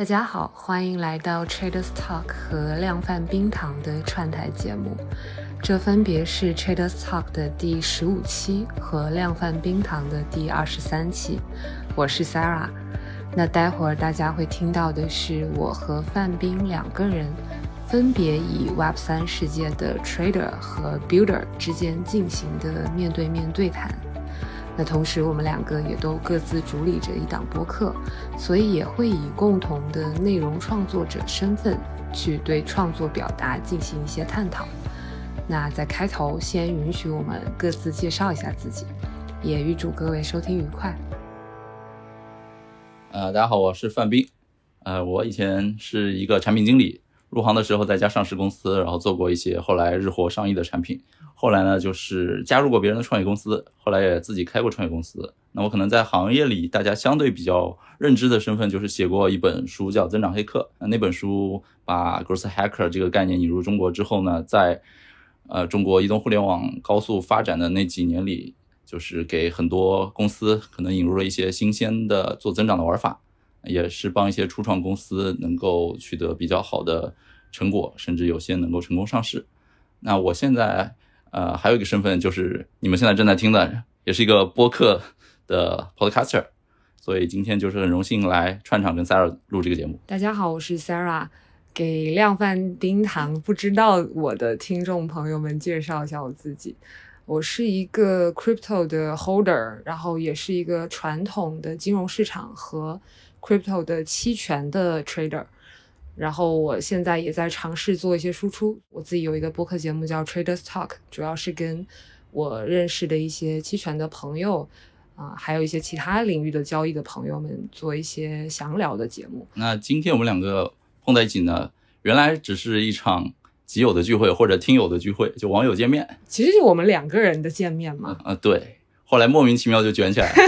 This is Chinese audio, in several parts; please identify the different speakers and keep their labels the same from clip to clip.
Speaker 1: 大家好，欢迎来到 Traders Talk 和量贩冰糖的串台节目。这分别是 Traders Talk 的第十五期和量贩冰糖的第二十三期。我是 Sarah。那待会儿大家会听到的是我和范冰两个人分别以 Web 三世界的 Trader 和 Builder 之间进行的面对面对谈。那同时，我们两个也都各自主理着一档播客，所以也会以共同的内容创作者身份去对创作表达进行一些探讨。那在开头，先允许我们各自介绍一下自己，也预祝各位收听愉快。
Speaker 2: 呃，大家好，我是范冰。呃，我以前是一个产品经理，入行的时候在家上市公司，然后做过一些后来日活上亿的产品。后来呢，就是加入过别人的创业公司，后来也自己开过创业公司。那我可能在行业里，大家相对比较认知的身份，就是写过一本书叫《增长黑客》。那本书把 growth hacker 这个概念引入中国之后呢，在呃中国移动互联网高速发展的那几年里，就是给很多公司可能引入了一些新鲜的做增长的玩法，也是帮一些初创公司能够取得比较好的成果，甚至有些能够成功上市。那我现在。呃，还有一个身份就是你们现在正在听的，也是一个播客的 podcaster，所以今天就是很荣幸来串场跟 Sarah 录这个节目。
Speaker 1: 大家好，我是 Sarah，给量贩冰糖不知道我的听众朋友们介绍一下我自己，我是一个 crypto 的 holder，然后也是一个传统的金融市场和 crypto 的期权的 trader。然后我现在也在尝试做一些输出，我自己有一个播客节目叫 Traders Talk，主要是跟我认识的一些期权的朋友啊，还有一些其他领域的交易的朋友们做一些详聊的节目。
Speaker 2: 那今天我们两个碰在一起呢，原来只是一场基友的聚会或者听友的聚会，就网友见面，
Speaker 1: 其实就我们两个人的见面嘛。
Speaker 2: 啊，对，后来莫名其妙就卷起来了。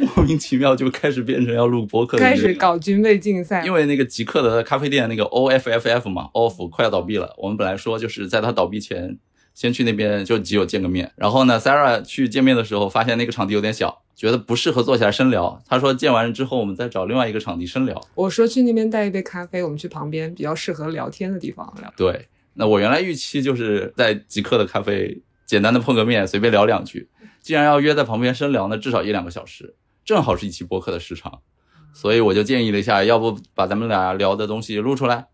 Speaker 2: 莫名其妙就开始变成要录播客，
Speaker 1: 开始搞军备竞赛。
Speaker 2: 因为那个极客的咖啡店那个 O F F F 嘛，Off 快要倒闭了。我们本来说就是在它倒闭前，先去那边就基友见个面。然后呢，Sarah 去见面的时候，发现那个场地有点小，觉得不适合坐下来深聊。他说见完之后，我们再找另外一个场地深聊。
Speaker 1: 我说去那边带一杯咖啡，我们去旁边比较适合聊天的地方聊。
Speaker 2: 对，那我原来预期就是在极客的咖啡简单的碰个面，随便聊两句。既然要约在旁边深聊那，至少一两个小时。正好是一期播客的时长，所以我就建议了一下，要不把咱们俩聊的东西录出来，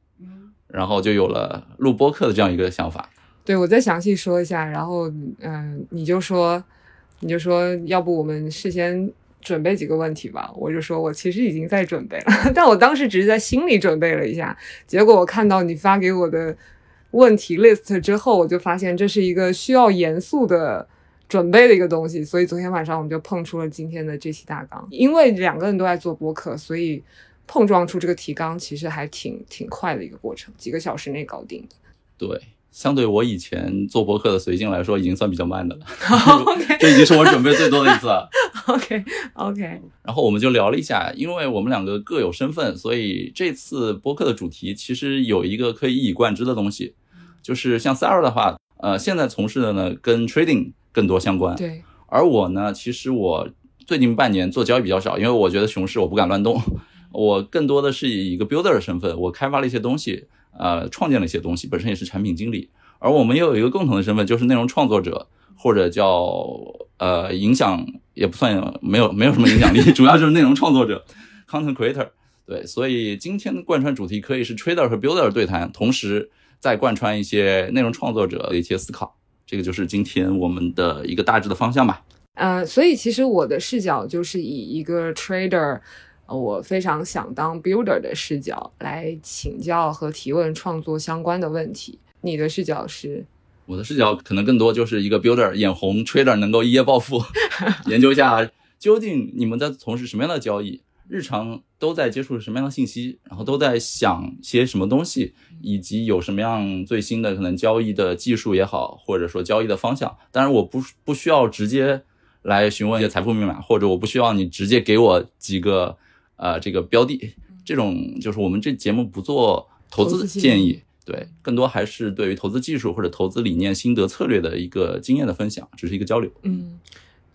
Speaker 2: 然后就有了录播客的这样一个想法。
Speaker 1: 对，我再详细说一下，然后嗯，你就说，你就说，要不我们事先准备几个问题吧？我就说我其实已经在准备了，但我当时只是在心里准备了一下，结果我看到你发给我的问题 list 之后，我就发现这是一个需要严肃的。准备的一个东西，所以昨天晚上我们就碰出了今天的这期大纲。因为两个人都在做播客，所以碰撞出这个提纲其实还挺挺快的一个过程，几个小时内搞定的。
Speaker 2: 对，相对我以前做播客的随性来说，已经算比较慢的了。
Speaker 1: OK，
Speaker 2: 这已经是我准备最多的一次了。
Speaker 1: OK，OK。
Speaker 2: 然后我们就聊了一下，因为我们两个各有身份，所以这次播客的主题其实有一个可以一以贯之的东西，就是像 Sarah 的话，呃，现在从事的呢跟 trading。更多相关，
Speaker 1: 对。
Speaker 2: 而我呢，其实我最近半年做交易比较少，因为我觉得熊市我不敢乱动。我更多的是以一个 builder 的身份，我开发了一些东西，呃，创建了一些东西，本身也是产品经理。而我们又有一个共同的身份，就是内容创作者，或者叫呃影响也不算没有没有什么影响力，主要就是内容创作者 content creator。对，所以今天的贯穿主题可以是 trader 和 builder 对谈，同时再贯穿一些内容创作者的一些思考。这个就是今天我们的一个大致的方向吧。
Speaker 1: 呃，所以其实我的视角就是以一个 trader，我非常想当 builder 的视角来请教和提问创作相关的问题。你的视角是？
Speaker 2: 我的视角可能更多就是一个 builder 眼红 trader 能够一夜暴富，研究一下究竟你们在从事什么样的交易。日常都在接触什么样的信息，然后都在想些什么东西，以及有什么样最新的可能交易的技术也好，或者说交易的方向。当然，我不不需要直接来询问一些财富密码，或者我不需要你直接给我几个呃这个标的。这种就是我们这节目不做投资建议，对，更多还是对于投资技术或者投资理念、心得策略的一个经验的分享，只是一个交流。
Speaker 1: 嗯。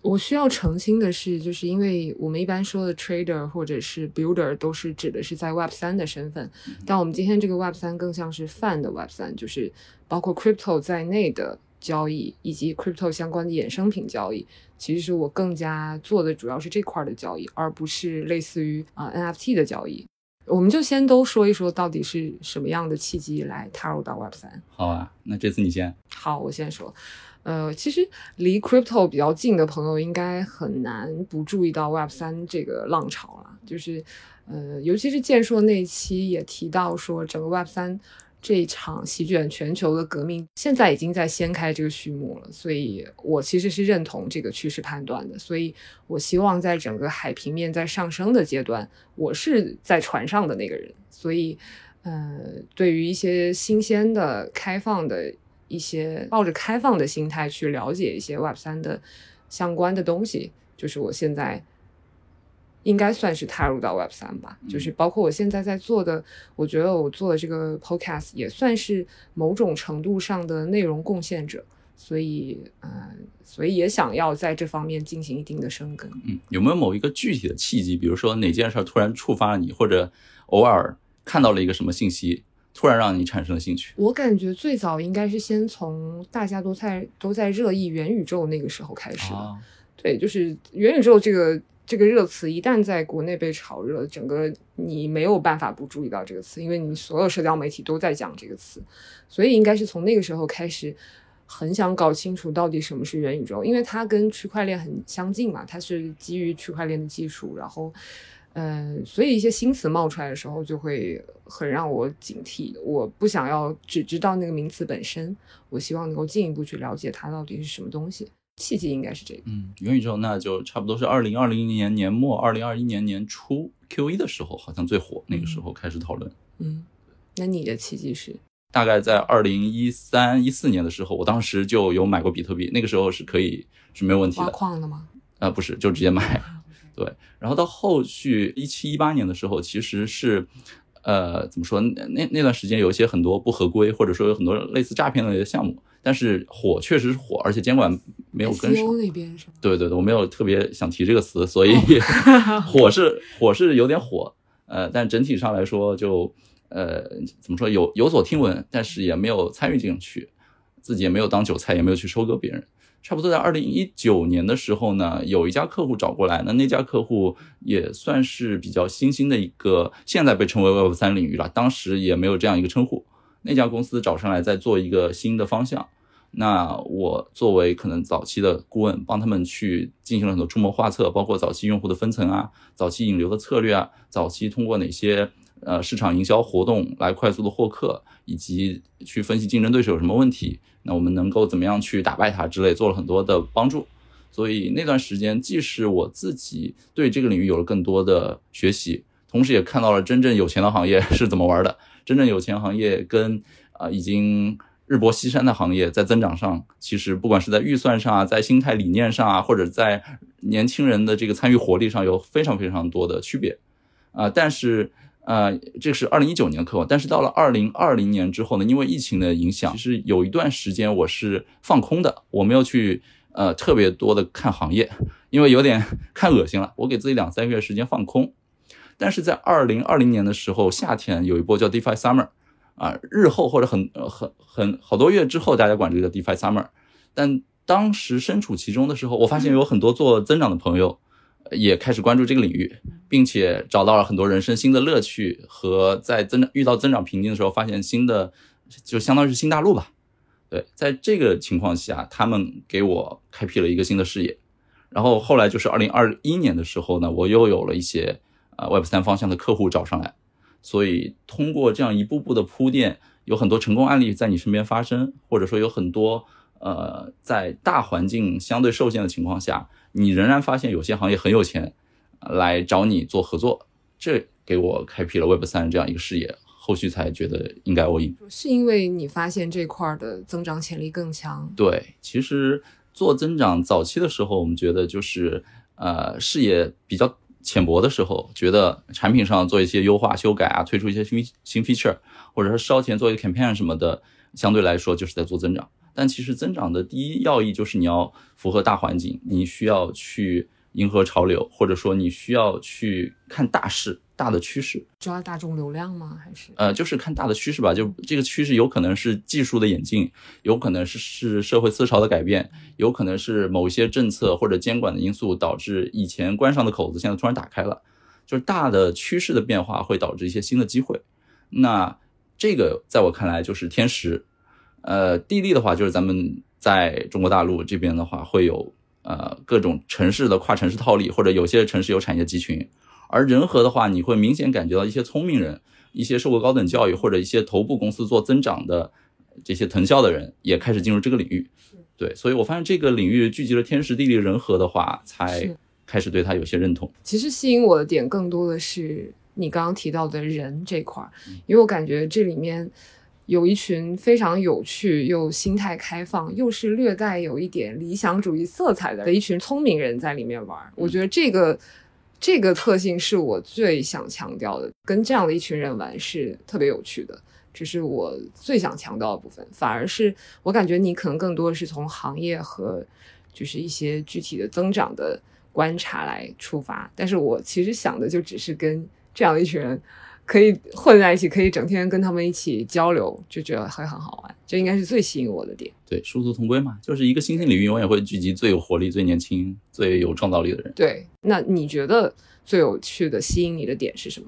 Speaker 1: 我需要澄清的是，就是因为我们一般说的 trader 或者是 builder 都是指的是在 Web 三的身份，但我们今天这个 Web 三更像是泛的 Web 三，就是包括 crypto 在内的交易以及 crypto 相关的衍生品交易。其实是我更加做的主要是这块的交易，而不是类似于啊 NFT 的交易。我们就先都说一说，到底是什么样的契机来踏入到 Web 三？
Speaker 2: 好啊，那这次你先。
Speaker 1: 好，我先说。呃，其实离 crypto 比较近的朋友，应该很难不注意到 Web 三这个浪潮了。就是，呃，尤其是建硕那一期也提到说，整个 Web 三。这一场席卷全球的革命，现在已经在掀开这个序幕了，所以我其实是认同这个趋势判断的。所以我希望在整个海平面在上升的阶段，我是在船上的那个人。所以，呃，对于一些新鲜的、开放的一些，抱着开放的心态去了解一些 Web 三的相关的东西，就是我现在。应该算是踏入到 Web 三吧，就是包括我现在在做的，我觉得我做的这个 Podcast 也算是某种程度上的内容贡献者，所以，嗯，所以也想要在这方面进行一定的深耕。
Speaker 2: 嗯，有没有某一个具体的契机，比如说哪件事突然触发了你，或者偶尔看到了一个什么信息，突然让你产生了兴趣？
Speaker 1: 我感觉最早应该是先从大家都在都在热议元宇宙那个时候开始的。对，就是元宇宙这个。这个热词一旦在国内被炒热，整个你没有办法不注意到这个词，因为你所有社交媒体都在讲这个词，所以应该是从那个时候开始，很想搞清楚到底什么是元宇宙，因为它跟区块链很相近嘛，它是基于区块链的技术，然后，嗯，所以一些新词冒出来的时候，就会很让我警惕。我不想要只知道那个名词本身，我希望能够进一步去了解它到底是什么东西。契机应该是这个，
Speaker 2: 嗯，元宇宙那就差不多是二零二零年年末、二零二一年年初 Q 一的时候，好像最火，那个时候开始讨论。
Speaker 1: 嗯，那你的契机是？
Speaker 2: 大概在二零一三一四年的时候，我当时就有买过比特币，那个时候是可以是没有问题的。挖
Speaker 1: 矿的吗？
Speaker 2: 啊，不是，就直接买。对，然后到后续一七一八年的时候，其实是。呃，怎么说？那那段时间有一些很多不合规，或者说有很多类似诈骗类的项目，但是火确实是火，而且监管没有跟上。
Speaker 1: 那边是
Speaker 2: 对对对，我没有特别想提这个词，所以火是火是有点火。呃，但整体上来说，就呃怎么说有有所听闻，但是也没有参与进去，自己也没有当韭菜，也没有去收割别人。差不多在二零一九年的时候呢，有一家客户找过来，那那家客户也算是比较新兴的一个，现在被称为 Web 三领域了，当时也没有这样一个称呼。那家公司找上来在做一个新的方向，那我作为可能早期的顾问，帮他们去进行了很多出谋划策，包括早期用户的分层啊，早期引流的策略啊，早期通过哪些。呃，市场营销活动来快速的获客，以及去分析竞争对手有什么问题，那我们能够怎么样去打败他之类，做了很多的帮助。所以那段时间，既是我自己对这个领域有了更多的学习，同时也看到了真正有钱的行业是怎么玩的。真正有钱行业跟啊已经日薄西山的行业在增长上，其实不管是在预算上啊，在心态理念上啊，或者在年轻人的这个参与活力上，有非常非常多的区别啊，但是。呃，这是二零一九年的客户，但是到了二零二零年之后呢，因为疫情的影响，其实有一段时间我是放空的，我没有去呃特别多的看行业，因为有点 看恶心了，我给自己两三个月时间放空。但是在二零二零年的时候，夏天有一波叫 DeFi Summer，啊，日后或者很很很好多月之后，大家管这个叫 DeFi Summer，但当时身处其中的时候，我发现有很多做增长的朋友。也开始关注这个领域，并且找到了很多人生新的乐趣和在增长遇到增长瓶颈的时候发现新的，就相当于是新大陆吧。对，在这个情况下，他们给我开辟了一个新的视野。然后后来就是二零二一年的时候呢，我又有了一些呃 Web 三方向的客户找上来，所以通过这样一步步的铺垫，有很多成功案例在你身边发生，或者说有很多呃在大环境相对受限的情况下。你仍然发现有些行业很有钱，来找你做合作，这给我开辟了 Web 三这样一个视野，后续才觉得应该 all in。
Speaker 1: 是因为你发现这块的增长潜力更强？
Speaker 2: 对，其实做增长早期的时候，我们觉得就是呃视野比较浅薄的时候，觉得产品上做一些优化修改啊，推出一些新新 feature，或者说烧钱做一个 campaign 什么的，相对来说就是在做增长。但其实增长的第一要义就是你要符合大环境，你需要去迎合潮流，或者说你需要去看大势、大的趋势。
Speaker 1: 抓大众流量吗？还是
Speaker 2: 呃，就是看大的趋势吧。就这个趋势有可能是技术的演进，有可能是是社会思潮的改变，有可能是某一些政策或者监管的因素导致以前关上的口子现在突然打开了。就是大的趋势的变化会导致一些新的机会。那这个在我看来就是天时。呃，地利的话就是咱们在中国大陆这边的话会有呃各种城市的跨城市套利，或者有些城市有产业集群。而人和的话，你会明显感觉到一些聪明人，一些受过高等教育或者一些头部公司做增长的这些藤校的人也开始进入这个领域。对，所以我发现这个领域聚集了天时地利人和的话，才开始对他有些认同。
Speaker 1: 其实吸引我的点更多的是你刚刚提到的人这块儿，因为我感觉这里面有一群非常有趣又心态开放，又是略带有一点理想主义色彩的一群聪明人在里面玩。我觉得这个这个特性是我最想强调的，跟这样的一群人玩是特别有趣的，这是我最想强调的部分。反而是我感觉你可能更多的是从行业和就是一些具体的增长的。观察来出发，但是我其实想的就只是跟这样的一群人可以混在一起，可以整天跟他们一起交流，就觉得会很好玩。这应该是最吸引我的点。
Speaker 2: 对，殊途同归嘛，就是一个新兴领域永远会聚集最有活力、最年轻、最有创造力的人。
Speaker 1: 对，那你觉得最有趣的、吸引你的点是什么？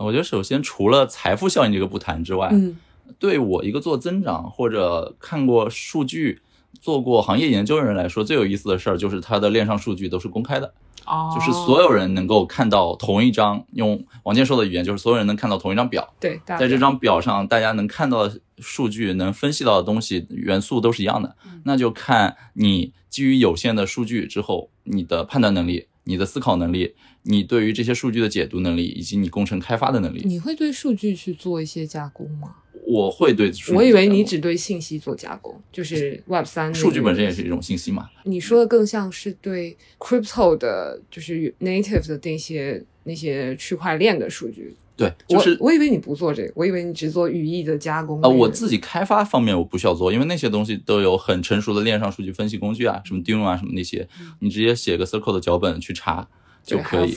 Speaker 2: 我觉得首先除了财富效应这个不谈之外，
Speaker 1: 嗯，
Speaker 2: 对我一个做增长或者看过数据。做过行业研究的人来说，最有意思的事儿就是它的链上数据都是公开的，
Speaker 1: 哦，
Speaker 2: 就是所有人能够看到同一张，用王健说的语言，就是所有人能看到同一张表。
Speaker 1: 对，
Speaker 2: 在这张表上，大家能看到的数据、能分析到的东西、元素都是一样的，那就看你基于有限的数据之后，你的判断能力、你的思考能力、你对于这些数据的解读能力，以及你工程开发的能力。
Speaker 1: 你会对数据去做一些加工吗？
Speaker 2: 我会对，
Speaker 1: 我以为你只对信息做加工，就是 Web 三
Speaker 2: 数据本身也是一种信息嘛。
Speaker 1: 你说的更像是对 Crypto 的，就是 Native 的那些那些区块链的数据。
Speaker 2: 对，就是
Speaker 1: 我以为你不做这个，我以为你只做语义的加工。
Speaker 2: 呃，我自己开发方面我不需要做，因为那些东西都有很成熟的链上数据分析工具啊，什么 Dune 啊，什么那些，你直接写个 Circle 的脚本去查就可以。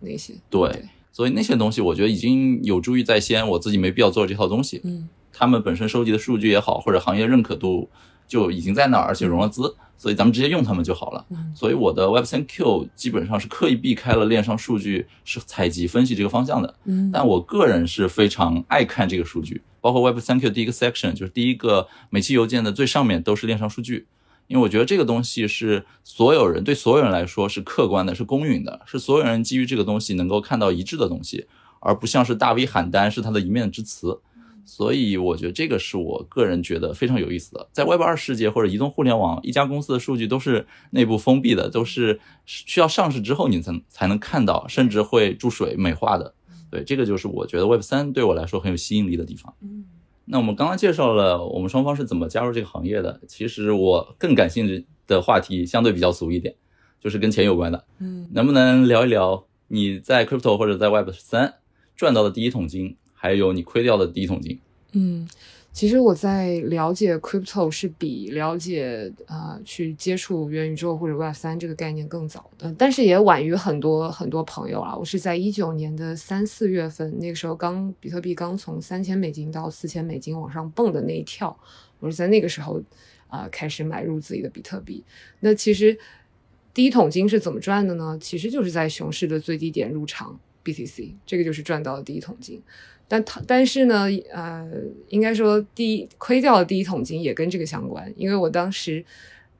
Speaker 1: 那些。
Speaker 2: 对。所以那些东西，我觉得已经有助于在先，我自己没必要做这套东西。
Speaker 1: 嗯，
Speaker 2: 他们本身收集的数据也好，或者行业认可度就已经在那儿，而且融了资，所以咱们直接用他们就好了。
Speaker 1: 嗯，
Speaker 2: 所以我的 Web 三 Q 基本上是刻意避开了链上数据是采集分析这个方向的。
Speaker 1: 嗯，
Speaker 2: 但我个人是非常爱看这个数据，包括 Web 三 Q 第一个 section 就是第一个每期邮件的最上面都是链上数据。因为我觉得这个东西是所有人对所有人来说是客观的，是公允的，是所有人基于这个东西能够看到一致的东西，而不像是大 V 喊单是他的一面之词。所以我觉得这个是我个人觉得非常有意思的。在 Web 二世界或者移动互联网，一家公司的数据都是内部封闭的，都是需要上市之后你才才能看到，甚至会注水美化的。对，这个就是我觉得 Web 三对我来说很有吸引力的地方。
Speaker 1: 嗯。
Speaker 2: 那我们刚刚介绍了我们双方是怎么加入这个行业的。其实我更感兴趣的话题相对比较俗一点，就是跟钱有关的。
Speaker 1: 嗯，
Speaker 2: 能不能聊一聊你在 crypto 或者在 Web 三赚到的第一桶金，还有你亏掉的第一桶金？
Speaker 1: 嗯。其实我在了解 crypto 是比了解啊去接触元宇宙或者 Web 三这个概念更早的，但是也晚于很多很多朋友啊。我是在一九年的三四月份，那个时候刚比特币刚从三千美金到四千美金往上蹦的那一跳，我是在那个时候啊开始买入自己的比特币。那其实第一桶金是怎么赚的呢？其实就是在熊市的最低点入场 BTC，这个就是赚到的第一桶金。但它但是呢，呃，应该说第一亏掉的第一桶金也跟这个相关，因为我当时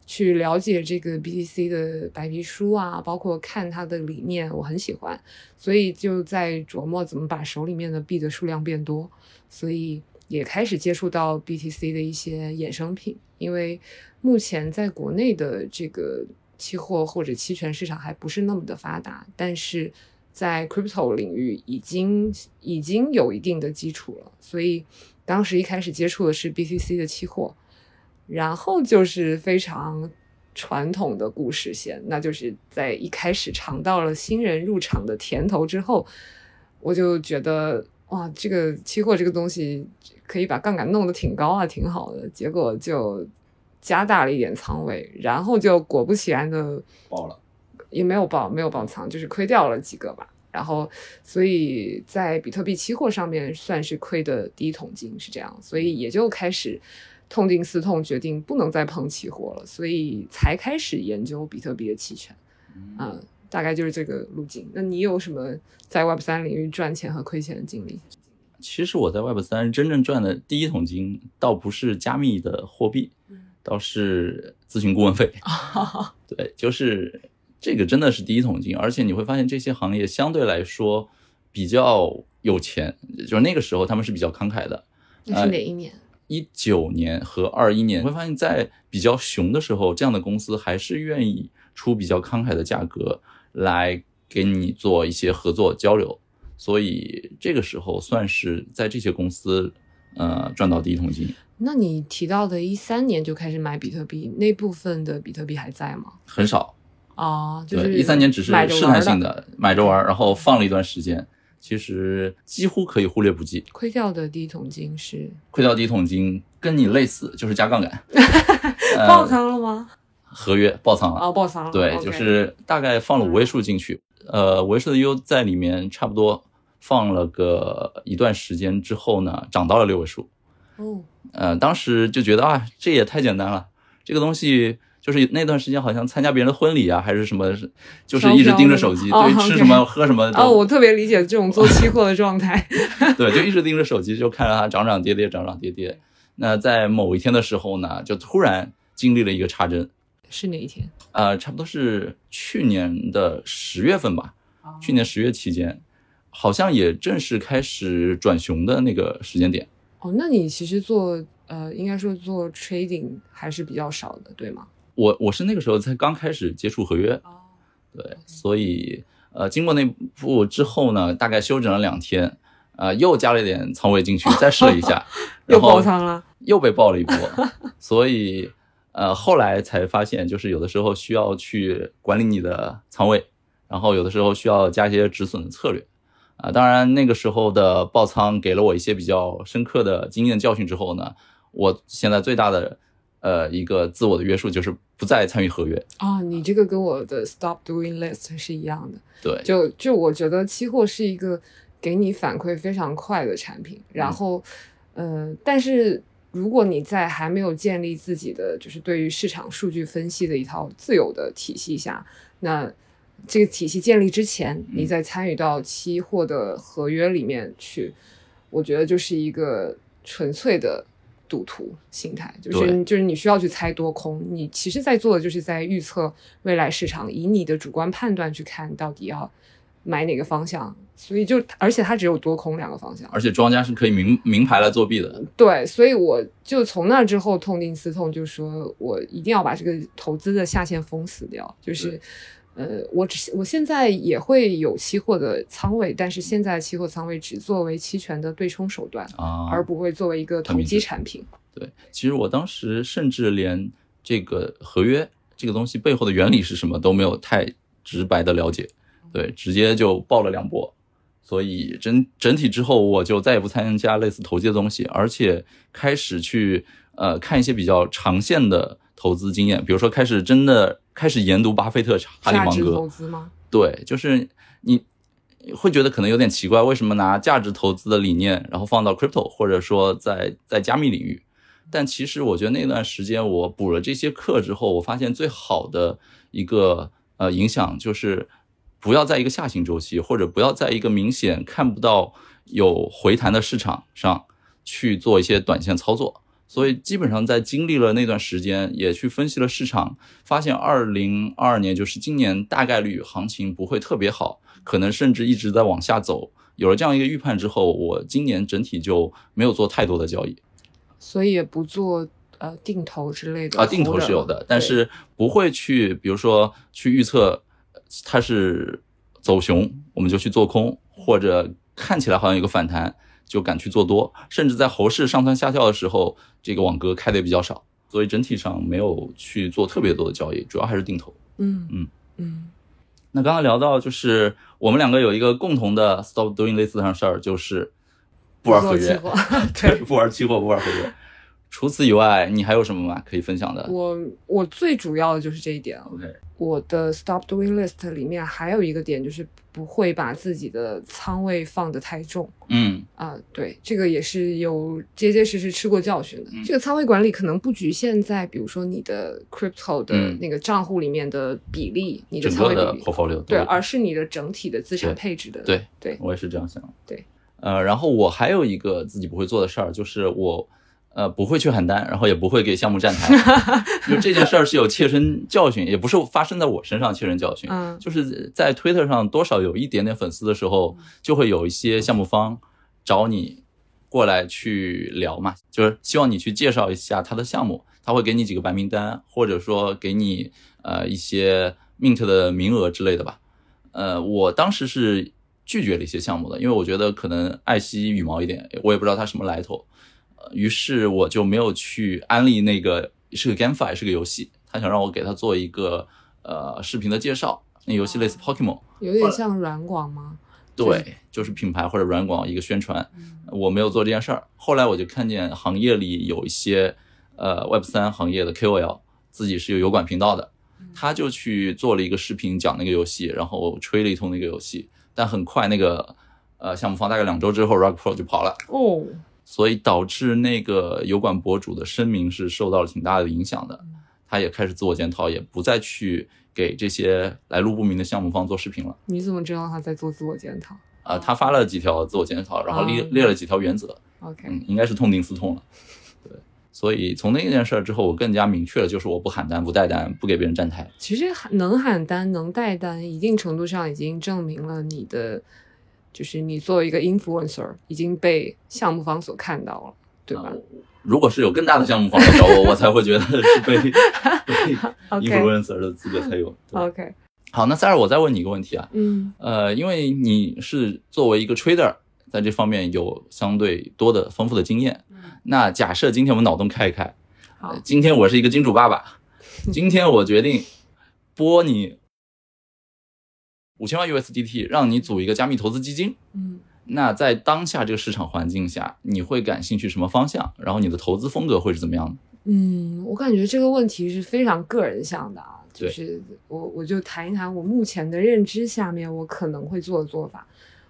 Speaker 1: 去了解这个 BTC 的白皮书啊，包括看它的理念，我很喜欢，所以就在琢磨怎么把手里面的币的数量变多，所以也开始接触到 BTC 的一些衍生品，因为目前在国内的这个期货或者期权市场还不是那么的发达，但是。在 crypto 领域已经已经有一定的基础了，所以当时一开始接触的是 BTC 的期货，然后就是非常传统的故事线，那就是在一开始尝到了新人入场的甜头之后，我就觉得哇，这个期货这个东西可以把杠杆弄得挺高啊，挺好的，结果就加大了一点仓位，然后就果不其然的
Speaker 2: 爆了，
Speaker 1: 也没有爆，没有爆仓，就是亏掉了几个吧。然后，所以在比特币期货上面算是亏的第一桶金，是这样，所以也就开始痛定思痛，决定不能再碰期货了，所以才开始研究比特币的期权。嗯，大概就是这个路径。那你有什么在 Web 三领域赚钱和亏钱的经历？
Speaker 2: 其实我在 Web 三真正赚的第一桶金，倒不是加密的货币，倒是咨询顾问费。对，就是这个真的是第一桶金，而且你会发现这些行业相对来说比较有钱，就是那个时候他们是比较慷慨的。
Speaker 1: 那是哪一年？
Speaker 2: 一九年和二一年，你会发现在比较熊的时候，这样的公司还是愿意出比较慷慨的价格来给你做一些合作交流。所以这个时候算是在这些公司，呃，赚到第一桶金。
Speaker 1: 那你提到的一三年就开始买比特币，那部分的比特币还在吗？
Speaker 2: 很少
Speaker 1: 啊，就是
Speaker 2: 一三年只是试探性的买着玩，然后放了一段时间，其实几乎可以忽略不计。
Speaker 1: 亏掉的第一桶金是
Speaker 2: 亏掉第一桶金，跟你类似，就是加杠杆，
Speaker 1: 爆仓了吗？
Speaker 2: 合约爆仓了
Speaker 1: 啊，爆仓了。
Speaker 2: 对，就是大概放了五位数进去。呃，五位数的 U 在里面差不多放了个一段时间之后呢，涨到了六位数。
Speaker 1: 哦，
Speaker 2: 呃，当时就觉得啊，这也太简单了。这个东西就是那段时间好像参加别人的婚礼啊，还是什么，就是一直盯着手机，对，吃什么喝什么。
Speaker 1: 哦，我特别理解这种做期货的状态。
Speaker 2: 对，就一直盯着手机，就看着它涨涨跌跌，涨涨跌跌。那在某一天的时候呢，就突然经历了一个插针。
Speaker 1: 是哪一天？
Speaker 2: 呃，差不多是去年的十月份吧。去年十月期间，好像也正式开始转熊的那个时间点。
Speaker 1: 哦，那你其实做呃，应该说做 trading 还是比较少的，对吗？
Speaker 2: 我我是那个时候才刚开始接触合约。
Speaker 1: 哦，
Speaker 2: 对，所以呃，经过那步之后呢，大概休整了两天，呃，又加了一点仓位进去，再试了一下，
Speaker 1: 又爆仓了，
Speaker 2: 又被爆了一波，所以。呃，后来才发现，就是有的时候需要去管理你的仓位，然后有的时候需要加一些止损的策略，啊，当然那个时候的爆仓给了我一些比较深刻的经验教训之后呢，我现在最大的呃一个自我的约束就是不再参与合约。
Speaker 1: 啊，你这个跟我的 stop doing list 是一样的。
Speaker 2: 对，
Speaker 1: 就就我觉得期货是一个给你反馈非常快的产品，然后，呃，但是。如果你在还没有建立自己的就是对于市场数据分析的一套自有的体系下，那这个体系建立之前，你再参与到期货的合约里面去，我觉得就是一个纯粹的赌徒心态，就是就是你需要去猜多空，你其实在做的就是在预测未来市场，以你的主观判断去看到底要。买哪个方向，所以就而且它只有多空两个方向，
Speaker 2: 而且庄家是可以明明牌来作弊的。
Speaker 1: 对，所以我就从那之后痛定思痛，就说我一定要把这个投资的下限封死掉。就是，呃，我只我现在也会有期货的仓位，但是现在期货仓位只作为期权的对冲手段
Speaker 2: 啊，
Speaker 1: 而不会作为一个投机产品。
Speaker 2: 对，其实我当时甚至连这个合约这个东西背后的原理是什么都没有太直白的了解。对，直接就爆了两波，所以整整体之后，我就再也不参加类似投机的东西，而且开始去呃看一些比较长线的投资经验，比如说开始真的开始研读巴菲特、哈利芒格。
Speaker 1: 投资吗？
Speaker 2: 对，就是你会觉得可能有点奇怪，为什么拿价值投资的理念，然后放到 crypto 或者说在在加密领域？但其实我觉得那段时间我补了这些课之后，我发现最好的一个呃影响就是。不要在一个下行周期，或者不要在一个明显看不到有回弹的市场上去做一些短线操作。所以基本上在经历了那段时间，也去分析了市场，发现二零二二年就是今年大概率行情不会特别好，可能甚至一直在往下走。有了这样一个预判之后，我今年整体就没有做太多的交易，
Speaker 1: 所以也不做呃定投之类的
Speaker 2: 啊，定投是有的，但是不会去，比如说去预测。它是走熊，我们就去做空，或者看起来好像有个反弹，就敢去做多，甚至在猴市上蹿下跳的时候，这个网格开的也比较少，所以整体上没有去做特别多的交易，主要还是定投。
Speaker 1: 嗯
Speaker 2: 嗯
Speaker 1: 嗯。
Speaker 2: 那刚刚聊到，就是我们两个有一个共同的 stop doing 类似的事儿，就是不玩合约，
Speaker 1: 对，
Speaker 2: 不玩期货，不玩合约。除此以外，你还有什么吗？可以分享的
Speaker 1: 我我最主要的就是这一点。
Speaker 2: ？OK，
Speaker 1: 我的 stop doing list 里面还有一个点就是不会把自己的仓位放得太重
Speaker 2: 嗯
Speaker 1: 啊、对，这个也是有结结实实吃过教训的。
Speaker 2: 嗯
Speaker 1: 这个仓位管理可能不局限在比如说你的 crypto 的
Speaker 2: 嗯
Speaker 1: 那个账户里面的比例，你的仓位比例
Speaker 2: ，portfolio
Speaker 1: 对，而是你的整体的资产配置的，
Speaker 2: 对
Speaker 1: 对，
Speaker 2: 我也是这样想。
Speaker 1: 对，
Speaker 2: 呃，然后我还有一个自己不会做的事儿，就是我呃不会去喊单，然后也不会给项目站台，就这件事儿是有切身教训，也不是发生在我身上切身教训，
Speaker 1: 嗯
Speaker 2: 就是在 Twitter 上多少有一点点粉丝的时候，就会有一些项目方找你过来去聊嘛，就是希望你去介绍一下他的项目，他会给你几个白名单，或者说给你呃一些 Mint 的名额之类的吧。呃，我当时是拒绝了一些项目的，因为我觉得可能爱惜羽毛一点，我也不知道他什么来头。呃于是我就没有去安利那个是个 GameFi 是个游戏，他想让我给他做一个呃视频的介绍，那游戏类似 Pokemon，
Speaker 1: 有点像软广吗？
Speaker 2: 对，就是品牌或者软广一个宣传，
Speaker 1: 嗯
Speaker 2: 我没有做这件事儿。后来我就看见行业里有一些呃 Web 三行业的 KOL 自己是有油管频道的，他就去做了一个视频讲那个游戏，然后吹了一通那个游戏，但很快那个呃项目方大概两周之后，Rock Pro 就跑了。
Speaker 1: 哦，
Speaker 2: 所以导致那个油管博主的声明是受到了挺大的影响的。他也开始自我检讨，也不再去给这些来路不明的项目方做视频了。
Speaker 1: 你怎么知道他在做自我检讨
Speaker 2: 啊、他发了几条自我检讨，然后列
Speaker 1: 哦
Speaker 2: 列了几条原则
Speaker 1: ，？OK，
Speaker 2: 嗯，应该是痛定思痛了。对，所以从那件事儿之后，我更加明确了，就是我不喊单、不带单、不给别人站台。
Speaker 1: 其实喊能喊单、能带单，一定程度上已经证明了你的，就是你作为一个 influencer 已经被项目方所看到了，对吧、
Speaker 2: 如果是有更大的项目方来找我，我才会觉得是被 被 influencer 的资格才有。
Speaker 1: OK，
Speaker 2: 好，那塞尔，我再问你一个问题啊，
Speaker 1: 嗯
Speaker 2: 呃，因为你是作为一个 trader，在这方面有相对多的丰富的经验。那假设今天我们脑洞开一开，
Speaker 1: 好
Speaker 2: 呃今天我是一个金主爸爸，今天我决定播你五千万 USDT，让你组一个加密投资基金。
Speaker 1: 嗯
Speaker 2: 那在当下这个市场环境下，你会感兴趣什么方向？然后你的投资风格会是怎么样的？
Speaker 1: 嗯，我感觉这个问题是非常个人向的啊，就是我我就谈一谈我目前的认知下面我可能会做的做法。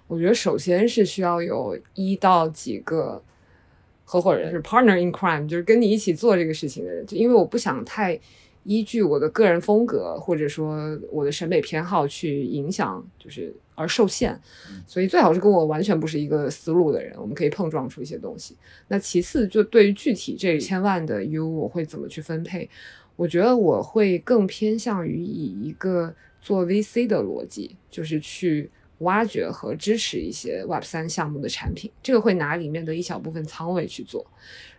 Speaker 1: 我觉得首先是需要有一到几个合伙人，是 partner in crime，就是跟你一起做这个事情的人。就因为我不想太依据我的个人风格或者说我的审美偏好去影响，就是而受限。所以最好是跟我完全不是一个思路的人，我们可以碰撞出一些东西。那其次，就对于具体这千万的 U，我会怎么去分配？我觉得我会更偏向于以一个做 VC 的逻辑，就是去挖掘和支持一些 Web 三项目的产品，这个会拿里面的一小部分仓位去做。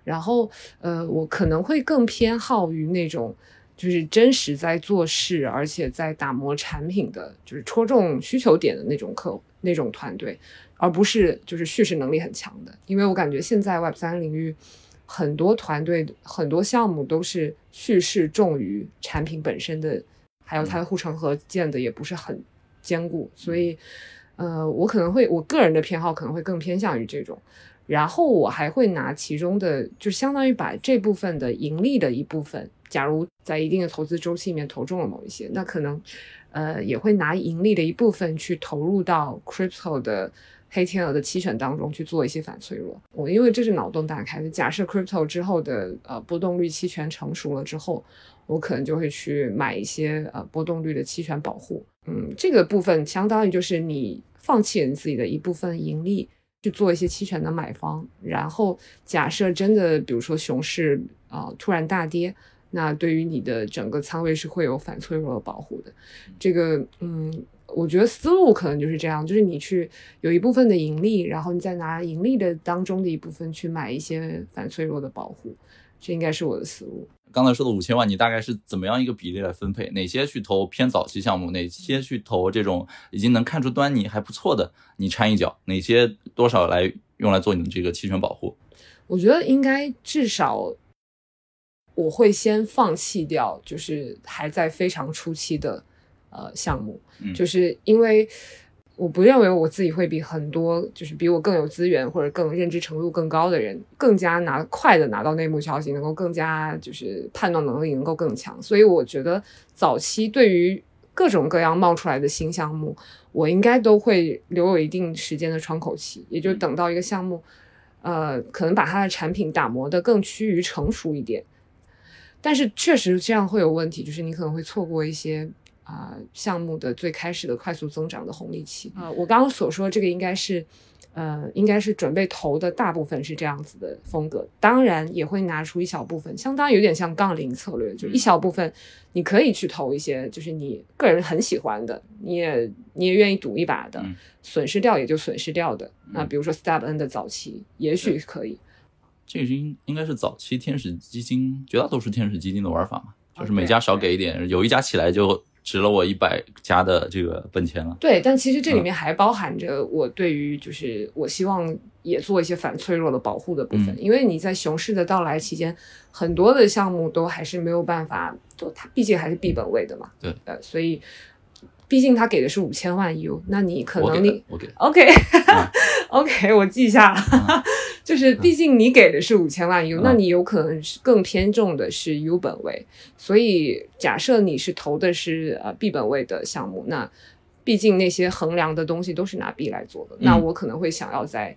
Speaker 1: 然后，呃，我可能会更偏好于那种就是真实在做事，而且在打磨产品的，就是戳中需求点的那种客那种团队，而不是就是叙事能力很强的。因为我感觉现在 Web 三领域很多团队、很多项目都是叙事重于产品本身的，还有它的护城河建的也不是很坚固，所以，呃，我可能会我个人的偏好可能会更偏向于这种。然后我还会拿其中的，就相当于把这部分的盈利的一部分，假如在一定的投资周期里面投中了某一些，那可能，呃，也会拿盈利的一部分去投入到 crypto 的黑天鹅的期权当中去做一些反脆弱。我因为这是脑洞大开的，假设 crypto 之后的呃波动率期权成熟了之后，我可能就会去买一些呃波动率的期权保护。嗯，这个部分相当于就是你放弃你自己的一部分盈利。去做一些期权的买方，然后假设真的，比如说熊市啊、突然大跌，那对于你的整个仓位是会有反脆弱的保护的。这个，嗯，我觉得思路可能就是这样，就是你去有一部分的盈利，然后你再拿盈利的当中的一部分去买一些反脆弱的保护，这应该是我的思路。
Speaker 2: 刚才说的五千万，你大概是怎么样一个比例来分配？哪些去投偏早期项目？哪些去投这种已经能看出端倪还不错的？你掺一脚？哪些多少来用来做你的这个期权保护？
Speaker 1: 我觉得应该至少我会先放弃掉，就是还在非常初期的呃项目，
Speaker 2: 嗯
Speaker 1: 就是因为我不认为我自己会比很多就是比我更有资源或者更认知程度更高的人更加拿快的拿到内幕消息，能够更加就是判断能力能够更强。所以我觉得早期对于各种各样冒出来的新项目，我应该都会留有一定时间的窗口期，也就等到一个项目，呃，可能把它的产品打磨的更趋于成熟一点。但是确实这样会有问题，就是你可能会错过一些。啊，项目的最开始的快速增长的红利期啊，我刚刚所说这个应该是，呃，应该是准备投的大部分是这样子的风格，当然也会拿出一小部分，相当有点像杠铃策略，就一小部分你可以去投一些，就是你个人很喜欢的，你也你也愿意赌一把的，损失掉也就损失掉的。那比如说 Step N 的早期，也许可以。
Speaker 2: 这个应应该是早期天使基金，绝大多数天使基金的玩法嘛，就是每家少给一点，有一家起来就。值了我一百家的这个本钱了。
Speaker 1: 对，但其实这里面还包含着我对于就是我希望也做一些反脆弱的保护的部分，因为你在熊市的到来期间，很多的项目都还是没有办法，就它毕竟还是闭本位的嘛。
Speaker 2: 对，
Speaker 1: 呃，所以。毕竟他给的是五千万 U，那你可能你
Speaker 2: OK
Speaker 1: OK 我记下了，就是毕竟你给的是五千万 U，那你有可能是更偏重的是 U 本位，所以假设你是投的是呃 B 本位的项目，那毕竟那些衡量的东西都是拿 B 来做的，那我可能会想要在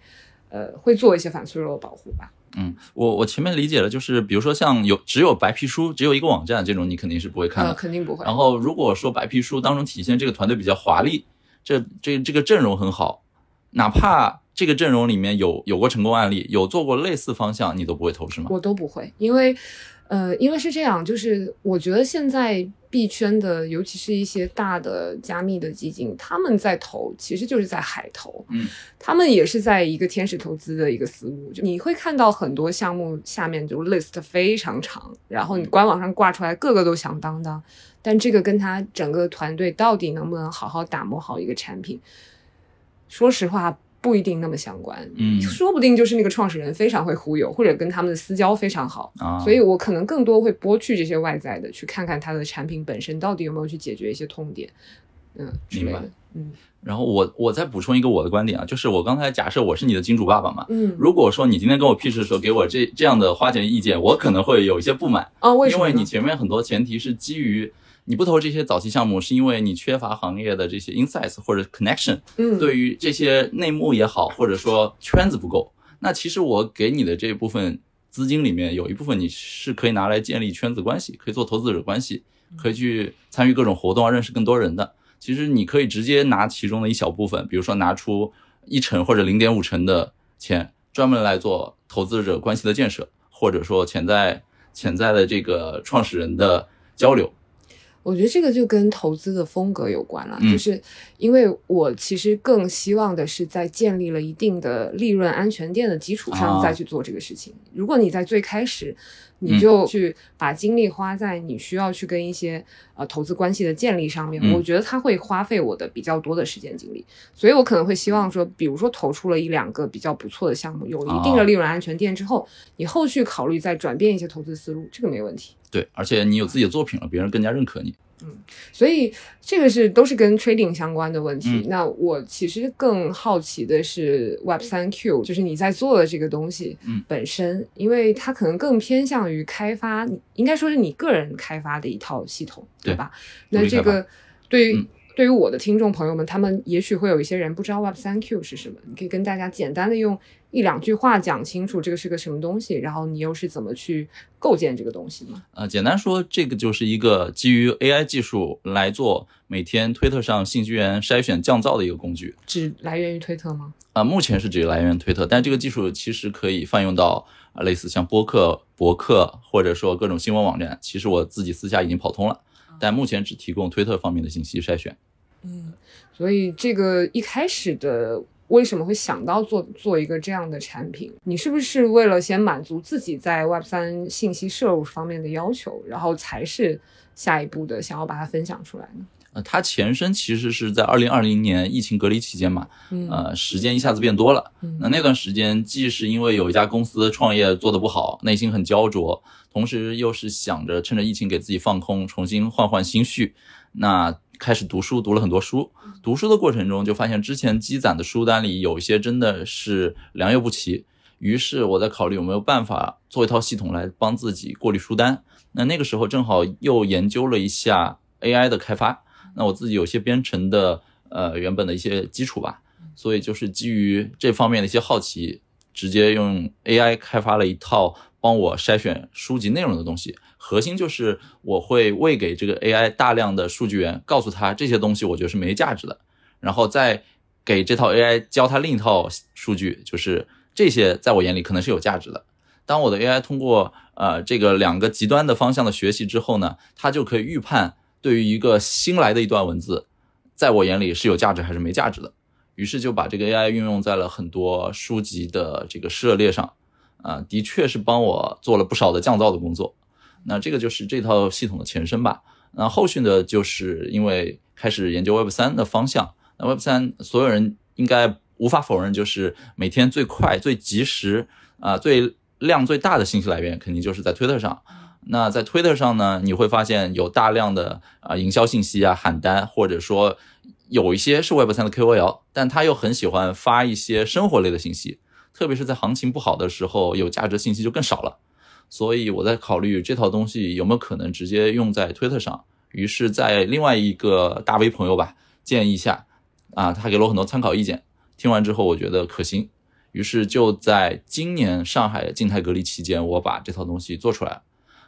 Speaker 1: 呃会做一些反脆弱的保护吧。
Speaker 2: 嗯，我我前面理解了，就是比如说像有只有白皮书，只有一个网站这种，你肯定是不会看的，
Speaker 1: 肯定不会。
Speaker 2: 然后如果说白皮书当中体现这个团队比较华丽，这这这个阵容很好，哪怕这个阵容里面有有过成功案例，有做过类似方向，你都不会投是吗？
Speaker 1: 我都不会，因为。呃，因为是这样，就是我觉得现在币圈的，尤其是一些大的加密的基金，他们在投，其实就是在海投，
Speaker 2: 嗯，
Speaker 1: 他们也是在一个天使投资的一个思路，就你会看到很多项目下面就 list 非常长，然后你官网上挂出来个个都响当当，但这个跟他整个团队到底能不能好好打磨好一个产品，说实话。不一定那么相关，
Speaker 2: 嗯，
Speaker 1: 说不定就是那个创始人非常会忽悠，或者跟他们的私交非常好
Speaker 2: 啊，
Speaker 1: 所以我可能更多会剥去这些外在的，去看看他的产品本身到底有没有去解决一些痛点，嗯，
Speaker 2: 明白，
Speaker 1: 嗯，
Speaker 2: 然后我我再补充一个我的观点啊，就是我刚才假设我是你的金主爸爸嘛，
Speaker 1: 嗯，
Speaker 2: 如果说你今天跟我 pitch 的时候给我这这样的花钱意见，我可能会有一些不满
Speaker 1: 啊，为什
Speaker 2: 么？因为你前面很多前提是基于。你不投这些早期项目，是因为你缺乏行业的这些 insights 或者 connection，
Speaker 1: 嗯，
Speaker 2: 对于这些内幕也好，或者说圈子不够。那其实我给你的这部分资金里面，有一部分你是可以拿来建立圈子关系，可以做投资者关系，可以去参与各种活动，认识更多人的。其实你可以直接拿其中的一小部分，比如说拿出一成或者零点五成的钱，专门来做投资者关系的建设，或者说潜在潜在的这个创始人的交流。
Speaker 1: 我觉得这个就跟投资的风格有关了，就是因为我其实更希望的是在建立了一定的利润安全垫的基础上再去做这个事情。如果你在最开始你就去把精力花在你需要去跟一些呃投资关系的建立上面，我觉得它会花费我的比较多的时间精力。所以我可能会希望说，比如说投出了一两个比较不错的项目，有一定的利润安全垫之后，你后续考虑再转变一些投资思路，这个没问题。
Speaker 2: 对，而且你有自己的作品了，别人更加认可你。
Speaker 1: 嗯，所以这个是都是跟 trading 相关的问题。那我其实更好奇的是 Web 三 Q，就是你在做的这个东西本身，因为它可能更偏向于开发，应该说是你个人开发的一套系统，对吧？那这个对于对于我的听众朋友们，他们也许会有一些人不知道 Web 三 Q 是什么，你可以跟大家简单的用。一两句话讲清楚这个是个什么东西，然后你又是怎么去构建这个东西吗？
Speaker 2: 呃，简单说，这个就是一个基于 AI 技术来做每天推特上信息源筛选降噪的一个工具。
Speaker 1: 只来源于推特吗？
Speaker 2: 啊，目前是只来源于推特，但这个技术其实可以泛用到啊类似像播客、博客或者说各种新闻网站。其实我自己私下已经跑通了，但目前只提供推特方面的信息筛选。
Speaker 1: 嗯，所以这个一开始的。为什么会想到做做一个这样的产品？你是不是为了先满足自己在 Web 三信息摄入方面的要求，然后才是下一步的想要把它分享出来呢？
Speaker 2: 呃，它前身其实是在二零二零年疫情隔离期间嘛，呃，时间一下子变多了。那那段时间既是因为有一家公司创业做得不好，内心很焦灼，同时又是想着趁着疫情给自己放空，重新换换心绪。那开始读书，读了很多书。读书的过程中，就发现之前积攒的书单里有一些真的是良莠不齐。于是我在考虑有没有办法做一套系统来帮自己过滤书单。那那个时候正好又研究了一下 AI 的开发。那我自己有些编程的呃原本的一些基础吧，所以就是基于这方面的一些好奇，直接用 AI 开发了一套帮我筛选书籍内容的东西。核心就是我会喂给这个 AI 大量的数据源，告诉他这些东西我觉得是没价值的，然后再给这套 AI 教他另一套数据，就是这些在我眼里可能是有价值的。当我的 AI 通过呃这个两个极端的方向的学习之后呢，它就可以预判对于一个新来的一段文字，在我眼里是有价值还是没价值的。于是就把这个 AI 运用在了很多书籍的这个涉猎上，啊，的确是帮我做了不少的降噪的工作。那这个就是这套系统的前身吧。那后续呢，就是因为开始研究 Web 三的方向。那 Web 三所有人应该无法否认，就是每天最快、最及时啊、最量最大的信息来源，肯定就是在推特上。那在推特上呢，你会发现有大量的啊营销信息啊、喊单，或者说有一些是 Web 三的 KOL，但他又很喜欢发一些生活类的信息，特别是在行情不好的时候，有价值信息就更少了。所以我在考虑这套东西有没有可能直接用在推特上。于是，在另外一个大 V 朋友吧建议下，啊，他给了我很多参考意见。听完之后，我觉得可行，于是就在今年上海静态隔离期间，我把这套东西做出来，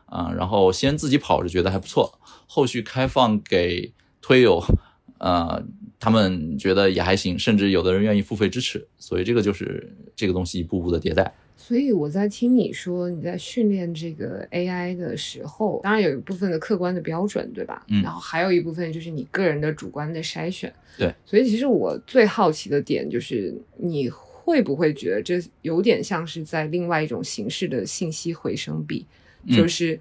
Speaker 2: 啊，然后先自己跑着觉得还不错，后续开放给推友，呃，他们觉得也还行，甚至有的人愿意付费支持。所以这个就是这个东西一步步的迭代。
Speaker 1: 所以我在听你说你在训练这个 AI 的时候，当然有一部分的客观的标准，对吧？
Speaker 2: 嗯
Speaker 1: 然后还有一部分就是你个人的主观的筛选。
Speaker 2: 对。
Speaker 1: 所以其实我最好奇的点就是，你会不会觉得这有点像是在另外一种形式的信息回声壁？
Speaker 2: 嗯
Speaker 1: 就是，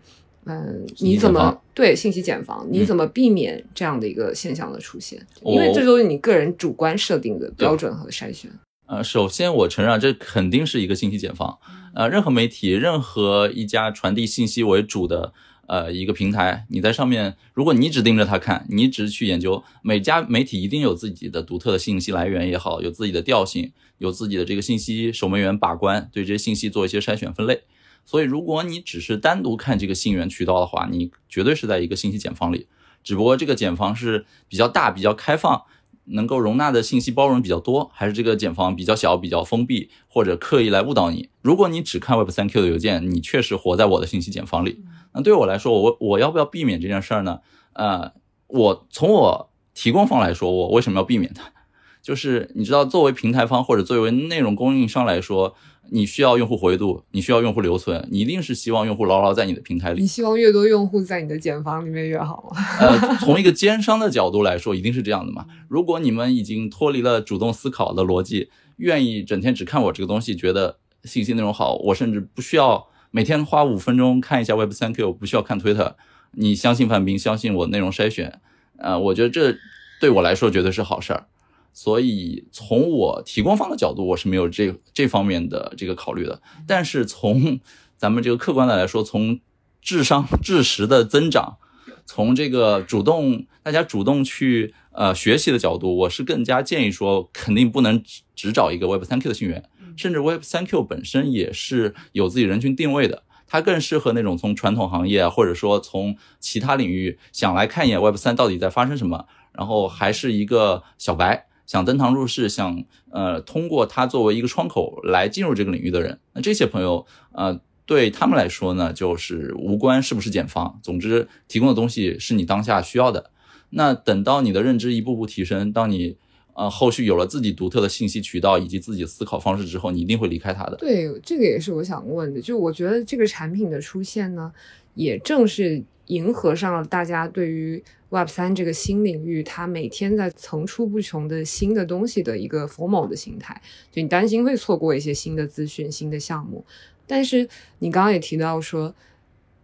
Speaker 1: 嗯，你怎么对信息茧房？你
Speaker 2: 嗯
Speaker 1: 怎么避免这样的一个现象的出现？
Speaker 2: 我
Speaker 1: 因为这都是你个人主观设定的标准和筛选。
Speaker 2: 呃，首先我承认啊这肯定是一个信息茧房。呃，任何媒体、任何一家传递信息为主的呃一个平台，你在上面，如果你只盯着它看，你只去研究，每家媒体一定有自己的独特的信息来源也好，有自己的调性，有自己的这个信息守门员把关，对这些信息做一些筛选分类。所以，如果你只是单独看这个信源渠道的话，你绝对是在一个信息茧房里。只不过这个茧房是比较大、比较开放，能够容纳的信息包容比较多，还是这个茧房比较小、比较封闭，或者刻意来误导你？如果你只看 Web 三 Q 的邮件，你确实活在我的信息茧房里。那对我来说，我我要不要避免这件事儿呢？呃，我从我提供方来说，我为什么要避免它？就是你知道，作为平台方或者作为内容供应商来说，你需要用户活跃度，你需要用户留存，你一定是希望用户牢牢在你的平台里
Speaker 1: 你。希望越多用户在你的茧房里面越好吗？
Speaker 2: 呃，从一个奸商的角度来说，一定是这样的嘛。如果你们已经脱离了主动思考的逻辑，愿意整天只看我这个东西，觉得信息内容好，我甚至不需要每天花五分钟看一下 Web 三 Q，不需要看 Twitter。你相信范冰，相信我内容筛选，呃，我觉得这对我来说绝对是好事儿。所以从我提供方的角度，我是没有这这方面的这个考虑的。但是从咱们这个客观的来说，从智商智识的增长，从这个主动大家主动去呃学习的角度，我是更加建议说，肯定不能只只找一个 Web 3 Q 的信源，甚至 Web 3 Q 本身也是有自己人群定位的。它更适合那种从传统行业啊，或者说从其他领域想来看一眼 Web 三到底在发生什么，然后还是一个小白，想登堂入室，想呃通过它作为一个窗口来进入这个领域的人，那这些朋友呃对他们来说呢，就是无关是不是减房，总之提供的东西是你当下需要的。那等到你的认知一步步提升，当你呃后续有了自己独特的信息渠道以及自己思考方式之后，你一定会离开它的。
Speaker 1: 对，这个也是我想问的。就我觉得这个产品的出现呢，也正是迎合上了大家对于 Web 三这个新领域，它每天在层出不穷的新的东西的一个 formal 的心态。就你担心会错过一些新的资讯、新的项目，但是你刚刚也提到说，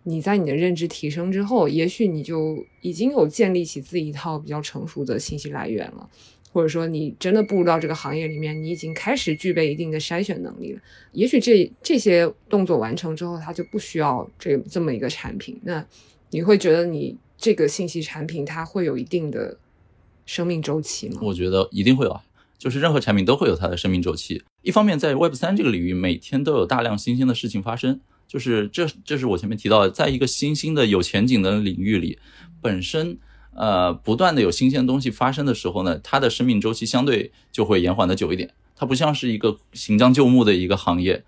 Speaker 1: 你在你的认知提升之后，也许你就已经有建立起自己一套比较成熟的信息来源了。或者说你真的步入到这个行业里面，你已经开始具备一定的筛选能力了。也许这这些动作完成之后，它就不需要这这么一个产品。那你会觉得你这个信息产品它会有一定的生命周期吗？
Speaker 2: 我觉得一定会有啊，就是任何产品都会有它的生命周期。一方面，在 Web 三这个领域，每天都有大量新鲜的事情发生，就是这这是我前面提到的，在一个新兴的有前景的领域里，本身呃不断的有新鲜东西发生的时候呢，它的生命周期相对就会延缓的久一点。它不像是一个行将就木的一个行业，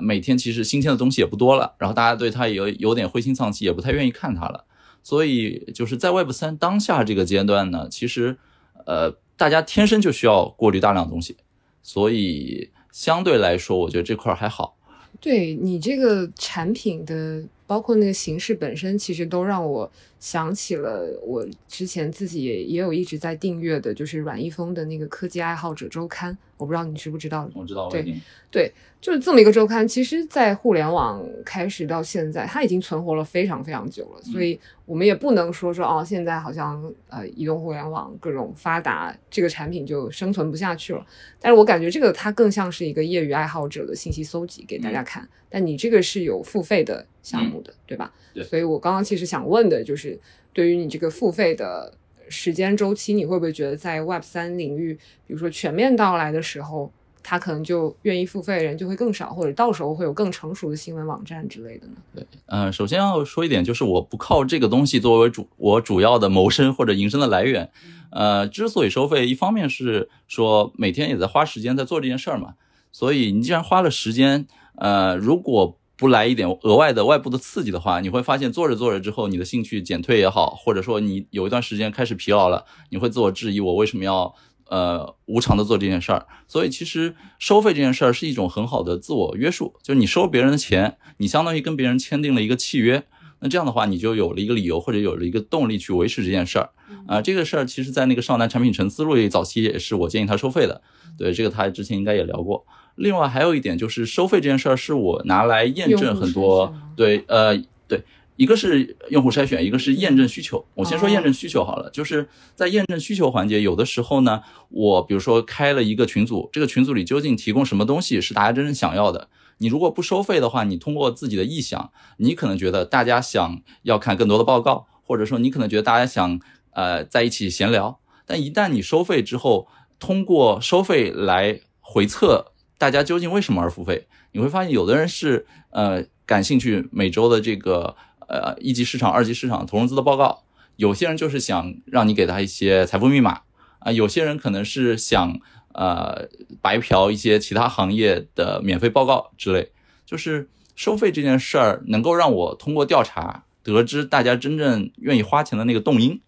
Speaker 2: 每天其实新鲜的东西也不多了，然后大家对它也有有点灰心丧气，也不太愿意看它了。所以就是在 Web 三当下这个阶段呢，其实呃大家天生就需要过滤大量东西，所以相对来说，我觉得这块还好。
Speaker 1: 对你这个产品的，包括那个形式本身，其实都让我想起了我之前自己也也有一直在订阅的，就是阮一峰的那个科技爱好者周刊。我不知道你知不知道？
Speaker 2: 我知道，
Speaker 1: 对对，就是这么一个周刊。其实，在互联网开始到现在，它已经存活了非常非常久了。所以，我们也不能说说哦，现在好像呃，移动互联网各种发达，这个产品就生存不下去了。但是我感觉这个它更像是一个业余爱好者的信息搜集给大家看。但你这个是有付费的项目的，对吧？
Speaker 2: 对。
Speaker 1: 所以我刚刚其实想问的就是，对于你这个付费的。时间周期，你会不会觉得在 Web 三领域，比如说全面到来的时候，他可能就愿意付费的人就会更少，或者到时候会有更成熟的新闻网站之类的呢？
Speaker 2: 对，嗯，首先要说一点，就是我不靠这个东西作为主我主要的谋生或者营生的来源。呃，之所以收费，一方面是说每天也在花时间在做这件事儿嘛，所以你既然花了时间，呃，如果不来一点额外的外部的刺激的话，你会发现做着做着之后，你的兴趣减退也好，或者说你有一段时间开始疲劳了，你会自我质疑我为什么要呃无偿的做这件事儿。所以其实收费这件事儿是一种很好的自我约束，就是你收别人的钱，你相当于跟别人签订了一个契约。那这样的话，你就有了一个理由或者有了一个动力去维持这件事儿。啊，这个事儿其实在那个少男产品沉思录早期也是我建议他收费的。对，这个他之前应该也聊过。另外还有一点就是收费这件事儿是我拿来验证很多对呃对，一个是用户筛选，一个是验证需求。我先说验证需求好了，就是在验证需求环节，有的时候呢，我比如说开了一个群组，这个群组里究竟提供什么东西是大家真正想要的？你如果不收费的话，你通过自己的臆想，你可能觉得大家想要看更多的报告，或者说你可能觉得大家想呃在一起闲聊，但一旦你收费之后，通过收费来回测。大家究竟为什么而付费？你会发现，有的人是呃感兴趣每周的这个呃一级市场、二级市场投融资的报告，有些人就是想让你给他一些财富密码啊，有些人可能是想呃白嫖一些其他行业的免费报告之类。就是收费这件事儿，能够让我通过调查得知大家真正愿意花钱的那个动因。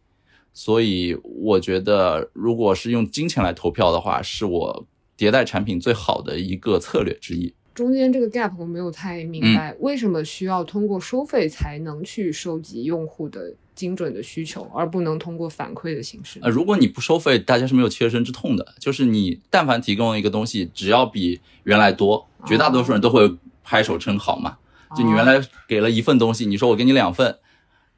Speaker 2: 所以我觉得，如果是用金钱来投票的话，是我。迭代产品最好的一个策略之一，
Speaker 1: 中间这个 gap 我没有太明白，为什么需要通过收费才能去收集用户的精准的需求，而不能通过反馈的形式？
Speaker 2: 呃，如果你不收费，大家是没有切身之痛的。就是你但凡提供一个东西，只要比原来多，绝大多数人都会拍手称好嘛。就你原来给了一份东西，你说我给你两份，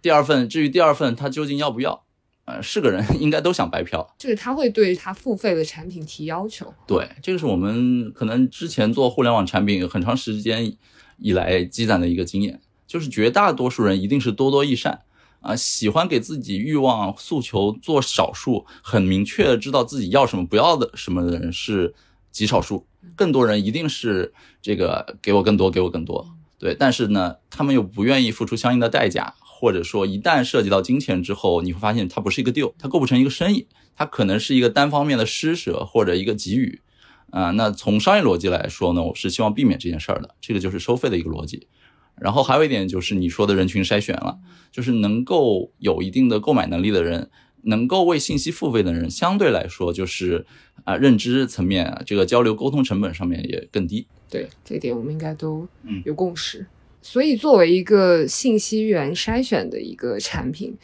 Speaker 2: 第二份至于第二份他究竟要不要？呃，是个人 应该都想白嫖，
Speaker 1: 就是他会对他付费的产品提要求。
Speaker 2: 对，这个是我们可能之前做互联网产品很长时间以来积攒的一个经验，就是绝大多数人一定是多多益善啊，喜欢给自己欲望诉求做少数，很明确的知道自己要什么不要的什么的人是极少数，更多人一定是这个给我更多，给我更多。对，但是呢，他们又不愿意付出相应的代价。或者说，一旦涉及到金钱之后，你会发现它不是一个 deal，它构不成一个生意，它可能是一个单方面的施舍或者一个给予。啊，那从商业逻辑来说呢，我是希望避免这件事儿的，这个就是收费的一个逻辑。然后还有一点就是你说的人群筛选了，就是能够有一定的购买能力的人，能够为信息付费的人，相对来说就是啊，认知层面、这个交流沟通成本上面也更低。
Speaker 1: 对，这点我们应该都有共识。所以，作为一个信息源筛选的一个产品，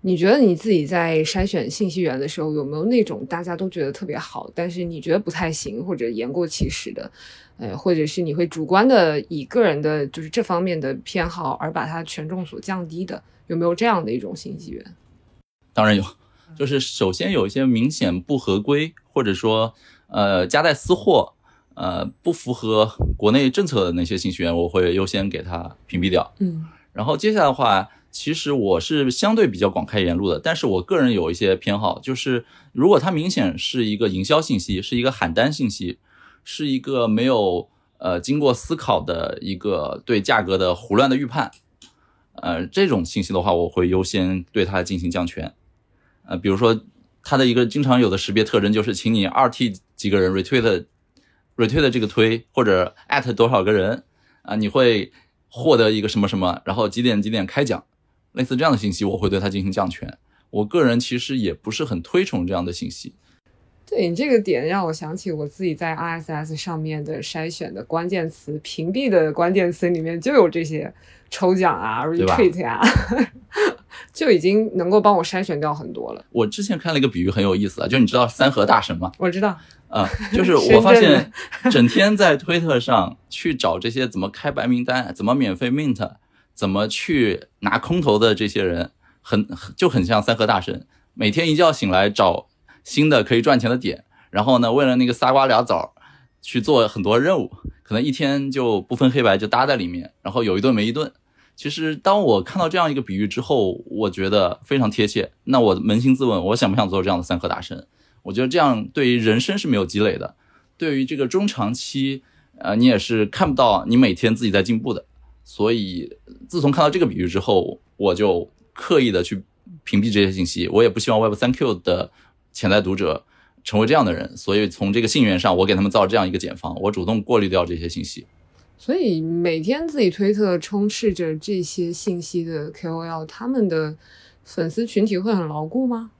Speaker 1: 你觉得你自己在筛选信息源的时候，有没有那种大家都觉得特别好，但是你觉得不太行或者言过其实的，呃，或者是你会主观的以个人的就是这方面的偏好而把它权重所降低的，有没有这样的一种信息源？
Speaker 2: 当然有，就是首先有一些明显不合规，或者说呃夹带私货。呃，不符合国内政策的那些信息源，我会优先给它屏蔽掉。
Speaker 1: 嗯，
Speaker 2: 然后接下来的话，其实我是相对比较广开言路的，但是我个人有一些偏好，就是如果它明显是一个营销信息，是一个喊单信息，是一个没有呃经过思考的一个对价格的胡乱的预判，呃这种信息的话，我会优先对它进行降权。呃，比如说它的一个经常有的识别特征就是，请你二 T 几个人 retweet retweet 这个推或者 at 多少个人啊，你会获得一个什么什么，然后几点几点开奖。类似这样的信息，我会对它进行降权。我个人其实也不是很推崇这样的信息。
Speaker 1: 对你这个点让我想起我自己在 RSS 上面的筛选的关键词，屏蔽的关键词里面就有这些抽奖啊、retweet 啊，就已经能够帮我筛选掉很多了。
Speaker 2: 我之前看了一个比喻很有意思啊，就你知道三和大神吗？
Speaker 1: 我知道
Speaker 2: 啊，就是我发现整天在推特上去找这些怎么开白名单、怎么免费 mint。怎么去拿空投的这些人，很就很像三和大神，每天一觉醒来找新的可以赚钱的点，然后呢，为了那个仨瓜俩枣去做很多任务，可能一天就不分黑白就搭在里面，然后有一顿没一顿。其实当我看到这样一个比喻之后，我觉得非常贴切。那我扪心自问，我想不想做这样的三和大神？我觉得这样对于人生是没有积累的，对于这个中长期，呃，你也是看不到你每天自己在进步的。所以，自从看到这个比喻之后，我就刻意的去屏蔽这些信息。我也不希望 Web 三 Q 的潜在读者成为这样的人。所以，从这个信源上，我给他们造这样一个茧房，我主动过滤掉这些信息。
Speaker 1: 所以，每天自己推特充斥着这些信息的 KOL，他们的粉丝群体会很牢固吗？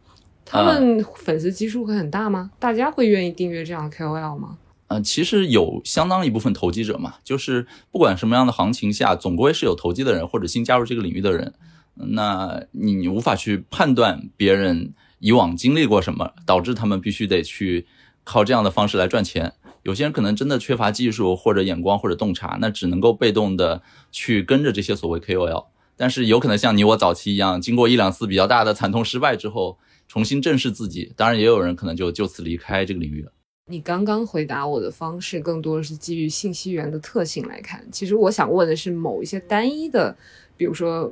Speaker 1: 他们粉丝基数会很大吗？大家会愿意订阅这样的 KOL 吗？
Speaker 2: 呃，其实有相当一部分投机者嘛，就是不管什么样的行情下，总归是有投机的人或者新加入这个领域的人。那你无法去判断别人以往经历过什么，导致他们必须得去靠这样的方式来赚钱。有些人可能真的缺乏技术或者眼光或者洞察，那只能够被动的去跟着这些所谓 KOL。但是有可能像你我早期一样，经过一两次比较大的惨痛失败之后，重新正视自己。当然，也有人可能就就此离开这个领域了。
Speaker 1: 你刚刚回答我的方式更多的是基于信息源的特性来看，其实我想问的是某一些单一的，比如说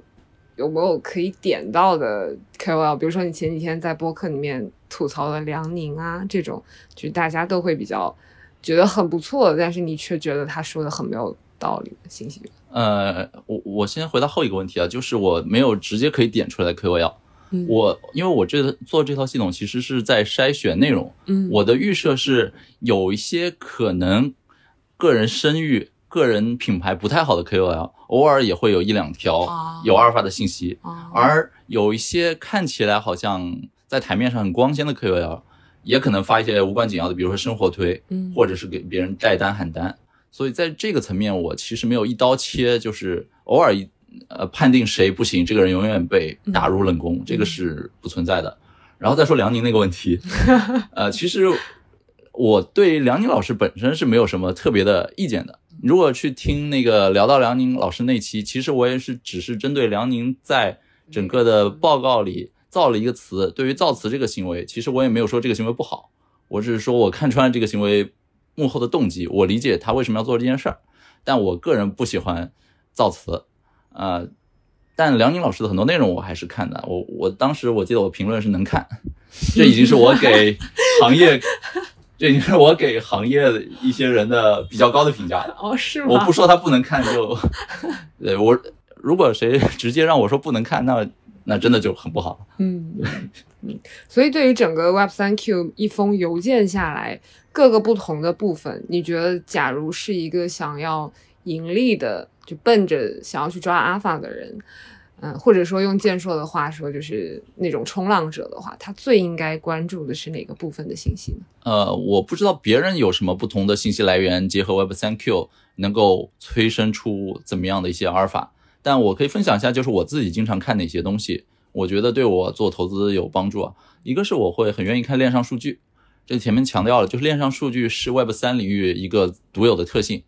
Speaker 1: 有没有可以点到的 KOL，比如说你前几天在播客里面吐槽的梁宁啊这种，就是大家都会比较觉得很不错，但是你却觉得他说的很没有道理的信息源。
Speaker 2: 呃，我我先回答后一个问题啊，就是我没有直接可以点出来的 KOL。我因为我这做这套系统其实是在筛选内容，
Speaker 1: 嗯，
Speaker 2: 我的预设是有一些可能个人声誉、个人品牌不太好的 KOL，偶尔也会有一两条有阿尔法的信息，而有一些看起来好像在台面上很光鲜的 KOL，也可能发一些无关紧要的，比如说生活推，
Speaker 1: 嗯，
Speaker 2: 或者是给别人带单喊单，所以在这个层面，我其实没有一刀切，就是偶尔一。呃，判定谁不行，这个人永远被打入冷宫，这个是不存在的。然后再说梁宁那个问题，呃，其实我对梁宁老师本身是没有什么特别的意见的。如果去听那个聊到梁宁老师那期，其实我也是只是针对梁宁在整个的报告里造了一个词，对于造词这个行为，其实我也没有说这个行为不好，我只是说我看穿这个行为幕后的动机，我理解他为什么要做这件事儿，但我个人不喜欢造词。呃，但梁宁老师的很多内容我还是看的。我我当时我记得我评论是能看，这已经是我给行业，这已经是我给行业的一些人的比较高的评价了。
Speaker 1: 哦，是吗？
Speaker 2: 我不说他不能看就，对我如果谁直接让我说不能看，那那真的就很不好。
Speaker 1: 嗯嗯，所以对于整个 Web 三 Q 一封邮件下来，各个不同的部分，你觉得假如是一个想要盈利的？就奔着想要去抓阿尔法的人，嗯，或者说用健硕的话说，就是那种冲浪者的话，他最应该关注的是哪个部分的信息呢？
Speaker 2: 呃，我不知道别人有什么不同的信息来源，结合 Web 三 Q 能够催生出怎么样的一些阿尔法，但我可以分享一下，就是我自己经常看哪些东西，我觉得对我做投资有帮助啊。一个是我会很愿意看链上数据，这前面强调了，就是链上数据是 Web 三领域一个独有的特性。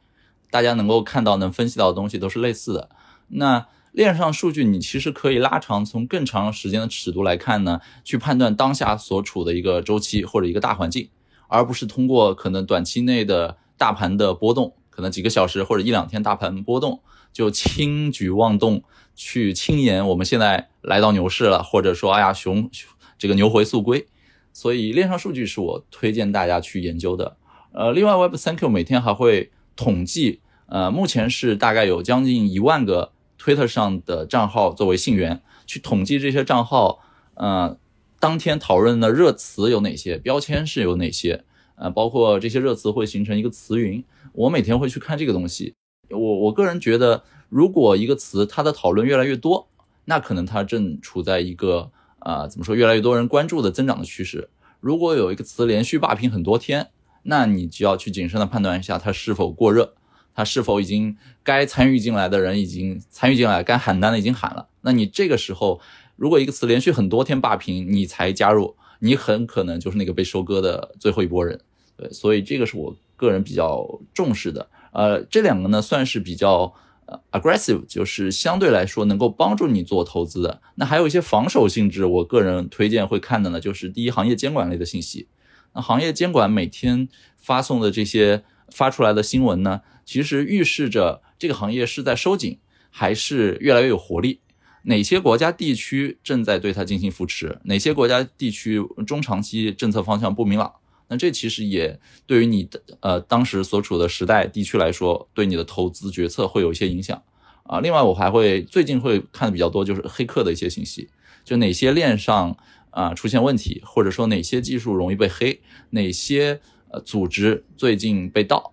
Speaker 2: 大家能够看到、能分析到的东西都是类似的。那链上数据，你其实可以拉长，从更长时间的尺度来看呢，去判断当下所处的一个周期或者一个大环境，而不是通过可能短期内的大盘的波动可能几个小时或者一两天大盘波动，就轻举妄动去轻言我们现在来到牛市了，或者说哎呀熊这个牛回速归。所以链上数据是我推荐大家去研究的。呃，另外 Web3Q 每天还会统计，呃，目前是大概有将近一万个 Twitter 上的账号作为信源，去统计这些账号，呃，当天讨论的热词有哪些，标签是有哪些，呃，包括这些热词会形成一个词云，我每天会去看这个东西。我我个人觉得，如果一个词它的讨论越来越多，那可能它正处在一个啊，怎么说，越来越多人关注的增长的趋势。如果有一个词连续霸屏很多天，那你就要去谨慎的判断一下它是否过热，他是否已经该参与进来的人已经参与进来，该喊单的已经喊了。那你这个时候，如果一个词连续很多天霸屏，你才加入，你很可能就是那个被收割的最后一波人。对，所以这个是我个人比较重视的。呃，这两个呢算是比较呃 aggressive，就是相对来说能够帮助你做投资的。那还有一些防守性质，我个人推荐会看的呢，就是第一行业监管类的信息。那行业监管每天发送的这些发出来的新闻呢，其实预示着这个行业是在收紧，还是越来越有活力？哪些国家地区正在对它进行扶持？哪些国家地区中长期政策方向不明朗？那这其实也对于你的呃当时所处的时代地区来说，对你的投资决策会有一些影响啊。另外，我还会最近会看的比较多，就是黑客的一些信息，就哪些链上。啊，出现问题，或者说哪些技术容易被黑，哪些呃组织最近被盗，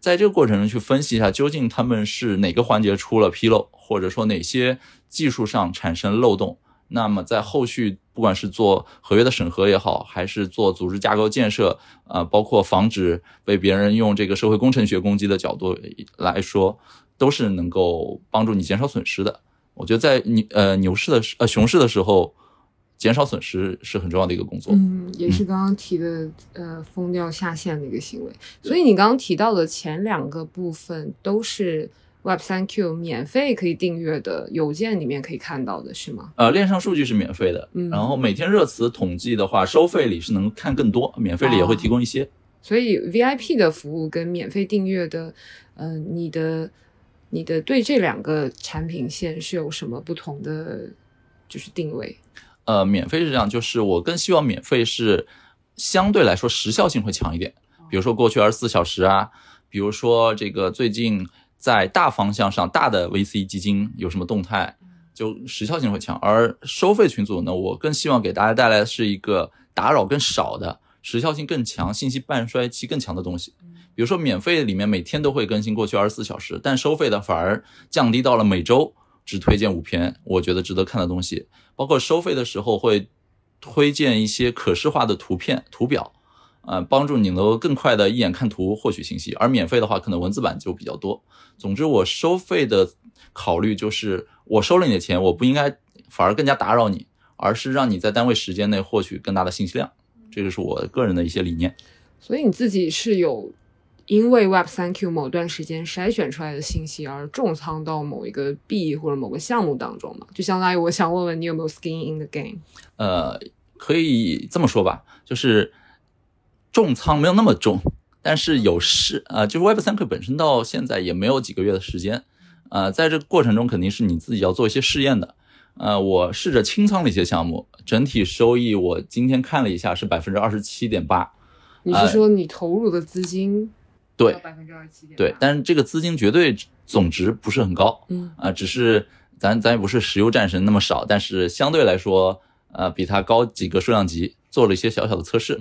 Speaker 2: 在这个过程中去分析一下，究竟他们是哪个环节出了纰漏，或者说哪些技术上产生漏洞，那么在后续不管是做合约的审核也好，还是做组织架构建设，呃，包括防止被别人用这个社会工程学攻击的角度来说，都是能够帮助你减少损失的。我觉得在牛呃牛市的呃熊市的时候。减少损失是很重要的一个工作，
Speaker 1: 嗯，也是刚刚提的，呃，封掉下线的一个行为。所以你刚刚提到的前两个部分都是 Web 三 Q 免费可以订阅的邮件里面可以看到的，是吗？
Speaker 2: 呃，链上数据是免费的，嗯然后每天热词统计的话，收费里是能看更多，免费里也会提供一些。
Speaker 1: 所以 VIP 的服务跟免费订阅的，嗯，你的你的对这两个产品线是有什么不同的就是定位？
Speaker 2: 呃，免费是这样，就是我更希望免费是相对来说时效性会强一点。比如说过去二十四小时啊，比如说这个最近在大方向上大的 VC 基金有什么动态，就时效性会强。而收费群组呢，我更希望给大家带来的是一个打扰更少的、时效性更强、信息半衰期更强的东西。比如说免费里面每天都会更新过去二十四小时，但收费的反而降低到了每周。只推荐五篇我觉得值得看的东西，包括收费的时候会推荐一些可视化的图片图表，啊，帮助你能够更快的一眼看图获取信息。而免费的话，可能文字版就比较多。总之，我收费的考虑就是，我收了你的钱，我不应该反而更加打扰你，而是让你在单位时间内获取更大的信息量。这个是我个人的一些理念。
Speaker 1: 所以你自己是有。因为 Web 三 Q 某段时间筛选出来的信息而重仓到某一个币或者某个项目当中嘛，就相当于我想问问你有没有 skin in the game？
Speaker 2: 呃，可以这么说吧，就是重仓没有那么重，但是有试呃，就是 Web 三 Q 本身到现在也没有几个月的时间，呃，在这个过程中肯定是你自己要做一些试验的。呃，我试着清仓了一些项目，整体收益我今天看了一下是百分之二十七点八。
Speaker 1: 你是说你投入的资金？
Speaker 2: 对，百分之二十七点。对，但是这个资金绝对总值不是很高，嗯啊，只是咱咱也不是石油战神那么少，但是相对来说，呃，比它高几个数量级，做了一些小小的测试。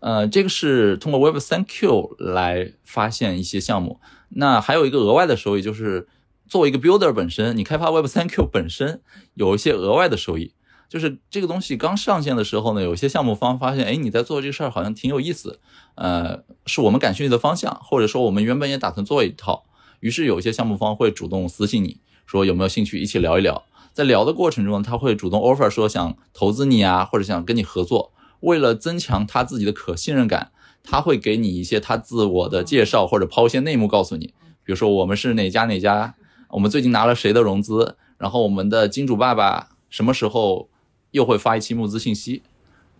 Speaker 2: 呃，这个是通过 Web 三 Q 来发现一些项目。那还有一个额外的收益，就是作为一个 Builder 本身，你开发 Web 三 Q 本身有一些额外的收益。就是这个东西刚上线的时候呢，有些项目方发现，哎，你在做这个事儿好像挺有意思，呃，是我们感兴趣的方向，或者说我们原本也打算做一套，于是有些项目方会主动私信你说有没有兴趣一起聊一聊，在聊的过程中，他会主动 offer 说想投资你啊，或者想跟你合作，为了增强他自己的可信任感，他会给你一些他自我的介绍或者抛一些内幕告诉你，比如说我们是哪家哪家，我们最近拿了谁的融资，然后我们的金主爸爸什么时候。又会发一期募资信息，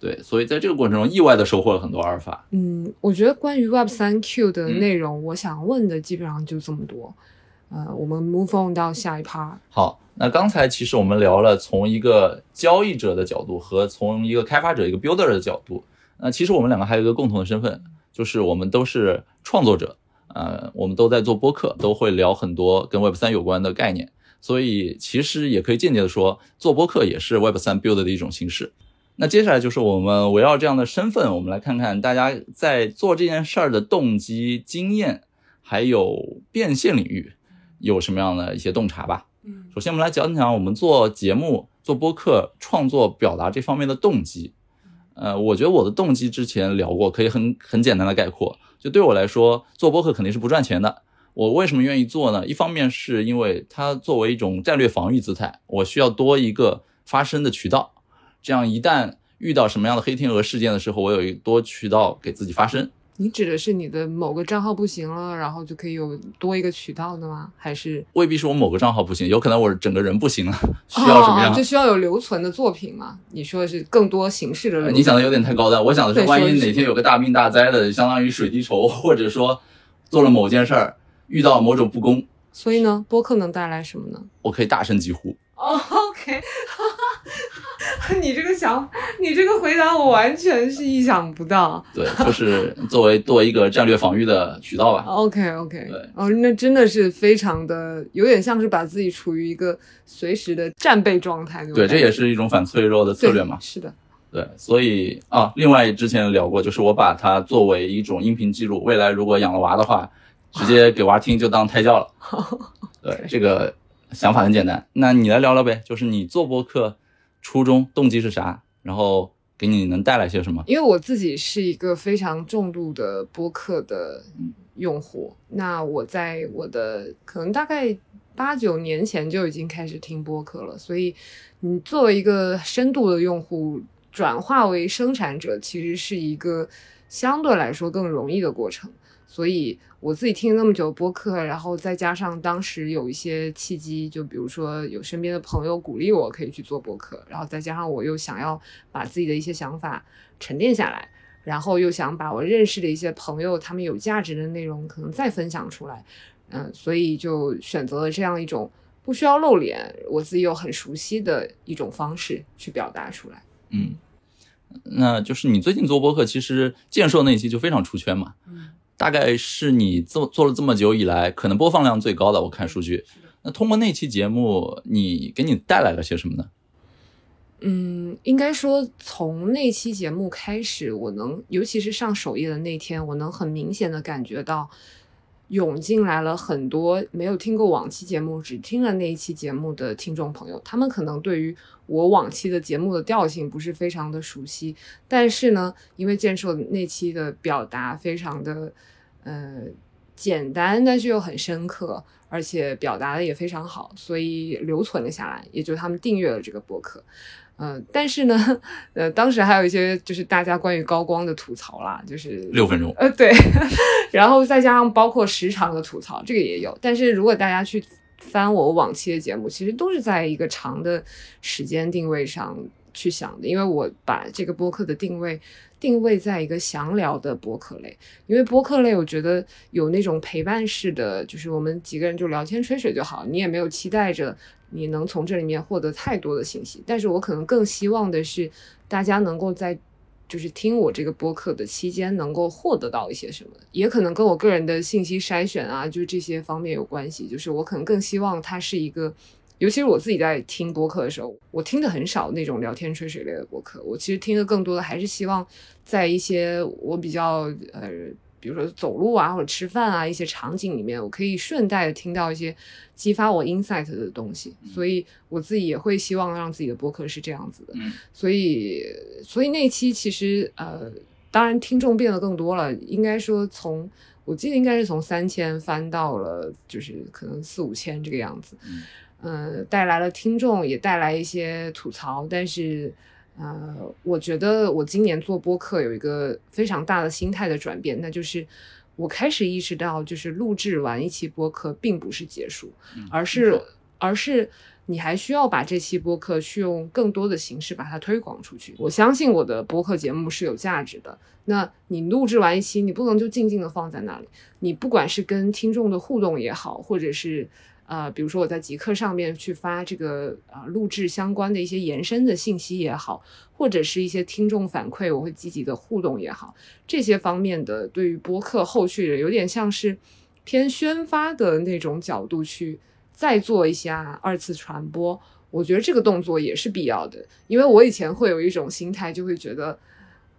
Speaker 2: 对，所以在这个过程中意外的收获了很多阿尔法。
Speaker 1: 嗯，我觉得关于 Web 三 Q 的内容，我想问的基本上就这么多。呃，我们 move on 到下一 part。
Speaker 2: 好，那刚才其实我们聊了从一个交易者的角度和从一个开发者一个 builder 的角度。那其实我们两个还有一个共同的身份，就是我们都是创作者。呃，我们都在做播客，都会聊很多跟 Web 三有关的概念。所以其实也可以间接的说，做播客也是 Web 三 build 的一种形式。那接下来就是我们围绕这样的身份，我们来看看大家在做这件事儿的动机、经验，还有变现领域有什么样的一些洞察吧。
Speaker 1: 嗯，
Speaker 2: 首先我们来讲讲我们做节目、做播客、创作、表达这方面的动机。呃，我觉得我的动机之前聊过，可以很很简单的概括，就对我来说，做播客肯定是不赚钱的。我为什么愿意做呢？一方面是因为它作为一种战略防御姿态，我需要多一个发声的渠道，这样一旦遇到什么样的黑天鹅事件的时候，我有一多渠道给自己发声。
Speaker 1: 你指的是你的某个账号不行了，然后就可以有多一个渠道的吗？还是
Speaker 2: 未必是我某个账号不行，有可能我整个人不行了，需要什么样？
Speaker 1: 就需要有留存的作品嘛？你说的是更多形式的？
Speaker 2: 你想的有点太高端，我想的是，万一哪天有个大病大灾的，相当于水滴筹，或者说做了某件事儿。遇到某种不公，
Speaker 1: 所以呢，播客能带来什么呢？
Speaker 2: 我可以大声疾呼。
Speaker 1: OK，你这个想，你这个回答我完全是意想不到。
Speaker 2: 对，就是作为作为一个战略防御的渠道吧。
Speaker 1: OK OK，
Speaker 2: 对，
Speaker 1: 哦，那真的是非常的，有点像是把自己处于一个随时的战备状态。
Speaker 2: 对，这也是一种反脆弱的策略嘛。
Speaker 1: 是的。
Speaker 2: 对，所以啊，另外之前聊过，就是我把它作为一种音频记录，未来如果养了娃的话。直接给娃听就当胎教了，对，这个想法很简单。那你来聊聊呗，就是你做播客初衷动机是啥？然后给你能带来些什么？
Speaker 1: 因为我自己是一个非常重度的播客的用户，那我在我的可能大概八九年前就已经开始听播客了，所以你作为一个深度的用户，转化为生产者，其实是一个相对来说更容易的过程，所以。我自己听了那么久播客，然后再加上当时有一些契机，就比如说有身边的朋友鼓励我可以去做播客，然后再加上我又想要把自己的一些想法沉淀下来，然后又想把我认识的一些朋友他们有价值的内容可能再分享出来，嗯，所以就选择了这样一种不需要露脸，我自己又很熟悉的一种方式去表达出来。
Speaker 2: 嗯，那就是你最近做播客，其实建设那期就非常出圈嘛。
Speaker 1: 嗯。
Speaker 2: 大概是你做做了这么久以来，可能播放量最高的。我看数据，那通过那期节目，你给你带来了些什么呢？
Speaker 1: 嗯，应该说从那期节目开始，我能，尤其是上首页的那天，我能很明显的感觉到，涌进来了很多没有听过往期节目，只听了那一期节目的听众朋友。他们可能对于我往期的节目的调性不是非常的熟悉，但是呢，因为建设那期的表达非常的。呃，简单，但是又很深刻，而且表达的也非常好，所以留存了下来。也就是他们订阅了这个博客。嗯，但是呢，呃，当时还有一些就是大家关于高光的吐槽啦，就是
Speaker 2: 六分钟，
Speaker 1: 呃，对，然后再加上包括时长的吐槽，这个也有。但是如果大家去翻我往期的节目，其实都是在一个长的时间定位上去想的，因为我把这个播客的定位。定位在一个详聊的播客类，因为播客类我觉得有那种陪伴式的，就是我们几个人就聊天吹水就好，你也没有期待着你能从这里面获得太多的信息。但是我可能更希望的是，大家能够在就是听我这个播客的期间，能够获得到一些什么，也可能跟我个人的信息筛选啊，就是这些方面有关系。就是我可能更希望它是一个。尤其是我自己在听播客的时候，我听的很少那种聊天吹水类的播客。我其实听的更多的还是希望在一些我比较呃，比如说走路啊或者吃饭啊一些场景里面，我可以顺带的听到一些激发我 insight 的东西。所以我自己也会希望让自己的播客是这样子的。所以，所以那期其实呃，当然听众变得更多了。应该说从我记得应该是从三千翻到了就是可能四五千这个样子。呃，带来了听众，也带来一些吐槽，但是，呃，我觉得我今年做播客有一个非常大的心态的转变，那就是我开始意识到，就是录制完一期播客并不是结束，而是而是你还需要把这期播客去用更多的形式把它推广出去。我相信我的播客节目是有价值的。那你录制完一期，你不能就静静的放在那里，你不管是跟听众的互动也好，或者是。呃，比如说我在极客上面去发这个啊录制相关的一些延伸的信息也好，或者是一些听众反馈，我会积极的互动也好，这些方面的对于播客后续的有点像是偏宣发的那种角度去再做一下二次传播，我觉得这个动作也是必要的，因为我以前会有一种心态，就会觉得。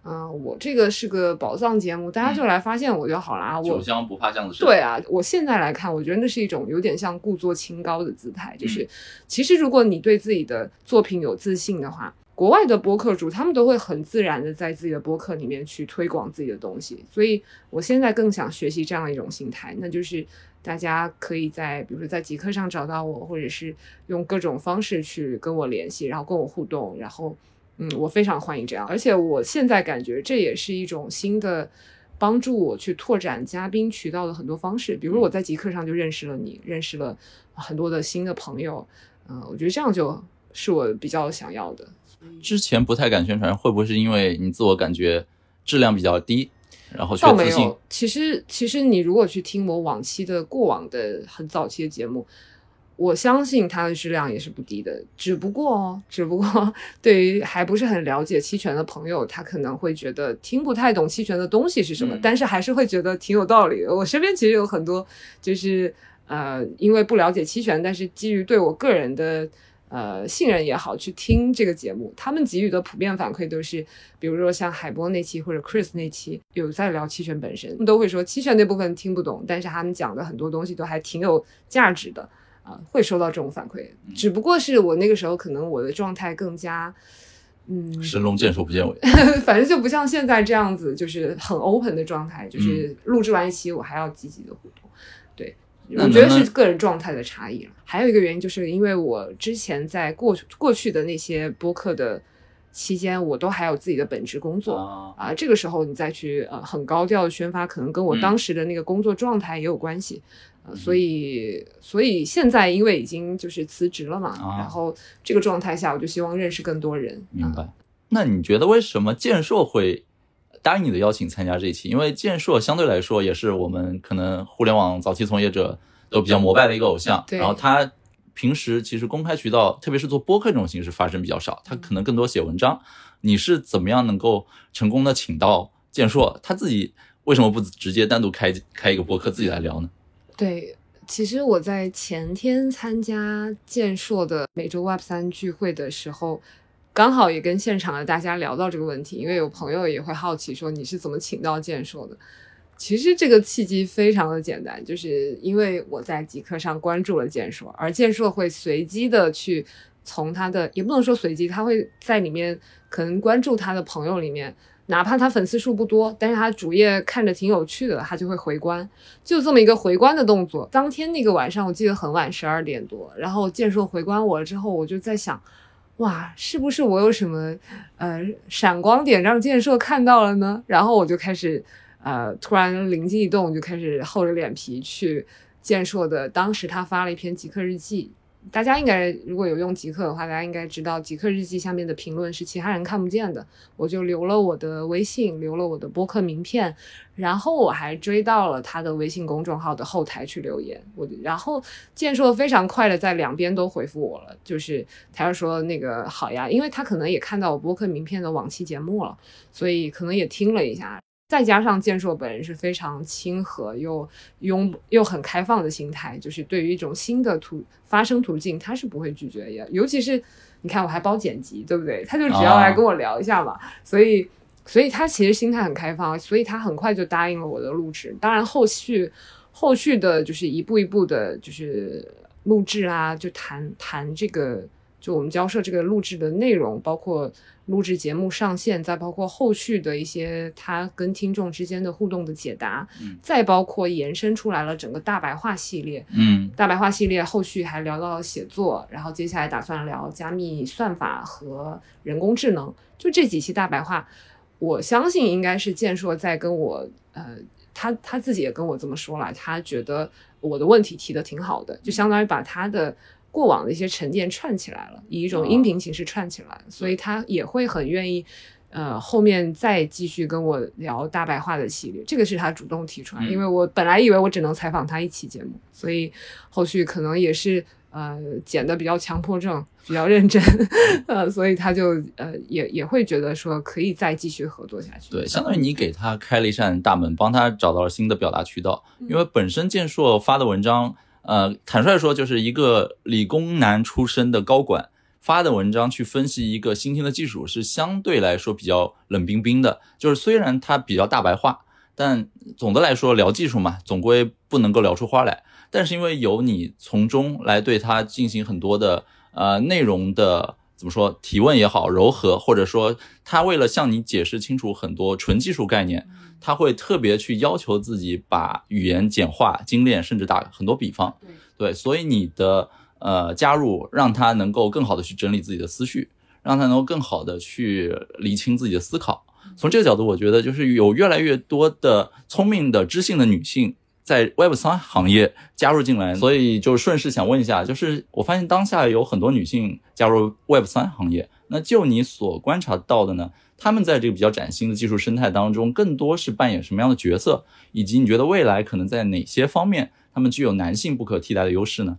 Speaker 1: 嗯，我这个是个宝藏节目，大家就来发现我就好了。
Speaker 2: 酒香不怕巷子深。
Speaker 1: 对啊，我现在来看，我觉得那是一种有点像故作清高的姿态。就是，其实如果你对自己的作品有自信的话，国外的播客主他们都会很自然的在自己的播客里面去推广自己的东西。所以我现在更想学习这样一种心态，那就是大家可以在比如说在极客上找到我，或者是用各种方式去跟我联系，然后跟我互动，然后。嗯，我非常欢迎这样，而且我现在感觉这也是一种新的帮助我去拓展嘉宾渠道的很多方式。比如我在极客上就认识了你，认识了很多的新的朋友。嗯，我觉得这样就是我比较想要的。
Speaker 2: 之前不太敢宣传，会不会是因为你自我感觉质量比较低，然后
Speaker 1: 倒没有。其实，其实你如果去听我往期的过往的很早期的节目。我相信它的质量也是不低的，只不过哦，只不过对于还不是很了解期权的朋友，他可能会觉得听不太懂期权的东西是什么，但是还是会觉得挺有道理的。我身边其实有很多，就是呃，因为不了解期权，但是基于对我个人的呃信任也好，去听这个节目，他们给予的普遍反馈都是，比如说像海波那期或者 Chris 那期有在聊期权本身，他们都会说期权那部分听不懂，但是他们讲的很多东西都还挺有价值的。啊，会收到这种反馈，只不过是我那个时候可能我的状态更加，嗯，
Speaker 2: 神龙见首不见尾，
Speaker 1: 反正就不像现在这样子，就是很 open 的状态，就是录制完一期我还要积极的互动。对，我觉得是个人状态的差异了。还有一个原因就是因为我之前在过过去的那些播客的期间，我都还有自己的本职工作啊，这个时候你再去呃很高调的宣发，可能跟我当时的那个工作状态也有关系。所以，所以现在因为已经就是辞职了嘛，然后这个状态下，我就希望认识更多人。
Speaker 2: 明白。那你觉得为什么建硕会答应你的邀请参加这一期？因为建硕相对来说也是我们可能互联网早期从业者都比较膜拜的一个偶像。
Speaker 1: 对。
Speaker 2: 然后他平时其实公开渠道，特别是做播客这种形式发声比较少，他可能更多写文章。你是怎么样能够成功的请到建硕？他自己为什么不直接单独开开一个播客自己来聊呢？
Speaker 1: 对，其实我在前天参加建硕的每周 Web 三聚会的时候，刚好也跟现场的大家聊到这个问题，因为有朋友也会好奇说你是怎么请到建硕的。其实这个契机非常的简单，就是因为我在极客上关注了建硕，而建硕会随机的去从他的，也不能说随机，他会在里面可能关注他的朋友里面。哪怕他粉丝数不多，但是他主页看着挺有趣的，他就会回关，就这么一个回关的动作。当天那个晚上，我记得很晚，十二点多，然后建硕回关我了之后，我就在想，哇，是不是我有什么呃闪光点让建硕看到了呢？然后我就开始呃突然灵机一动，就开始厚着脸皮去建硕的，当时他发了一篇极客日记。大家应该如果有用极客的话，大家应该知道极客日记下面的评论是其他人看不见的。我就留了我的微信，留了我的播客名片，然后我还追到了他的微信公众号的后台去留言。我然后建硕非常快的在两边都回复我了，就是他就说那个好呀，因为他可能也看到我播客名片的往期节目了，所以可能也听了一下。再加上建硕本人是非常亲和又拥又很开放的心态，就是对于一种新的途发生途径，他是不会拒绝的。尤其是你看我还包剪辑，对不对？他就只要来跟我聊一下嘛。所以，所以他其实心态很开放，所以他很快就答应了我的录制。当然，后续后续的就是一步一步的，就是录制啊，就谈谈这个。就我们交涉这个录制的内容，包括录制节目上线，再包括后续的一些他跟听众之间的互动的解答，再包括延伸出来了整个大白话系列。
Speaker 2: 嗯，
Speaker 1: 大白话系列后续还聊到了写作，然后接下来打算聊加密算法和人工智能。就这几期大白话，我相信应该是健硕在跟我，呃，他他自己也跟我这么说了，他觉得我的问题提的挺好的，就相当于把他的。过往的一些沉淀串起来了，以一种音频形式串起来，所以他也会很愿意。呃，后面再继续跟我聊大白话的系列，这个是他主动提出来，因为我本来以为我只能采访他一期节目，所以后续可能也是呃剪的比较强迫症，比较认真，呃，所以他就呃也也会觉得说可以再继续合作下去。
Speaker 2: 对，相当于你给他开了一扇大门，帮他找到了新的表达渠道。因为本身建硕发的文章，呃，坦率说就是一个理工男出身的高管。发的文章去分析一个新兴的技术是相对来说比较冷冰冰的，就是虽然它比较大白话，但总的来说聊技术嘛，总归不能够聊出花来。但是因为有你从中来对它进行很多的呃内容的怎么说提问也好，柔和，或者说他为了向你解释清楚很多纯技术概念，他会特别去要求自己把语言简化、精炼，甚至打很多比方。对，所以你的。呃，加入让他能够更好的去整理自己的思绪，让他能够更好的去理清自己的思考。从这个角度，我觉得就是有越来越多的聪明的知性的女性在 Web 三行业加入进来，所以就顺势想问一下，就是我发现当下有很多女性加入 Web 三行业，那就你所观察到的呢，他们在这个比较崭新的技术生态当中，更多是扮演什么样的角色？以及你觉得未来可能在哪些方面，他们具有男性不可替代的优势呢？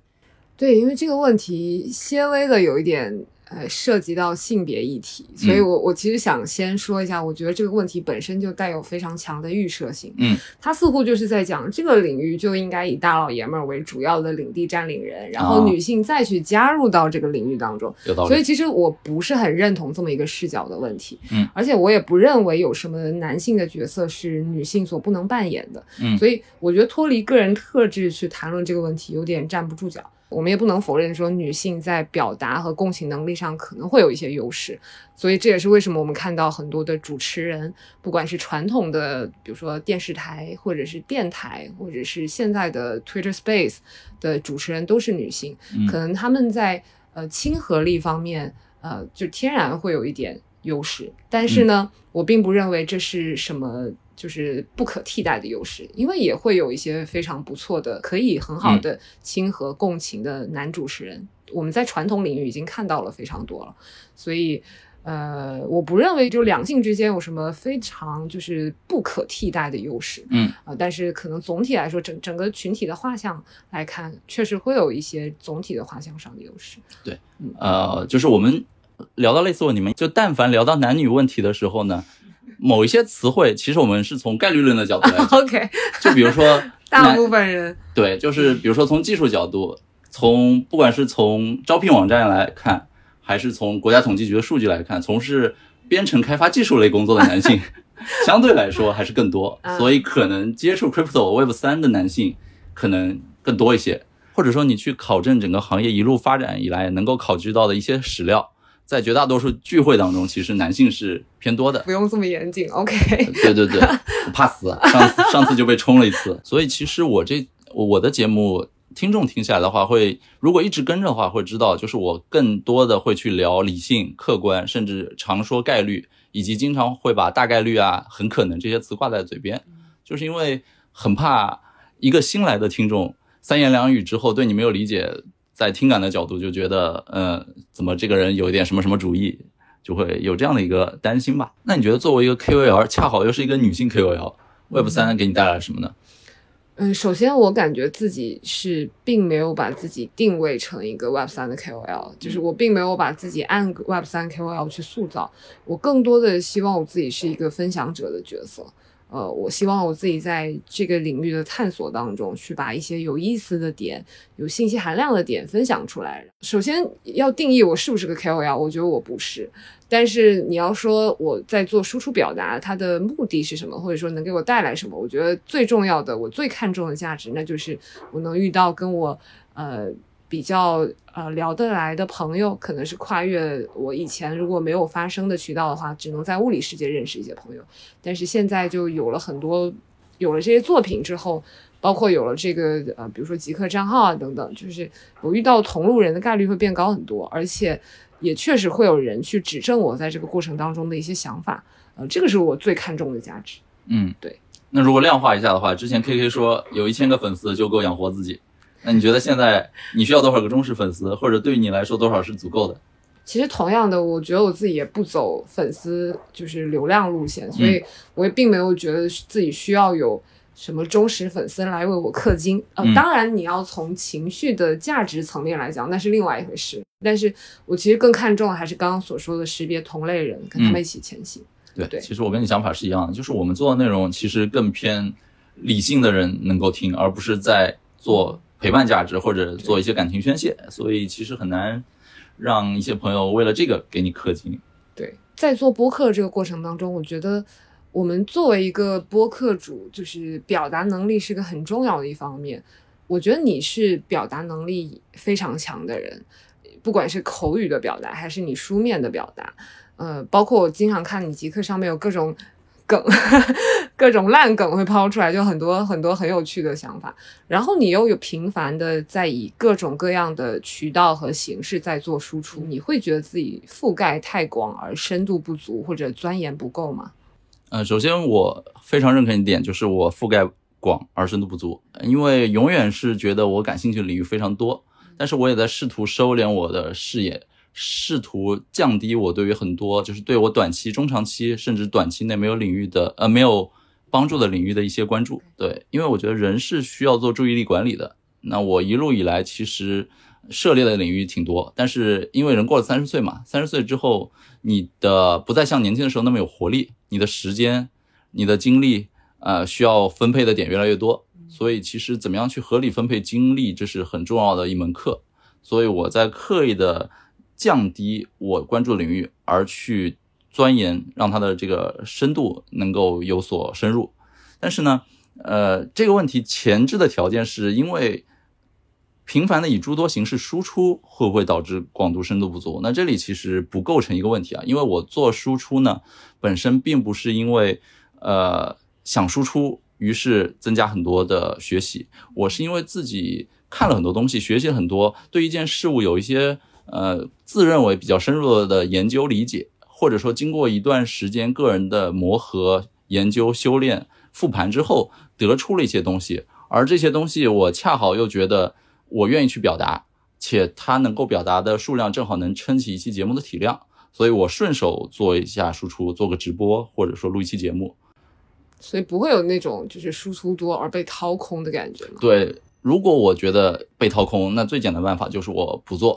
Speaker 1: 对，因为这个问题些微的有一点。呃，涉及到性别议题，所以我我其实想先说一下，我觉得这个问题本身就带有非常强的预设性。
Speaker 2: 嗯，
Speaker 1: 他似乎就是在讲这个领域就应该以大老爷们儿为主要的领地占领人，然后女性再去加入到这个领域当中。
Speaker 2: 有道理。
Speaker 1: 所以其实我不是很认同这么一个视角的问题。
Speaker 2: 嗯，
Speaker 1: 而且我也不认为有什么男性的角色是女性所不能扮演的。
Speaker 2: 嗯，
Speaker 1: 所以我觉得脱离个人特质去谈论这个问题有点站不住脚。我们也不能否认说女性在表达和共情能力上可能会有一些优势，所以这也是为什么我们看到很多的主持人，不管是传统的，比如说电视台，或者是电台，或者是现在的 Twitter Space 的主持人都是女性，可能他们在呃亲和力方面，呃，就天然会有一点优势。但是呢，我并不认为这是什么。就是不可替代的优势，因为也会有一些非常不错的、可以很好的亲和共情的男主持人。我们在传统领域已经看到了非常多了，所以，呃，我不认为就两性之间有什么非常就是不可替代的优势。
Speaker 2: 嗯
Speaker 1: 啊，但是可能总体来说，整整个群体的画像来看，确实会有一些总体的画像上的优势。
Speaker 2: 对，呃，就是我们聊到类似问题们，就但凡聊到男女问题的时候呢。某一些词汇，其实我们是从概率论的角度来讲。
Speaker 1: OK，
Speaker 2: 就比如说，
Speaker 1: 大部分人
Speaker 2: 对，就是比如说从技术角度，从不管是从招聘网站来看，还是从国家统计局的数据来看，从事编程开发技术类工作的男性，相对来说还是更多。所以可能接触 Crypto Web 三的男性可能更多一些，或者说你去考证整个行业一路发展以来能够考据到的一些史料。在绝大多数聚会当中，其实男性是偏多的。
Speaker 1: 不用这么严谨，OK。
Speaker 2: 对对对，怕死，上次上次就被冲了一次。所以其实我这我的节目听众听下来的话，会如果一直跟着的话，会知道就是我更多的会去聊理性、客观，甚至常说概率，以及经常会把大概率啊、很可能这些词挂在嘴边，就是因为很怕一个新来的听众三言两语之后对你没有理解。在听感的角度就觉得，嗯，怎么这个人有一点什么什么主义，就会有这样的一个担心吧？那你觉得作为一个 KOL，恰好又是一个女性 KOL，Web 三给你带来什么呢？
Speaker 1: 嗯，首先我感觉自己是并没有把自己定位成一个 Web 三的 KOL，就是我并没有把自己按 Web 三 KOL 去塑造，我更多的希望我自己是一个分享者的角色。呃，我希望我自己在这个领域的探索当中，去把一些有意思的点、有信息含量的点分享出来。首先要定义我是不是个 KOL，我觉得我不是。但是你要说我在做输出表达，它的目的是什么，或者说能给我带来什么？我觉得最重要的，我最看重的价值，那就是我能遇到跟我呃。比较呃聊得来的朋友，可能是跨越我以前如果没有发声的渠道的话，只能在物理世界认识一些朋友。但是现在就有了很多，有了这些作品之后，包括有了这个呃，比如说极客账号啊等等，就是我遇到同路人的概率会变高很多，而且也确实会有人去指正我在这个过程当中的一些想法。呃，这个是我最看重的价值。
Speaker 2: 嗯，
Speaker 1: 对。
Speaker 2: 那如果量化一下的话，之前 K K 说有一千个粉丝就够养活自己。那你觉得现在你需要多少个忠实粉丝，或者对于你来说多少是足够的？
Speaker 1: 其实同样的，我觉得我自己也不走粉丝就是流量路线，所以我也并没有觉得自己需要有什么忠实粉丝来为我氪金。呃，当然你要从情绪的价值层面来讲，那是另外一回事。但是我其实更看重还是刚刚所说的识别同类人，跟他们一起前行。
Speaker 2: 对对，其实我跟你想法是一样的，就是我们做的内容其实更偏理性的人能够听，而不是在做陪伴价值或者做一些感情宣泄，所以其实很难。让一些朋友为了这个给你氪金。
Speaker 1: 对，在做播客这个过程当中，我觉得我们作为一个播客主，就是表达能力是个很重要的一方面。我觉得你是表达能力非常强的人，不管是口语的表达，还是你书面的表达，呃，包括我经常看你极客上面有各种。梗，各种烂梗会抛出来，就很多很多很有趣的想法。然后你又有频繁的在以各种各样的渠道和形式在做输出，你会觉得自己覆盖太广而深度不足，或者钻研不够吗？
Speaker 2: 呃，首先我非常认可一点，就是我覆盖广而深度不足，因为永远是觉得我感兴趣的领域非常多，但是我也在试图收敛我的视野。试图降低我对于很多就是对我短期、中长期甚至短期内没有领域的呃没有帮助的领域的一些关注。对，因为我觉得人是需要做注意力管理的。那我一路以来其实涉猎的领域挺多，但是因为人过了三十岁嘛，三十岁之后你的不再像年轻的时候那么有活力，你的时间、你的精力呃需要分配的点越来越多，所以其实怎么样去合理分配精力，这是很重要的一门课。所以我在刻意的。降低我关注的领域，而去钻研，让它的这个深度能够有所深入。但是呢，呃，这个问题前置的条件是因为频繁的以诸多形式输出，会不会导致广度深度不足？那这里其实不构成一个问题啊，因为我做输出呢，本身并不是因为呃想输出，于是增加很多的学习，我是因为自己看了很多东西，学习了很多，对一件事物有一些。呃，自认为比较深入的研究理解，或者说经过一段时间个人的磨合、研究、修炼、复盘之后，得出了一些东西。而这些东西，我恰好又觉得我愿意去表达，且它能够表达的数量正好能撑起一期节目的体量，所以我顺手做一下输出，做个直播，或者说录一期节目。
Speaker 1: 所以不会有那种就是输出多而被掏空的感觉吗？
Speaker 2: 对，如果我觉得被掏空，那最简单办法就是我不做。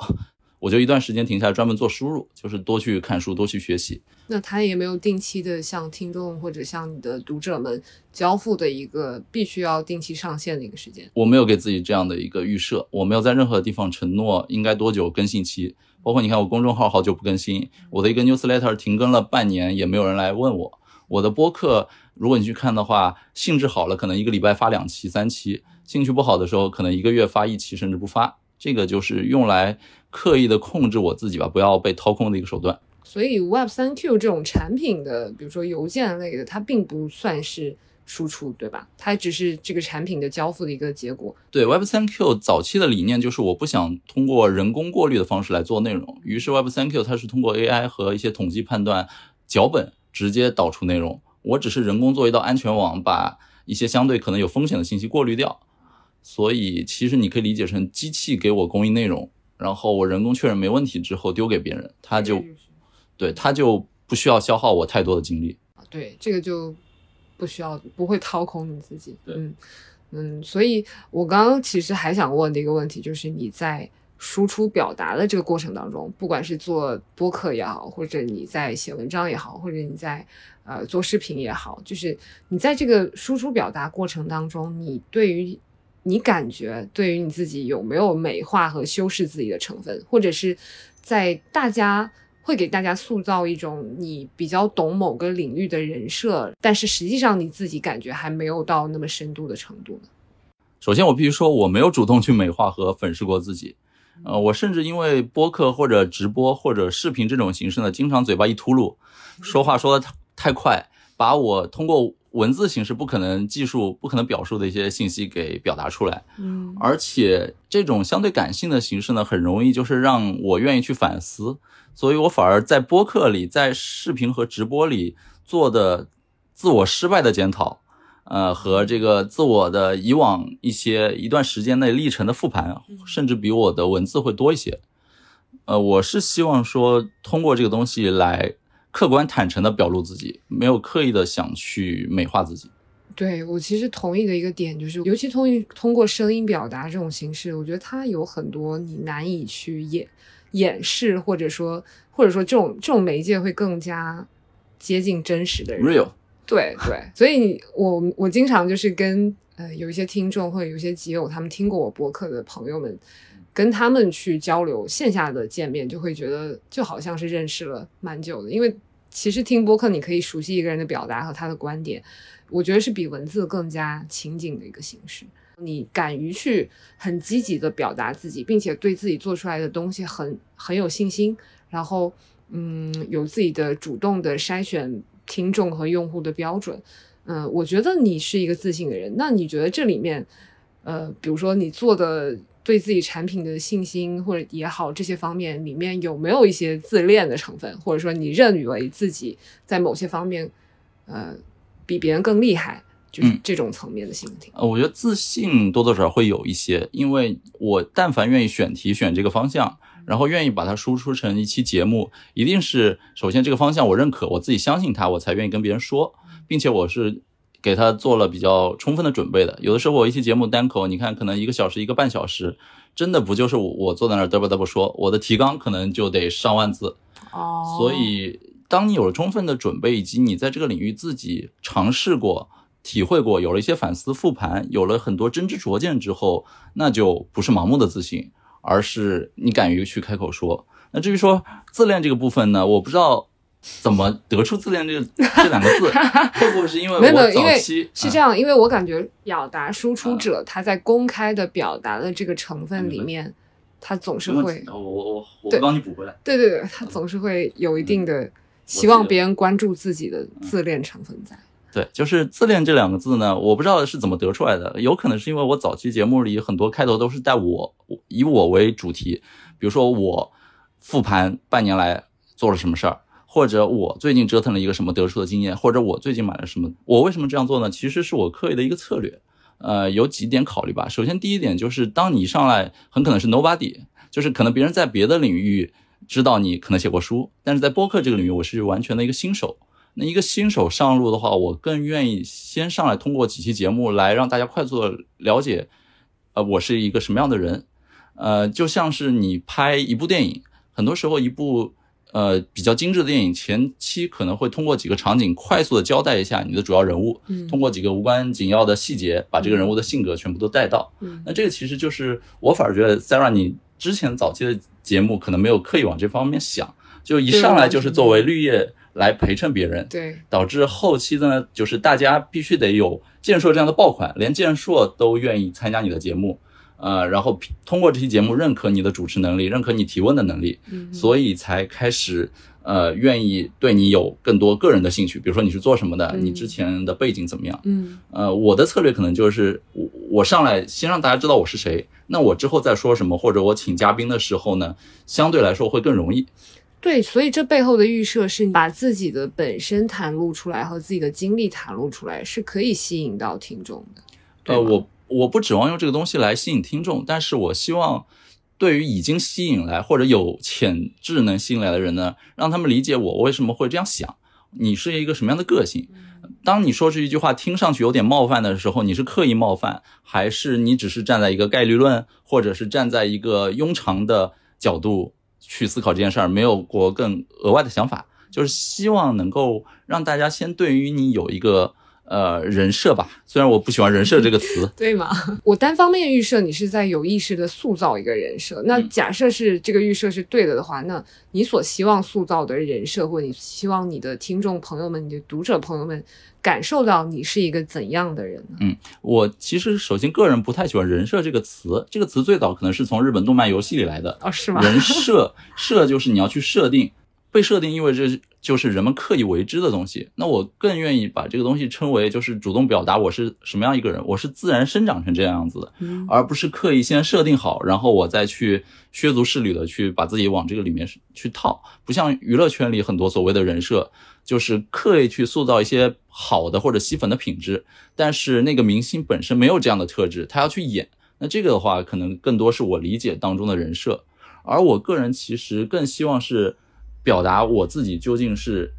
Speaker 2: 我就一段时间停下来专门做输入，就是多去看书，多去学习。
Speaker 1: 那他也没有定期的向听众或者向你的读者们交付的一个必须要定期上线的一个时间。
Speaker 2: 我没有给自己这样的一个预设，我没有在任何地方承诺应该多久更新期。包括你看我公众号好久不更新，我的一个 newsletter 停更了半年也没有人来问我。我的播客如果你去看的话，兴致好了可能一个礼拜发两期、三期；兴趣不好的时候可能一个月发一期甚至不发。这个就是用来。刻意的控制我自己吧，不要被掏空的一个手段。
Speaker 1: 所以 Web 三 Q 这种产品的，比如说邮件类的，它并不算是输出，对吧？它只是这个产品的交付的一个结果。
Speaker 2: 对 Web 三 Q 早期的理念就是我不想通过人工过滤的方式来做内容，于是 Web 三 Q 它是通过 AI 和一些统计判断脚本直接导出内容，我只是人工做一道安全网，把一些相对可能有风险的信息过滤掉。所以其实你可以理解成机器给我供应内容。然后我人工确认没问题之后丢给别人，他就，对他就不需要消耗我太多的精力
Speaker 1: 啊。对，这个就不需要，不会掏空你自己。
Speaker 2: 嗯
Speaker 1: 嗯，所以我刚刚其实还想问的一个问题，就是你在输出表达的这个过程当中，不管是做播客也好，或者你在写文章也好，或者你在呃做视频也好，就是你在这个输出表达过程当中，你对于你感觉对于你自己有没有美化和修饰自己的成分，或者是在大家会给大家塑造一种你比较懂某个领域的人设，但是实际上你自己感觉还没有到那么深度的程度呢？
Speaker 2: 首先，我必须说我没有主动去美化和粉饰过自己，呃，我甚至因为播客或者直播或者视频这种形式呢，经常嘴巴一秃噜，说话说的太快，把我通过。文字形式不可能技术不可能表述的一些信息给表达出来，
Speaker 1: 嗯，
Speaker 2: 而且这种相对感性的形式呢，很容易就是让我愿意去反思，所以我反而在播客里、在视频和直播里做的自我失败的检讨，呃，和这个自我的以往一些一段时间内历程的复盘，甚至比我的文字会多一些。呃，我是希望说通过这个东西来客观坦诚的表露自己，没有刻意的想去美化自己。
Speaker 1: 对我其实同意的一个点就是，尤其通通过声音表达这种形式，我觉得它有很多你难以去掩掩饰，或者说或者说这种这种媒介会更加接近真实的人。
Speaker 2: Real，
Speaker 1: 对对，所以我我经常就是跟呃有一些听众或者有一些集友，他们听过我博客的朋友们，跟他们去交流线下的见面，就会觉得就好像是认识了蛮久的，因为其实听播客你可以熟悉一个人的表达和他的观点，我觉得是比文字更加情景的一个形式。你敢于去很积极的表达自己，并且对自己做出来的东西很很有信心，然后嗯有自己的主动的筛选听众和用户的标准，嗯、我觉得你是一个自信的人。那你觉得这里面，呃，比如说你做的对自己产品的信心或者也好，这些方面里面有没有一些自恋的成分，或者说你认为自己在某些方面，呃，比别人更厉害，就是
Speaker 2: 嗯
Speaker 1: 这种层面的心情？
Speaker 2: 呃，我觉得自信多多少少会有一些，因为我但凡愿意选题选这个方向，然后愿意把它输出成一期节目，一定是首先这个方向我认可，我自己相信它，我才愿意跟别人说，并且我是给他做了比较充分的准备的。有的时候我一期节目单口，你看可能一个小时、一个半小时，真的不就是我我坐在那儿嘚啵嘚啵说，我的提纲可能就得上万字，
Speaker 1: 哦
Speaker 2: 所以，当你有了充分的准备，以及你在这个领域自己尝试过、体会过，有了一些反思复盘，有了很多真知灼见之后，那就不是盲目的自信，而是你敢于去开口说。那至于说自恋这个部分呢，我不知道怎么得出自恋这个 这两个字，会不会是因为
Speaker 1: 没有，因为是这样，因为我感觉表达输出者他在公开的表达的这个成分里面，他总是
Speaker 2: 嗯
Speaker 1: 会，
Speaker 2: 我我我我
Speaker 1: 对。
Speaker 2: 帮你补回来。
Speaker 1: 对对对，他总是会有一定的希望别人关注自己的自恋成分在。
Speaker 2: 对，就是自恋这两个字呢，我不知道是怎么得出来的，有可能是因为我早期节目里很多开头都是带我以我为主题，比如说我复盘半年来做了什么事儿，或者我最近折腾了一个什么得出的经验，或者我最近买了什么。我为什么这样做呢？其实是我刻意的一个策略。呃，有几点考虑吧。首先，第一点就是，当你上来很可能是 nobody，就是可能别人在别的领域知道你可能写过书，但是在播客这个领域，我是完全的一个新手。那一个新手上路的话，我更愿意先上来通过几期节目来让大家快速的了解，呃，我是一个什么样的人。呃，就像是你拍一部电影，很多时候一部呃比较精致的电影，前期可能会通过几个场景快速的交代一下你的主要人物，
Speaker 1: 嗯
Speaker 2: 通过几个无关紧要的细节，把这个人物的性格全部都带到。
Speaker 1: 嗯
Speaker 2: 那这个其实就是我反而觉得 Sarah 你之前早期的节目可能没有刻意往这方面想，就一上来就是作为绿叶来陪衬别人，
Speaker 1: 对，
Speaker 2: 导致后期的呢，就是大家必须得有健硕这样的爆款，连健硕都愿意参加你的节目，呃，然后通过这期节目认可你的主持能力，认可你提问的能力，
Speaker 1: 嗯
Speaker 2: 所以才开始呃愿意对你有更多个人的兴趣，比如说你是做什么的，
Speaker 1: 嗯
Speaker 2: 你之前的背景怎么样。
Speaker 1: 嗯
Speaker 2: 呃，我的策略可能就是我我上来先让大家知道我是谁，那我之后再说什么，或者我请嘉宾的时候呢，相对来说会更容易。
Speaker 1: 对，所以这背后的预设是把自己的本身袒露出来和自己的经历袒露出来，是可以吸引到听众的。
Speaker 2: 呃，我我不指望用这个东西来吸引听众，但是我希望对于已经吸引来或者有潜质能吸引来的人呢，让他们理解我为什么会这样想，你是一个什么样的个性。当你说这一句话听上去有点冒犯的时候，你是刻意冒犯，还是你只是站在一个概率论，或者是站在一个庸常的角度去思考这件事儿，没有过更额外的想法？就是希望能够让大家先对于你有一个呃人设吧，虽然我不喜欢人设这个词，
Speaker 1: 对吗？我单方面预设你是在有意识的塑造一个人设。那
Speaker 2: 嗯
Speaker 1: 假设是这个预设是对的的话，那你所希望塑造的人设，或者你希望你的听众朋友们、你的读者朋友们感受到你是一个怎样的人呢？
Speaker 2: 嗯我其实首先个人不太喜欢人设这个词，这个词最早可能是从日本动漫游戏里来的。
Speaker 1: 哦，是吗？
Speaker 2: 人设设就是你要去设定，被设定意味着就是人们刻意为之的东西。那我更愿意把这个东西称为就是主动表达我是什么样一个人，我是自然生长成这样子的，而不是刻意先设定好，然后我再去削足适履的去把自己往这个里面去套。不像娱乐圈里很多所谓的人设，就是刻意去塑造一些好的或者吸粉的品质，但是那个明星本身没有这样的特质，他要去演。那这个的话，可能更多是我理解当中的人设，而我个人其实更希望是表达我自己究竟是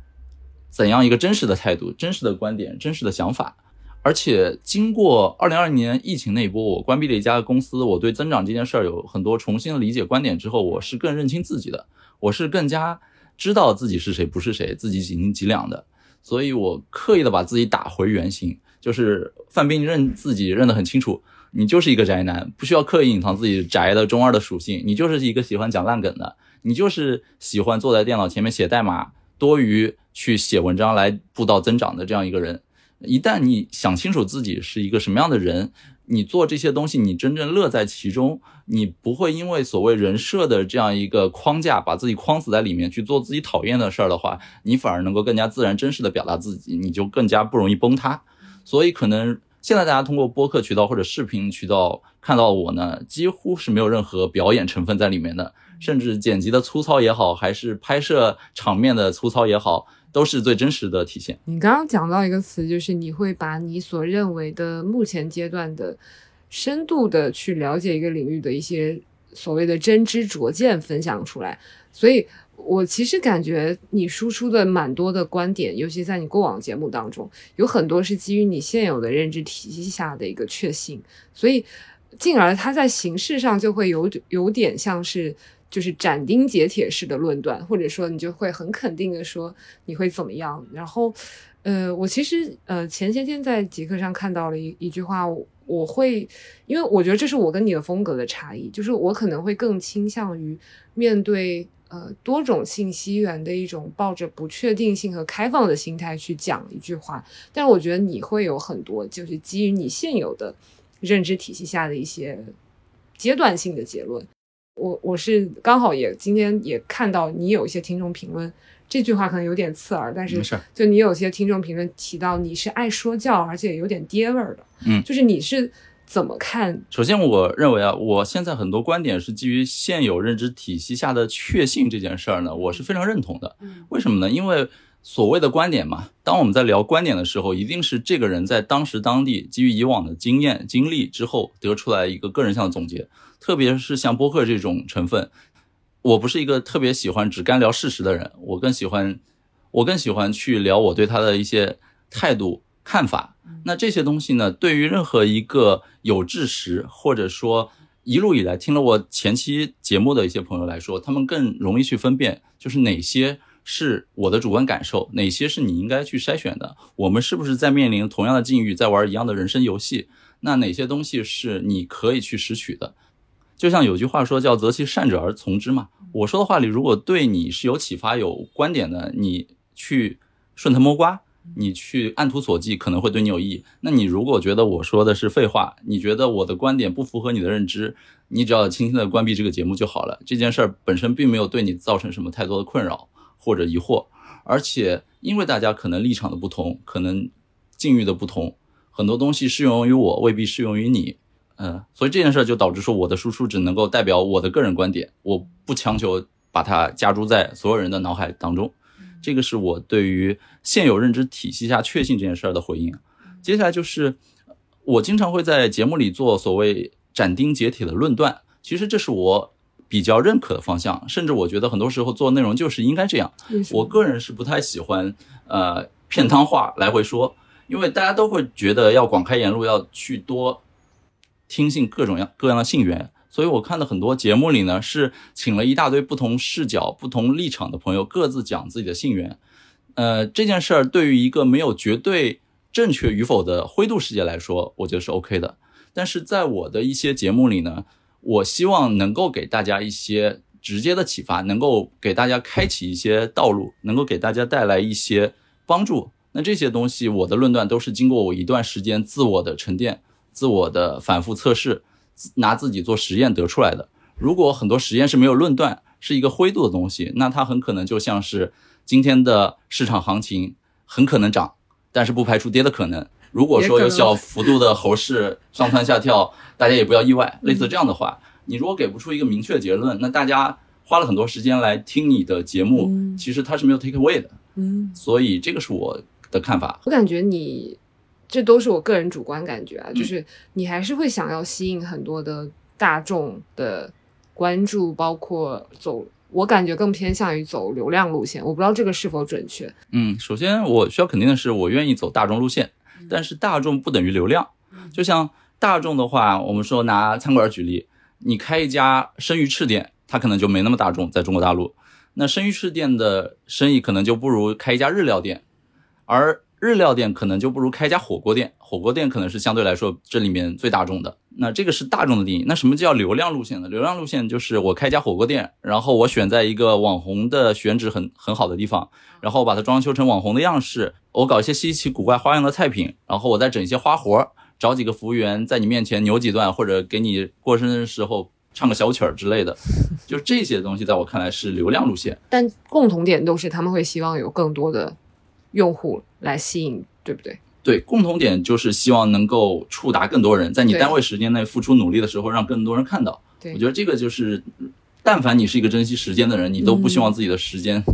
Speaker 2: 怎样一个真实的态度、真实的观点、真实的想法。而且经过二零二零年疫情那一波，我关闭了一家公司，我对增长这件事儿有很多重新的理解观点之后，我是更认清自己的，我是更加知道自己是谁不是谁，自己几斤几两的。所以我刻意的把自己打回原形，就是范冰认自己认得很清楚。你就是一个宅男，不需要刻意隐藏自己宅的中二的属性。你就是一个喜欢讲烂梗的，你就是喜欢坐在电脑前面写代码，多于去写文章来布道增长的这样一个人。一旦你想清楚自己是一个什么样的人，你做这些东西，你真正乐在其中，你不会因为所谓人设的这样一个框架，把自己框死在里面去做自己讨厌的事儿的话，你反而能够更加自然真实的表达自己，你就更加不容易崩塌。所以可能。现在大家通过播客渠道或者视频渠道看到我呢，几乎是没有任何表演成分在里面的，甚至剪辑的粗糙也好，还是拍摄场面的粗糙也好，都是最真实的体现。
Speaker 1: 你刚刚讲到一个词，就是你会把你所认为的目前阶段的深度的去了解一个领域的一些所谓的真知灼见分享出来，所以。我其实感觉你输出的蛮多的观点，尤其在你过往节目当中，有很多是基于你现有的认知体系下的一个确信，所以进而它在形式上就会有有点像是就是斩钉截铁式的论断，或者说你就会很肯定的说你会怎么样。然后，呃，我其实呃前些天在极客上看到了一一句话，我会因为我觉得这是我跟你的风格的差异，就是我可能会更倾向于面对。呃，多种信息源的一种抱着不确定性和开放的心态去讲一句话，但我觉得你会有很多就是基于你现有的认知体系下的一些阶段性的结论。我我是刚好也今天也看到你有一些听众评论，这句话可能有点刺耳，但是就你有些听众评论提到你是爱说教，而且有点爹味儿的，
Speaker 2: 嗯，
Speaker 1: 就是你是。怎么看？
Speaker 2: 首先，我认为啊，我现在很多观点是基于现有认知体系下的确信这件事儿呢，我是非常认同的。为什么呢？因为所谓的观点嘛，当我们在聊观点的时候，一定是这个人在当时当地基于以往的经验经历之后得出来一个个人向的总结。特别是像播客这种成分，我不是一个特别喜欢只干聊事实的人，我更喜欢，我更喜欢去聊我对他的一些态度。看法，那这些东西呢？对于任何一个有知识，或者说一路以来听了我前期节目的一些朋友来说，他们更容易去分辨，就是哪些是我的主观感受，哪些是你应该去筛选的。我们是不是在面临同样的境遇，在玩一样的人生游戏？那哪些东西是你可以去拾取的？就像有句话说，叫择其善者而从之嘛。我说的话里，如果对你是有启发、有观点的，你去顺藤摸瓜。你去按图索骥可能会对你有意义。那你如果觉得我说的是废话，你觉得我的观点不符合你的认知，你只要轻轻的关闭这个节目就好了。这件事儿本身并没有对你造成什么太多的困扰或者疑惑，而且因为大家可能立场的不同，可能境遇的不同，很多东西适用于我未必适用于你，嗯，所以这件事儿就导致说我的输出只能够代表我的个人观点，我不强求把它加诸在所有人的脑海当中。这个是我对于现有认知体系下确信这件事儿的回应。接下来就是我经常会在节目里做所谓斩钉截铁的论断，其实这是我比较认可的方向，甚至我觉得很多时候做内容就是应该这样。我个人是不太喜欢呃片汤话来回说，因为大家都会觉得要广开言路，要去多听信各种样各样的信源。所以我看的很多节目里呢，是请了一大堆不同视角、不同立场的朋友，各自讲自己的信源。呃，这件事儿对于一个没有绝对正确与否的灰度世界来说，我觉得是 OK 的。但是在我的一些节目里呢，我希望能够给大家一些直接的启发，能够给大家开启一些道路，能够给大家带来一些帮助。那这些东西，我的论断都是经过我一段时间自我的沉淀、自我的反复测试。拿自己做实验得出来的。如果很多实验是没有论断，是一个灰度的东西，那它很可能就像是今天的市场行情，很可能涨，但是不排除跌的可能。如果说有小幅度的猴市上蹿下跳，大家也不要意外。类似这样的话，你如果给不出一个明确结论，那大家花了很多时间来听你的节目，其实它是没有 take away 的。
Speaker 1: 嗯，
Speaker 2: 所以这个是我的看法。
Speaker 1: 我感觉你这都是我个人主观感觉啊，就是你还是会想要吸引很多的大众的关注，包括走。我感觉更偏向于走流量路线，我不知道这个是否准确。
Speaker 2: 嗯，首先我需要肯定的是，我愿意走大众路线，但是大众不等于流量。就像大众的话，我们说拿餐馆举例，你开一家生鱼翅店，它可能就没那么大众，在中国大陆，那生鱼翅店的生意可能就不如开一家日料店，而。日料店可能就不如开家火锅店，火锅店可能是相对来说这里面最大众的。那这个是大众的定义。那什么叫流量路线呢？流量路线就是我开家火锅店，然后我选在一个网红的选址很很好的地方，然后把它装修成网红的样式，我搞一些稀奇古怪花样的菜品，然后我再整一些花活，找几个服务员在你面前扭几段，或者给你过生日时候唱个小曲儿之类的，就这些东西在我看来是流量路线。
Speaker 1: 但共同点都是他们会希望有更多的。用户来吸引，对不对？
Speaker 2: 对，共同点就是希望能够触达更多人，在你单位时间内付出努力的时候，让更多人看到。我觉得这个就是，但凡你是一个珍惜时间的人，你都不希望自己的时间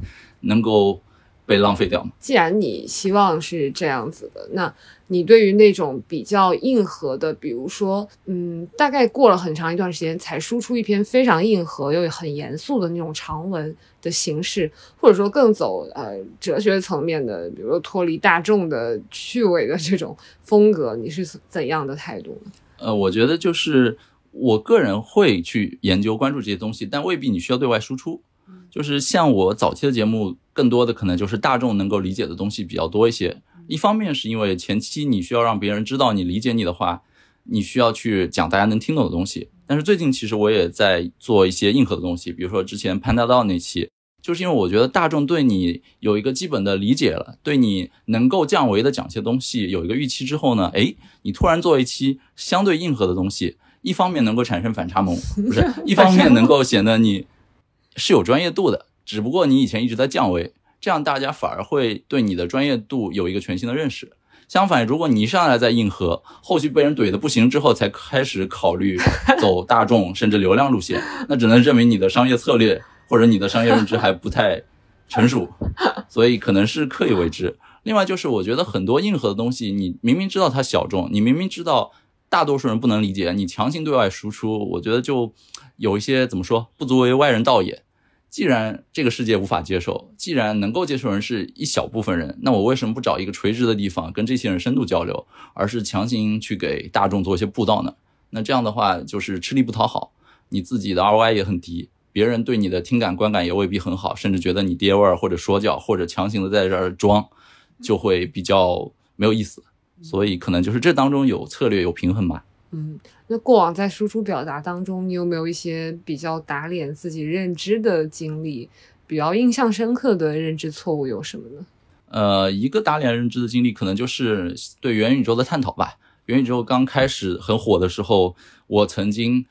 Speaker 2: 能够。被浪费掉
Speaker 1: 既然你希望是这样子的，那你对于那种比较硬核的，比如说，嗯，大概过了很长一段时间才输出一篇非常硬核又很严肃的那种长文的形式，或者说更走呃哲学层面的，比如说脱离大众的趣味的这种风格，你是怎样的态度呢？
Speaker 2: 呃，我觉得就是我个人会去研究关注这些东西，但未必你需要对外输出。就是像我早期的节目，更多的可能就是大众能够理解的东西比较多一些。一方面是因为前期你需要让别人知道你理解你的话，你需要去讲大家能听懂的东西。但是最近其实我也在做一些硬核的东西，比如说之前潘大道那期，就是因为我觉得大众对你有一个基本的理解了，对你能够降维的讲些东西有一个预期之后呢，诶，你突然做一期相对硬核的东西，一方面能够产生反差萌，不是，一方面能够显得你。是有专业度的，只不过你以前一直在降维，这样大家反而会对你的专业度有一个全新的认识。相反，如果你一上来在硬核，后续被人怼的不行之后，才开始考虑 走大众甚至流量路线，那只能证明你的商业策略或者你的商业认知还不太成熟，所以可能是刻意为之。另外就是，我觉得很多硬核的东西，你明明知道它小众，你明明知道大多数人不能理解，你强行对外输出，我觉得就有一些怎么说，不足为外人道也。既然这个世界无法接受，既然能够接受人是一小部分人，那我为什么不找一个垂直的地方跟这些人深度交流，而是强行去给大众做一些布道呢？那这样的话就是吃力不讨好，你自己的 ROI 也很低，别人对你的听感观感也未必很好，甚至觉得你爹味儿或者说教或者强行的在这儿装，就会比较没有意思。所以可能就是这当中有策略有平衡吧。
Speaker 1: 嗯，那过往在输出表达当中，你有没有一些比较打脸自己认知的经历？比较印象深刻的认知错误有什么呢？
Speaker 2: 呃，一个打脸认知的经历，可能就是对元宇宙的探讨吧。元宇宙刚开始很火的时候，我曾经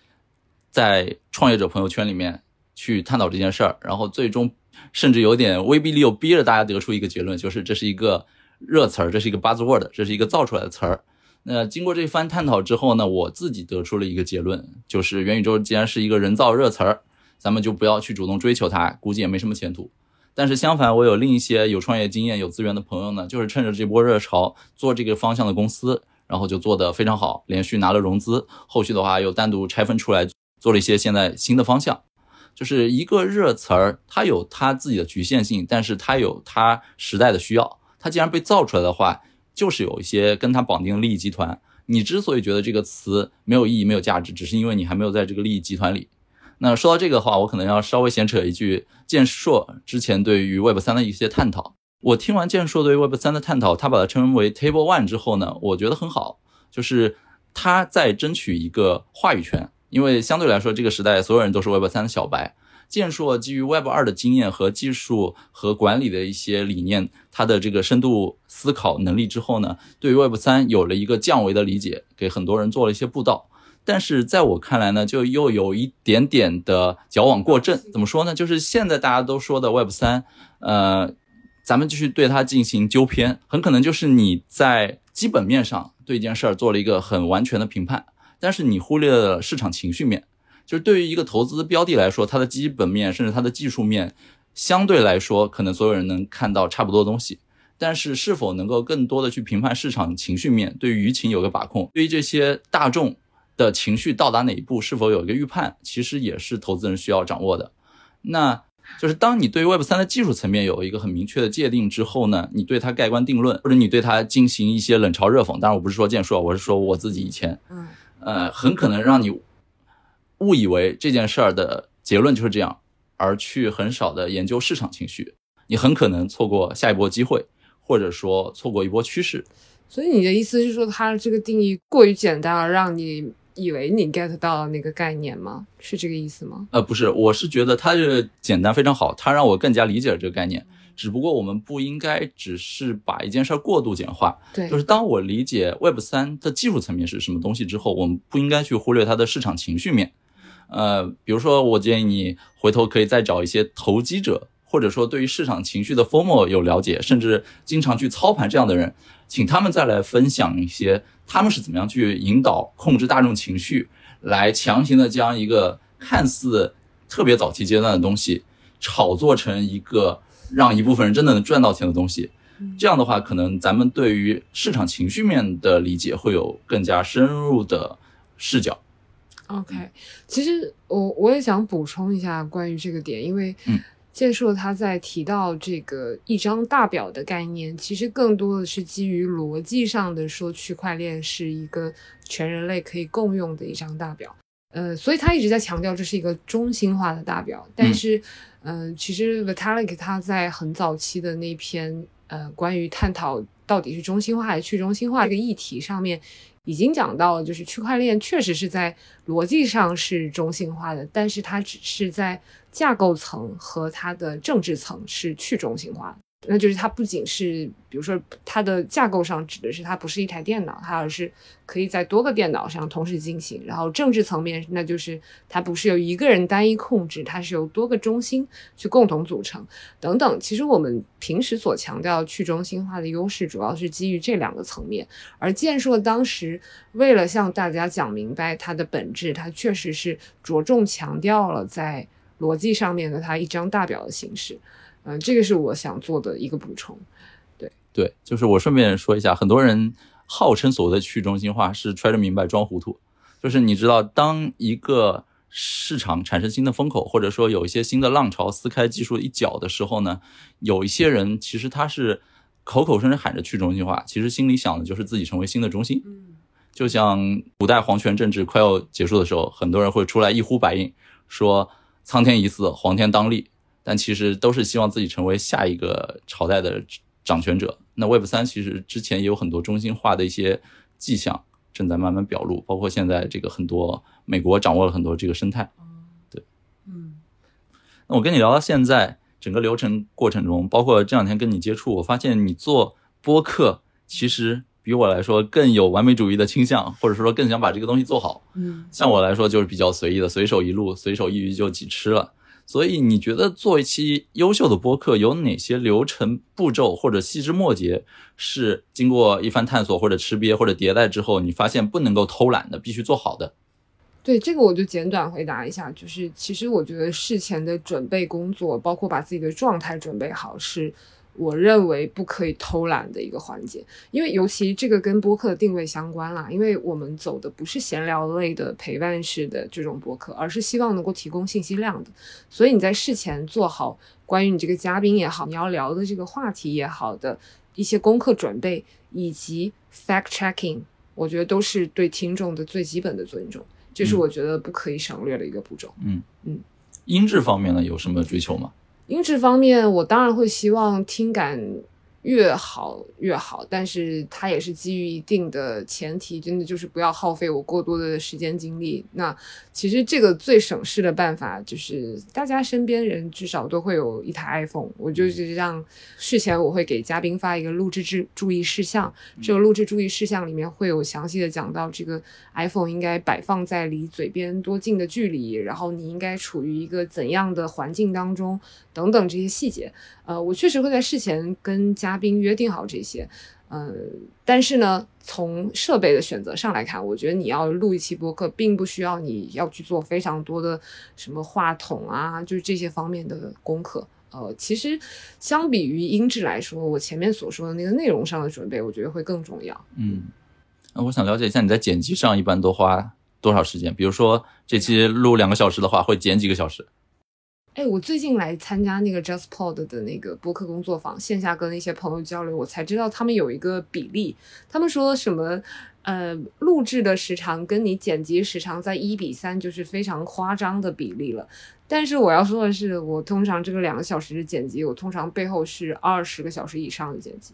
Speaker 2: 在创业者朋友圈里面去探讨这件事儿，然后最终甚至有点威逼利诱，逼着大家得出一个结论，就是这是一个热词儿，这是一个 buzzword，这是一个造出来的词儿。那经过这番探讨之后呢，我自己得出了一个结论，就是元宇宙既然是一个人造热词儿，咱们就不要去主动追求它，估计也没什么前途。但是相反，我有另一些有创业经验、有资源的朋友呢，就是趁着这波热潮做这个方向的公司，然后就做得非常好，连续拿了融资，后续的话又单独拆分出来做了一些现在新的方向。就是一个热词儿，它有它自己的局限性，但是它有它时代的需要。它既然被造出来的话。就是有一些跟他绑定利益集团，你之所以觉得这个词没有意义、没有价值，只是因为你还没有在这个利益集团里。那说到这个话，我可能要稍微闲扯一句，建硕之前对于 Web 三的一些探讨，我听完建硕对于 Web 三的探讨，他把它称为 Table One 之后呢，我觉得很好，就是他在争取一个话语权，因为相对来说这个时代所有人都是 Web 三的小白。建硕基于 Web 二的经验和技术和管理的一些理念，它的这个深度思考能力之后呢，对于 Web 三有了一个降维的理解，给很多人做了一些布道。但是在我看来呢，就又有一点点的矫枉过正。怎么说呢？就是现在大家都说的 Web 三，呃，咱们继续对它进行纠偏，很可能就是你在基本面上对一件事儿做了一个很完全的评判，但是你忽略了市场情绪面。就是对于一个投资标的来说，它的基本面甚至它的技术面，相对来说可能所有人能看到差不多的东西。但是，是否能够更多的去评判市场情绪面，对于舆情有个把控，对于这些大众的情绪到达哪一步，是否有一个预判，其实也是投资人需要掌握的。那就是当你对 Web 三的技术层面有一个很明确的界定之后呢，你对它盖棺定论，或者你对它进行一些冷嘲热讽，当然我不是说建硕，我是说我自己以前，
Speaker 1: 嗯，
Speaker 2: 呃，很可能让你误以为这件事儿的结论就是这样，而去很少的研究市场情绪，你很可能错过下一波机会。或者说错过一波趋势，
Speaker 1: 所以你的意思是说，它这个定义过于简单而，让你以为你 get 到了那个概念吗？是这个意思吗？
Speaker 2: 呃，不是，我是觉得它这个简单非常好，它让我更加理解了这个概念。只不过我们不应该只是把一件事儿过度简化。
Speaker 1: 对，
Speaker 2: 就是当我理解 Web 三的技术层面是什么东西之后，我们不应该去忽略它的市场情绪面。呃，比如说，我建议你回头可以再找一些投机者。或者说对于市场情绪的风貌有了解，甚至经常去操盘这样的人，请他们再来分享一些他们是怎么样去引导、控制大众情绪，来强行的将一个看似特别早期阶段的东西炒作成一个让一部分人真的能赚到钱的东西。这样的话，可能咱们对于市场情绪面的理解会有更加深入的视角。
Speaker 1: OK，其实我我也想补充一下关于这个点，因为
Speaker 2: 嗯。
Speaker 1: 建设他在提到这个一张大表的概念，其实更多的是基于逻辑上的说，区块链是一个全人类可以共用的一张大表。呃，所以他一直在强调这是一个中心化的大表。但是，嗯，其实 Vitalik 他在很早期的那篇呃关于探讨到底是中心化还是去中心化这个议题上面。已经讲到了，就是区块链确实是在逻辑上是中心化的，但是它只是在架构层和它的政治层是去中心化的。那就是它不仅是，比如说它的架构上指的是它不是一台电脑，它而是可以在多个电脑上同时进行。然后政治层面，那就是它不是由一个人单一控制，它是由多个中心去共同组成等等。其实我们平时所强调去中心化的优势，主要是基于这两个层面。而建硕当时为了向大家讲明白它的本质，它确实是着重强调了在逻辑上面的它一张大表的形式。嗯，这个是我想做的一个补充。对
Speaker 2: 对，就是我顺便说一下，很多人号称所谓的去中心化是揣着明白装糊涂。就是你知道，当一个市场产生新的风口，或者说有一些新的浪潮撕开技术一角的时候呢，有一些人其实他是口口声声喊着去中心化，其实心里想的就是自己成为新的中心。
Speaker 1: 嗯，
Speaker 2: 就像古代皇权政治快要结束的时候，很多人会出来一呼百应，说苍天已死，黄天当立。但其实都是希望自己成为下一个朝代的掌权者。那 Web 三其实之前也有很多中心化的一些迹象正在慢慢表露，包括现在这个很多美国掌握了很多这个生态。对，
Speaker 1: 嗯。
Speaker 2: 那我跟你聊到现在整个流程过程中，包括这两天跟你接触，我发现你做播客其实比我来说更有完美主义的倾向，或者说更想把这个东西做好。
Speaker 1: 嗯。
Speaker 2: 像我来说就是比较随意的，随手一录，随手一鱼就几吃了。所以你觉得做一期优秀的播客有哪些流程步骤或者细枝末节是经过一番探索或者吃瘪或者迭代之后，你发现不能够偷懒的，必须做好的？
Speaker 1: 对这个我就简短回答一下，就是其实我觉得事前的准备工作，包括把自己的状态准备好是。我认为不可以偷懒的一个环节，因为尤其这个跟播客的定位相关啦，因为我们走的不是闲聊类的陪伴式的这种播客，而是希望能够提供信息量的。所以你在事前做好关于你这个嘉宾也好，你要聊的这个话题也好的一些功课准备，以及 fact checking，我觉得都是对听众的最基本的尊重，这是我觉得不可以省略的一个步骤。
Speaker 2: 嗯
Speaker 1: 嗯，
Speaker 2: 音质方面呢有什么追求吗？
Speaker 1: 音质方面，我当然会希望听感越好越好，但是它也是基于一定的前提，真的就是不要耗费我过多的时间精力。那其实这个最省事的办法就是大家身边人至少都会有一台 iPhone，我就是让事前我会给嘉宾发一个录制注注意事项，这个录制注意事项里面会有详细的讲到这个 iPhone 应该摆放在离嘴边多近的距离，然后你应该处于一个怎样的环境当中等等这些细节。呃，我确实会在事前跟嘉宾约定好这些，呃，但是呢，从设备的选择上来看，我觉得你要录一期播客，并不需要你要去做非常多的什么话筒啊，就是这些方面的功课。呃，其实相比于音质来说，我前面所说的那个内容上的准备，我觉得会更重要。
Speaker 2: 嗯，那我想了解一下你在剪辑上一般都花多少时间？比如说这期录两个小时的话，会剪几个小时？
Speaker 1: 哎，我最近来参加那个 JustPod 的那个播客工作坊，线下跟一些朋友交流，我才知道他们有一个比例。他们说什么，呃，录制的时长跟你剪辑时长在一比三，就是非常夸张的比例了。但是我要说的是，我通常这个两个小时的剪辑，我通常背后是二十个小时以上的剪辑。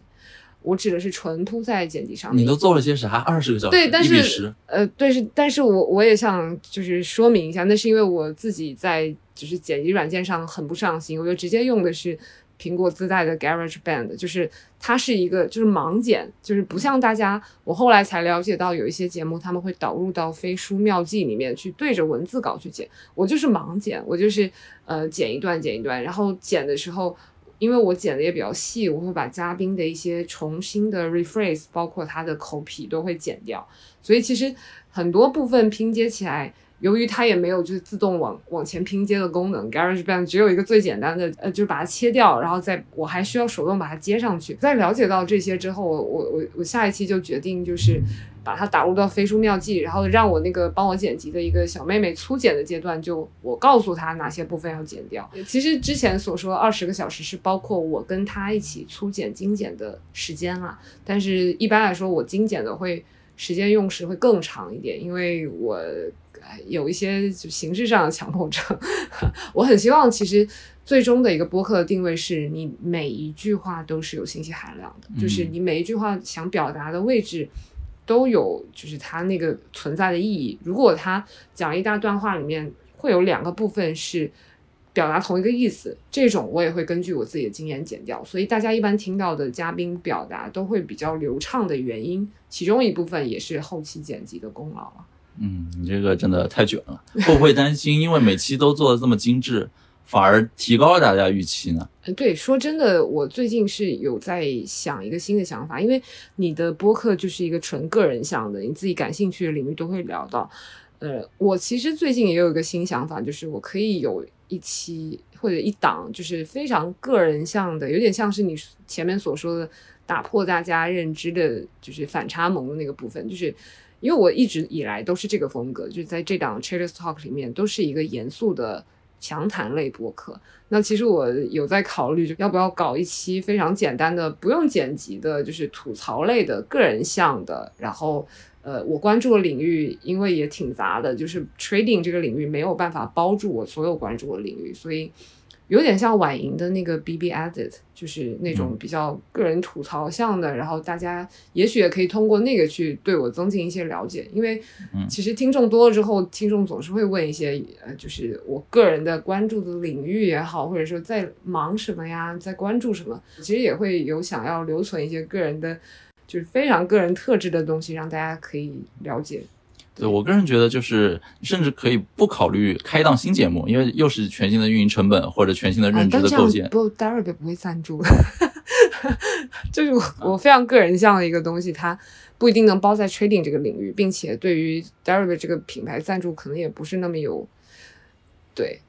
Speaker 1: 我指的是纯铺在剪辑上
Speaker 2: 面。你都做了些啥？二十个小时？
Speaker 1: 对，但是呃，对是，但是我我也想就是说明一下，那是因为我自己在就是剪辑软件上很不上心，我就直接用的是苹果自带的 Garage Band，就是它是一个就是盲剪，就是不像大家，我后来才了解到有一些节目他们会导入到飞书妙记里面去对着文字稿去剪，我就是盲剪，我就是呃剪一段剪一段，然后剪的时候。因为我剪的也比较细，我会把嘉宾的一些重新的 rephrase，包括他的口癖都会剪掉，所以其实很多部分拼接起来。由于它也没有就是自动往往前拼接的功能，GarageBand 只有一个最简单的，呃，就是把它切掉，然后再我还需要手动把它接上去。在了解到这些之后，我我我下一期就决定就是把它打入到飞书妙记，然后让我那个帮我剪辑的一个小妹妹粗剪的阶段，就我告诉她哪些部分要剪掉。其实之前所说二十个小时是包括我跟她一起粗剪精剪的时间啦，但是一般来说我精剪的会时间用时会更长一点，因为我。有一些就形式上的强迫症，我很希望其实最终的一个播客的定位是你每一句话都是有信息含量的，就是你每一句话想表达的位置都有，就是它那个存在的意义。如果他讲一大段话里面会有两个部分是表达同一个意思，这种我也会根据我自己的经验剪掉。所以大家一般听到的嘉宾表达都会比较流畅的原因，其中一部分也是后期剪辑的功劳了。
Speaker 2: 嗯，你这个真的太卷了，会 不会担心因为每期都做的这么精致，反而提高了大家预期呢？
Speaker 1: 对，说真的，我最近是有在想一个新的想法，因为你的播客就是一个纯个人向的，你自己感兴趣的领域都会聊到。呃，我其实最近也有一个新想法，就是我可以有一期或者一档，就是非常个人向的，有点像是你前面所说的打破大家认知的，就是反差萌的那个部分，就是。因为我一直以来都是这个风格，就是在这档 Traders Talk 里面都是一个严肃的详谈类播客。那其实我有在考虑，就要不要搞一期非常简单的、不用剪辑的，就是吐槽类的、个人向的。然后，呃，我关注的领域因为也挺杂的，就是 Trading 这个领域没有办法包住我所有关注的领域，所以。有点像婉莹的那个 B B Edit，就是那种比较个人吐槽向的，然后大家也许也可以通过那个去对我增进一些了解，因为其实听众多了之后，听众总是会问一些呃，就是我个人的关注的领域也好，或者说在忙什么呀，在关注什么，其实也会有想要留存一些个人的，就是非常个人特质的东西，让大家可以了解。
Speaker 2: 对我个人觉得，就是甚至可以不考虑开档新节目，因为又是全新的运营成本或者全新的认知的构建。
Speaker 1: 不，Derek 不会赞助，就是我非常个人向的一个东西，它不一定能包在 trading 这个领域，并且对于 Derek 这个品牌赞助，可能也不是那么有。对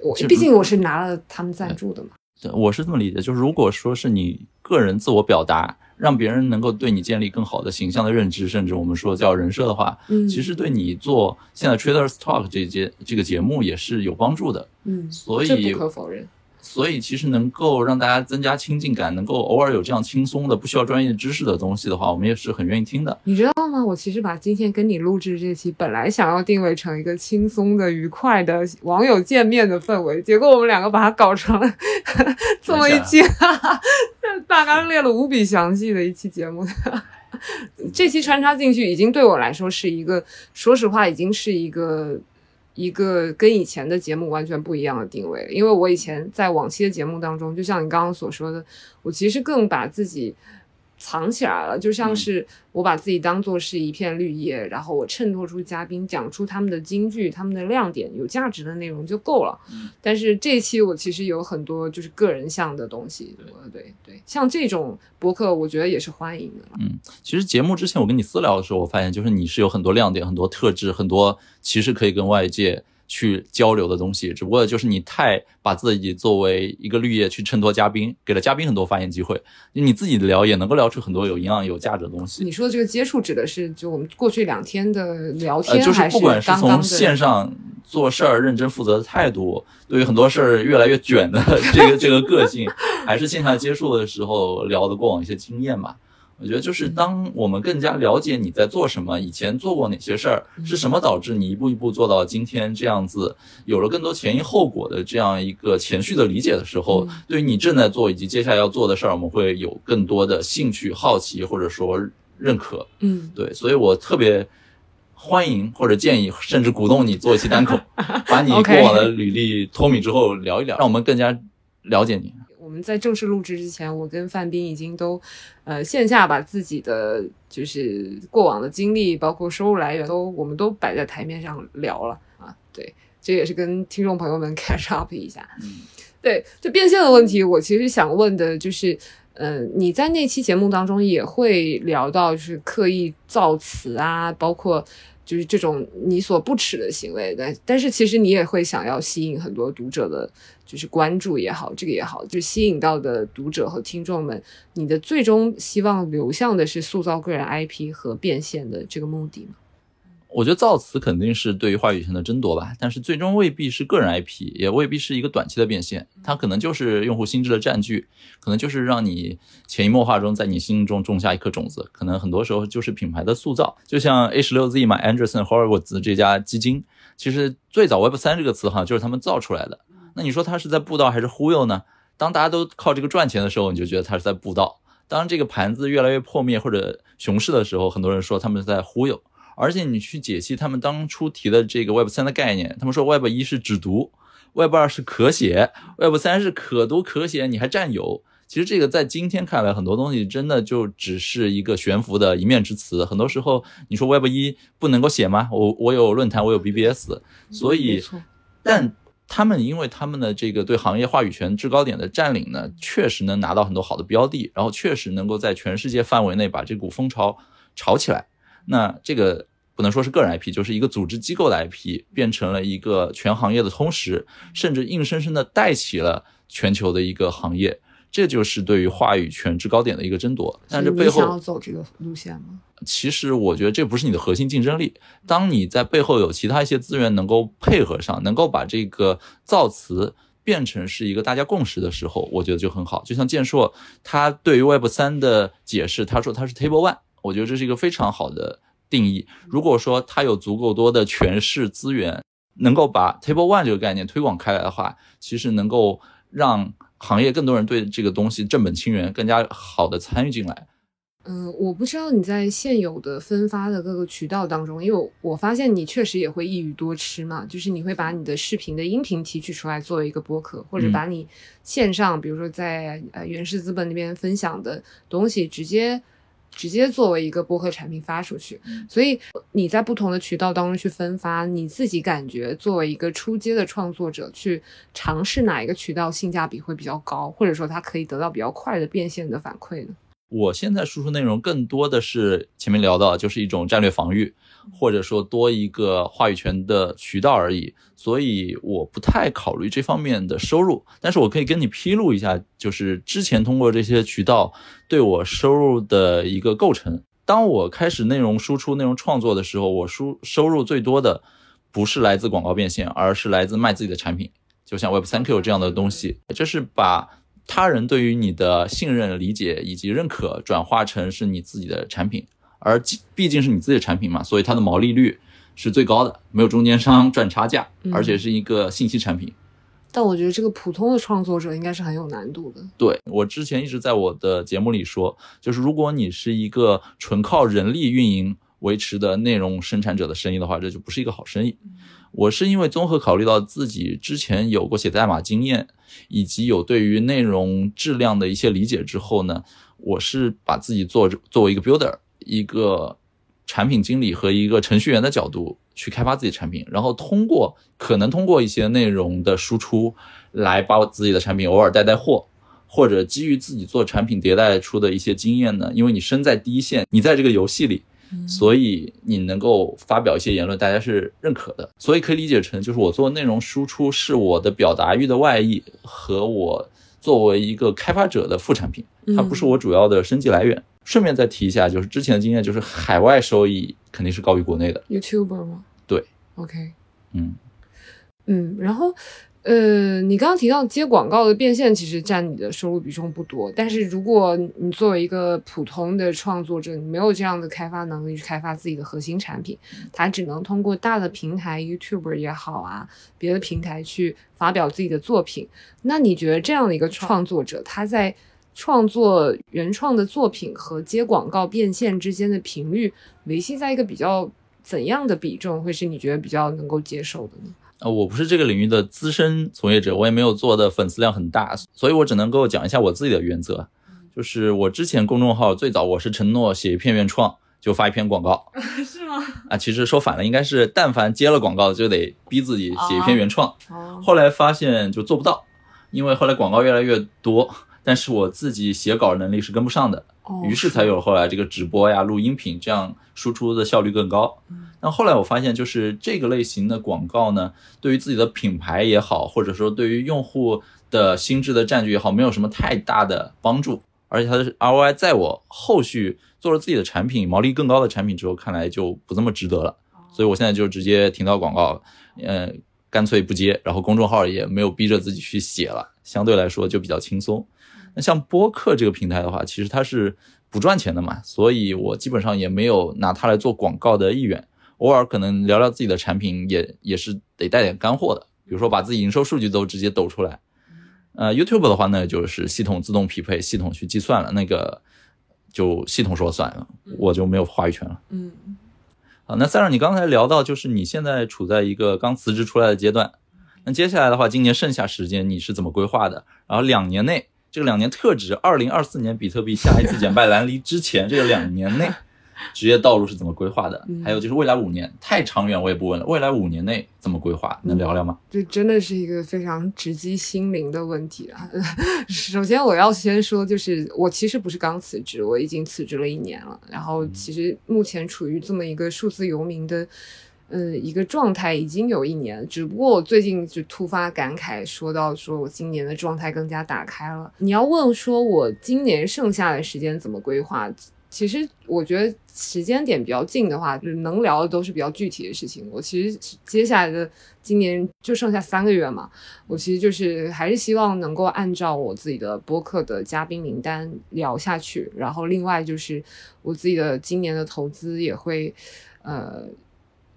Speaker 1: 我，毕竟我是拿了他们赞助的嘛。
Speaker 2: 对，我是这么理解，就是如果说是你个人自我表达。让别人能够对你建立更好的形象的认知，甚至我们说叫人设的话，嗯，其实对你做现在 Traders Talk 这节这个节目也是有帮助的，
Speaker 1: 嗯，
Speaker 2: 所以
Speaker 1: 不可否认。
Speaker 2: 所以其实能够让大家增加亲近感，能够偶尔有这样轻松的、不需要专业知识的东西的话，我们也是很愿意听的。
Speaker 1: 你知道吗？我其实把今天跟你录制这期，本来想要定位成一个轻松的、愉快的网友见面的氛围，结果我们两个把它搞成了 这么一期，大纲列了无比详细的一期节目，这期穿插进去，已经对我来说是一个，说实话，已经是一个一个跟以前的节目完全不一样的定位。因为我以前在往期的节目当中，就像你刚刚所说的，我其实更把自己。藏起来了，就像是我把自己当做是一片绿叶，然后我衬托出嘉宾，讲出他们的金句、他们的亮点，有价值的内容就够了。但是这期我其实有很多就是个人向的东西，对对对，像这种博客，我觉得也是欢迎的。
Speaker 2: 嗯，其实节目之前我跟你私聊的时候，我发现就是你是有很多亮点、很多特质、很多其实可以跟外界。去交流的东西，只不过就是你太把自己作为一个绿叶去衬托嘉宾，给了嘉宾很多发言机会，你自己聊也能够聊出很多有营养、有价值的东西。
Speaker 1: 你说的这个接触指的是就我们过去两天的聊天，
Speaker 2: 就是不管
Speaker 1: 是
Speaker 2: 从线上做事儿认真负责的态度，对于很多事儿越来越卷的这个这个个性，还是线下接触的时候聊的过往一些经验吧。我觉得就是当我们更加了解你在做什么，以前做过哪些事儿，是什么导致你一步一步做到今天这样子，有了更多前因后果的这样一个前序的理解的时候，对于你正在做以及接下来要做的事儿，我们会有更多的兴趣、好奇或者说认可。
Speaker 1: 嗯，
Speaker 2: 对，所以我特别欢迎或者建议，甚至鼓动你做一期单口，把你过往的履历脱敏之后聊一聊，让我们更加了解你。
Speaker 1: 在正式录制之前，我跟范斌已经都，呃，线下把自己的就是过往的经历，包括收入来源，都我们都摆在台面上聊了啊。对，这也是跟听众朋友们 catch up 一下。
Speaker 2: 嗯，
Speaker 1: 对，就变现的问题，我其实想问的就是，呃，你在那期节目当中也会聊到，就是刻意造词啊，包括。就是这种你所不耻的行为，但但是其实你也会想要吸引很多读者的，就是关注也好，这个也好，就吸引到的读者和听众们，你的最终希望流向的是塑造个人 IP 和变现的这个目的吗？
Speaker 2: 我觉得造词肯定是对于话语权的争夺吧，但是最终未必是个人 IP，也未必是一个短期的变现，它可能就是用户心智的占据，可能就是让你潜移默化中在你心中种下一颗种子，可能很多时候就是品牌的塑造。就像 A 十六 Z 嘛 Anderson Horowitz 这家基金，其实最早 Web 三这个词哈就是他们造出来的。那你说他是在布道还是忽悠呢？当大家都靠这个赚钱的时候，你就觉得他是在布道；当这个盘子越来越破灭或者熊市的时候，很多人说他们在忽悠。而且你去解析他们当初提的这个 Web 三的概念，他们说 Web 一是只读，Web 二是可写，Web 三是可读可写，你还占有。其实这个在今天看来，很多东西真的就只是一个悬浮的一面之词。很多时候你说 Web 一不能够写吗？我我有论坛，我有 BBS，所以，但他们因为他们的这个对行业话语权制高点的占领呢，确实能拿到很多好的标的，然后确实能够在全世界范围内把这股风潮炒起来。那这个不能说是个人 IP，就是一个组织机构的 IP，变成了一个全行业的通识，甚至硬生生的带起了全球的一个行业。这就是对于话语权制高点的一个争夺。但这背后
Speaker 1: 想要走这个路线吗？
Speaker 2: 其实我觉得这不是你的核心竞争力。当你在背后有其他一些资源能够配合上，能够把这个造词变成是一个大家共识的时候，我觉得就很好。就像建硕他对于 Web 三的解释，他说他是 Table One。我觉得这是一个非常好的定义。如果说他有足够多的诠释资源，能够把 Table One 这个概念推广开来的话，其实能够让行业更多人对这个东西正本清源，更加好的参与进来。
Speaker 1: 嗯，我不知道你在现有的分发的各个渠道当中，因为我发现你确实也会一语多吃嘛，就是你会把你的视频的音频提取出来作为一个播客，或者把你线上，比如说在呃原始资本那边分享的东西直接。直接作为一个播客产品发出去，所以你在不同的渠道当中去分发，你自己感觉作为一个出街的创作者去尝试哪一个渠道性价比会比较高，或者说它可以得到比较快的变现的反馈呢？
Speaker 2: 我现在输出内容更多的是前面聊到，就是一种战略防御，或者说多一个话语权的渠道而已，所以我不太考虑这方面的收入。但是我可以跟你披露一下，就是之前通过这些渠道对我收入的一个构成。当我开始内容输出、内容创作的时候，我输收入最多的不是来自广告变现，而是来自卖自己的产品，就像 Web 三 Q 这样的东西，这是把。他人对于你的信任、理解以及认可，转化成是你自己的产品，而毕竟是你自己的产品嘛，所以它的毛利率是最高的，没有中间商 赚差价，而且是一个信息产品。
Speaker 1: 但我觉得这个普通的创作者应该是很有难度的。
Speaker 2: 对我之前一直在我的节目里说，就是如果你是一个纯靠人力运营维持的内容生产者的生意的话，这就不是一个好生意。我是因为综合考虑到自己之前有过写代码经验，以及有对于内容质量的一些理解之后呢，我是把自己做作为一个 builder，一个产品经理和一个程序员的角度去开发自己的产品，然后通过可能通过一些内容的输出来把我自己的产品偶尔带带货，或者基于自己做产品迭代出的一些经验呢，因为你身在第一线，你在这个游戏里。所以你能够发表一些言论，大家是认可的。所以可以理解成，就是我做内容输出是我的表达欲的外溢，和我作为一个开发者的副产品，它不是我主要的生计来源。顺便再提一下，就是之前的经验，就是海外收益肯定是高于国内的。
Speaker 1: YouTuber 吗？
Speaker 2: 对。
Speaker 1: OK。
Speaker 2: 嗯
Speaker 1: 嗯，然后。呃，你刚刚提到接广告的变现，其实占你的收入比重不多。但是如果你作为一个普通的创作者，你没有这样的开发能力去开发自己的核心产品，他只能通过大的平台，YouTuber 也好啊，别的平台去发表自己的作品。那你觉得这样的一个创作者，他在创作原创的作品和接广告变现之间的频率维系在一个比较怎样的比重，会是你觉得比较能够接受的呢？
Speaker 2: 呃，我不是这个领域的资深从业者，我也没有做的粉丝量很大，所以我只能够讲一下我自己的原则。就是我之前公众号最早我是承诺写一篇原创就发一篇广告，
Speaker 1: 是吗？
Speaker 2: 啊，其实说反了，应该是但凡接了广告就得逼自己写一篇原创。后来发现就做不到，因为后来广告越来越多，但是我自己写稿能力是跟不上的，于是才有后来这个直播呀、录音频这样输出的效率更高。那后来我发现，就是这个类型的广告呢，对于自己的品牌也好，或者说对于用户的心智的占据也好，没有什么太大的帮助。而且它的 ROI 在我后续做了自己的产品，毛利更高的产品之后，看来就不这么值得了。所以我现在就直接停到广告，嗯，干脆不接，然后公众号也没有逼着自己去写了，相对来说就比较轻松。那像播客这个平台的话，其实它是不赚钱的嘛，所以我基本上也没有拿它来做广告的意愿。偶尔可能聊聊自己的产品，也也是得带点干货的，比如说把自己营收数据都直接抖出来。呃，YouTube 的话呢，就是系统自动匹配，系统去计算了，那个就系统说了算了，我就没有话语权了。
Speaker 1: 嗯，
Speaker 2: 好，那 Sarah，你刚才聊到就是你现在处在一个刚辞职出来的阶段，那接下来的话，今年剩下时间你是怎么规划的？然后两年内，这个两年特指二零二四年比特币下一次减半蓝离之前这个两年内。职业道路是怎么规划的？还有就是未来五年，太长远我也不问了。未来五年内怎么规划？能聊聊吗？
Speaker 1: 这真的是一个非常直击心灵的问题啊！首先我要先说，就是我其实不是刚辞职，我已经辞职了一年了。然后其实目前处于这么一个数字游民的，呃，一个状态已经有一年。只不过我最近就突发感慨，说到说我今年的状态更加打开了。你要问说我今年剩下的时间怎么规划？其实我觉得时间点比较近的话，就是能聊的都是比较具体的事情。我其实接下来的今年就剩下三个月嘛，我其实就是还是希望能够按照我自己的播客的嘉宾名单聊下去。然后另外就是我自己的今年的投资也会，呃，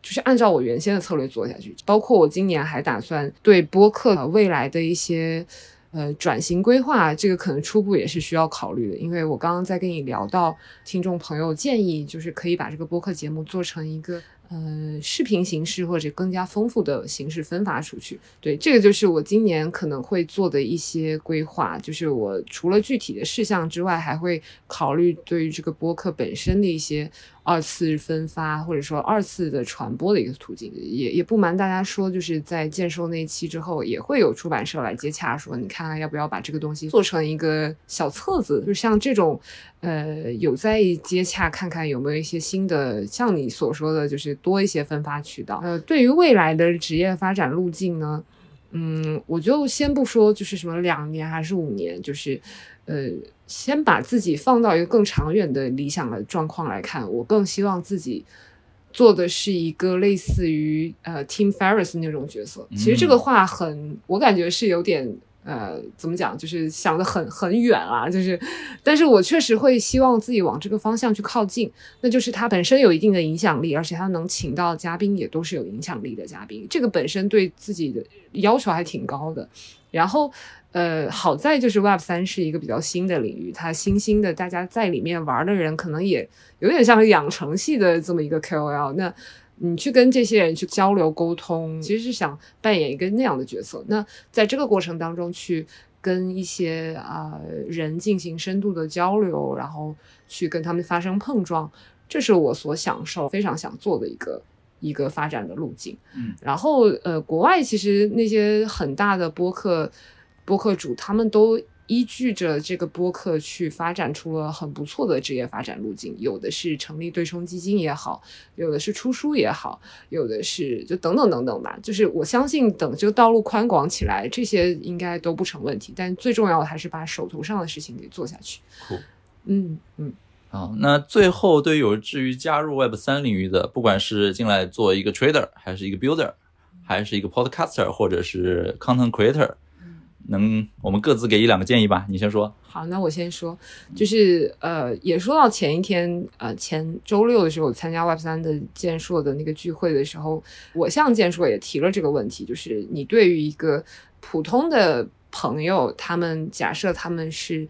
Speaker 1: 就是按照我原先的策略做下去。包括我今年还打算对播客未来的一些。呃，转型规划这个可能初步也是需要考虑的，因为我刚刚在跟你聊到，听众朋友建议就是可以把这个播客节目做成一个呃视频形式或者更加丰富的形式分发出去。对，这个就是我今年可能会做的一些规划，就是我除了具体的事项之外，还会考虑对于这个播客本身的一些。二次分发或者说二次的传播的一个途径，也也不瞒大家说，就是在建收那一期之后，也会有出版社来接洽，说你看看要不要把这个东西做成一个小册子，就像这种，呃，有在接洽，看看有没有一些新的，像你所说的，就是多一些分发渠道。呃，对于未来的职业发展路径呢，嗯，我就先不说，就是什么两年还是五年，就是。呃，先把自己放到一个更长远的理想的状况来看，我更希望自己做的是一个类似于呃 Team Ferris 那种角色。其实这个话很，我感觉是有点呃，怎么讲，就是想的很很远啊，就是，但是我确实会希望自己往这个方向去靠近，那就是它本身有一定的影响力，而且它能请到嘉宾也都是有影响力的嘉宾，这个本身对自己的要求还挺高的。然后，呃，好在就是 Web 三是一个比较新的领域，它新兴的，大家在里面玩的人可能也有点像养成系的这么一个 KOL，那。你去跟这些人去交流沟通，其实是想扮演一个那样的角色。那在这个过程当中，去跟一些啊人进行深度的交流，然后去跟他们发生碰撞，这是我所享受、非常想做的一个一个发展的路径。
Speaker 2: 嗯，
Speaker 1: 然后呃，国外其实那些很大的播客播客主，他们都。依据着这个播客去发展出了很不错的职业发展路径，有的是成立对冲基金也好，有的是出书也好，有的是就等等等等吧。就是我相信，等这个道路宽广起来，这些应该都不成问题。但最重要的还是把手头上的事情给做下去。嗯嗯。
Speaker 2: 好，那最后对于有志于加入 Web 三领域的，不管是进来做一个 trader，还是一个 builder，还是一个 podcaster，或者是 content creator。能，我们各自给一两个建议吧。你先说。
Speaker 1: 好，那我先说，就是呃，也说到前一天，呃，前周六的时候参加 Web 三的建硕的那个聚会的时候，我向建硕也提了这个问题，就是你对于一个普通的朋友，他们假设他们是。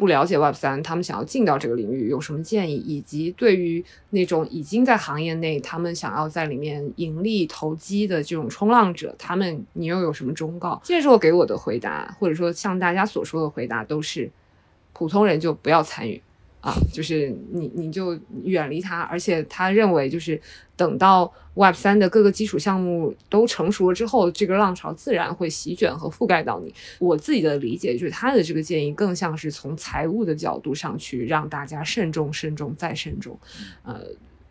Speaker 1: 不了解 Web 三，他们想要进到这个领域有什么建议？以及对于那种已经在行业内，他们想要在里面盈利投机的这种冲浪者，他们你又有什么忠告？这是我给我的回答，或者说像大家所说的回答，都是普通人就不要参与。啊，就是你，你就远离他，而且他认为，就是等到 Web 三的各个基础项目都成熟了之后，这个浪潮自然会席卷和覆盖到你。我自己的理解就是，他的这个建议更像是从财务的角度上去让大家慎重、慎重再慎重，呃。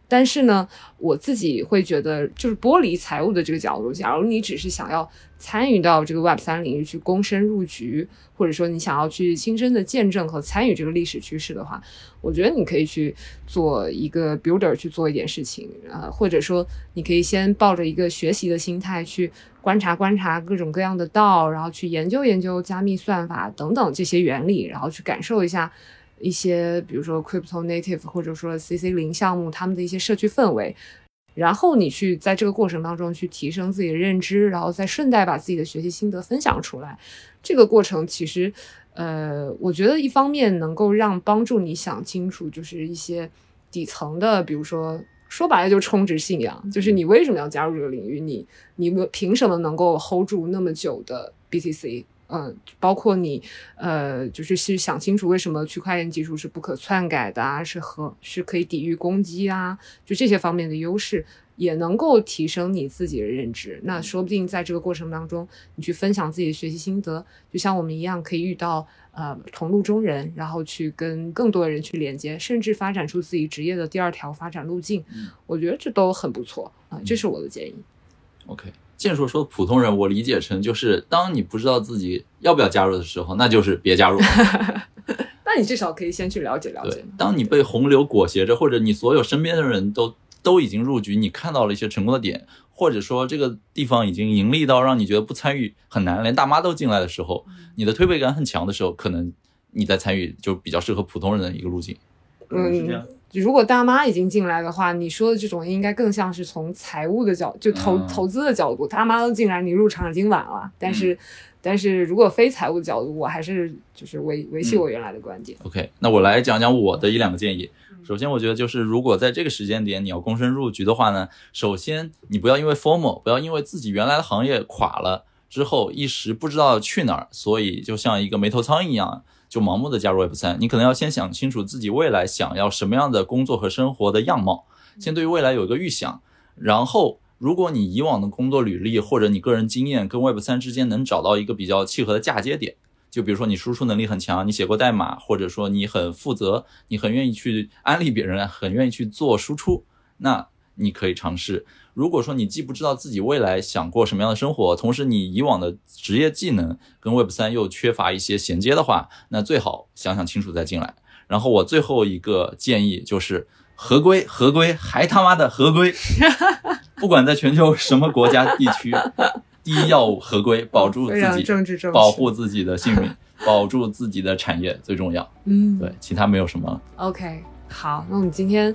Speaker 1: 但是呢，我自己会觉得，就是剥离财务的这个角度，假如你只是想要参与到这个 Web 三领域去躬身入局，或者说你想要去亲身的见证和参与这个历史趋势的话，我觉得你可以去做一个 builder 去做一点事情，呃，或者说你可以先抱着一个学习的心态去观察观察各种各样的道，然后去研究研究加密算法等等这些原理，然后去感受一下。一些比如说 crypto native 或者说 CC 零项目，他们的一些社区氛围，然后你去在这个过程当中去提升自己的认知，然后再顺带把自己的学习心得分享出来。这个过程其实，呃，我觉得一方面能够让帮助你想清楚，就是一些底层的，比如说说白了就充值信仰，就是你为什么要加入这个领域，你你凭什么能够 hold 住那么久的 BTC？嗯，包括你，呃，就是去想清楚为什么区块链技术是不可篡改的啊，是和是可以抵御攻击啊，就这些方面的优势，也能够提升你自己的认知。那说不定在这个过程当中，你去分享自己的学习心得，就像我们一样，可以遇到呃同路中人，然后去跟更多的人去连接，甚至发展出自己职业的第二条发展路径。我觉得这都很不错啊，这是我的建议。
Speaker 2: OK。建硕说：“普通人，我理解成就是当你不知道自己要不要加入的时候，那就是别加入。
Speaker 1: 那你至少可以先去了解了解。
Speaker 2: 当你被洪流裹挟着，或者你所有身边的人都都已经入局，你看到了一些成功的点，或者说这个地方已经盈利到让你觉得不参与很难，连大妈都进来的时候，你的推背感很强的时候，可能你在参与就比较适合普通人的一个路径。
Speaker 1: 嗯，是这样。”如果大妈已经进来的话，你说的这种应该更像是从财务的角，就投投资的角度。大妈都进来，你入场已经晚了。但是，但是如果非财务的角度，我还是就是维维系我原来的观点。
Speaker 2: OK，那我来讲讲我的一两个建议。首先，我觉得就是如果在这个时间点你要躬身入局的话呢，首先你不要因为 formal，不要因为自己原来的行业垮了之后一时不知道去哪儿，所以就像一个没头苍蝇一样。就盲目的加入 Web 三，你可能要先想清楚自己未来想要什么样的工作和生活的样貌，先对于未来有一个预想。然后，如果你以往的工作履历或者你个人经验跟 Web 三之间能找到一个比较契合的嫁接点，就比如说你输出能力很强，你写过代码，或者说你很负责，你很愿意去安利别人，很愿意去做输出，那你可以尝试。如果说你既不知道自己未来想过什么样的生活，同时你以往的职业技能跟 Web 三又缺乏一些衔接的话，那最好想想清楚再进来。然后我最后一个建议就是合规，合规，还他妈的合规！不管在全球什么国家地区，第一要务合规，保住自己，
Speaker 1: 政治正确
Speaker 2: 保护自己的性命，保住自己的产业最重要。
Speaker 1: 嗯，
Speaker 2: 对，其他没有什么了。
Speaker 1: OK，好，那我们今天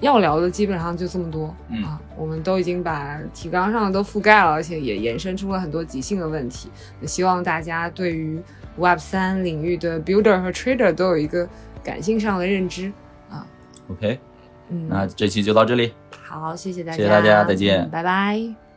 Speaker 1: 要聊的基本上就这么多、
Speaker 2: 嗯
Speaker 1: 啊，我们都已经把提纲上的都覆盖了，而且也延伸出了很多即兴的问题。那希望大家对于 Web 三领域的 Builder 和 Trader 都有一个感性上的认知啊。
Speaker 2: OK，
Speaker 1: 嗯，
Speaker 2: 那这期就到这里。
Speaker 1: 好，谢谢大家，
Speaker 2: 谢谢大家再见
Speaker 1: 嗯拜拜。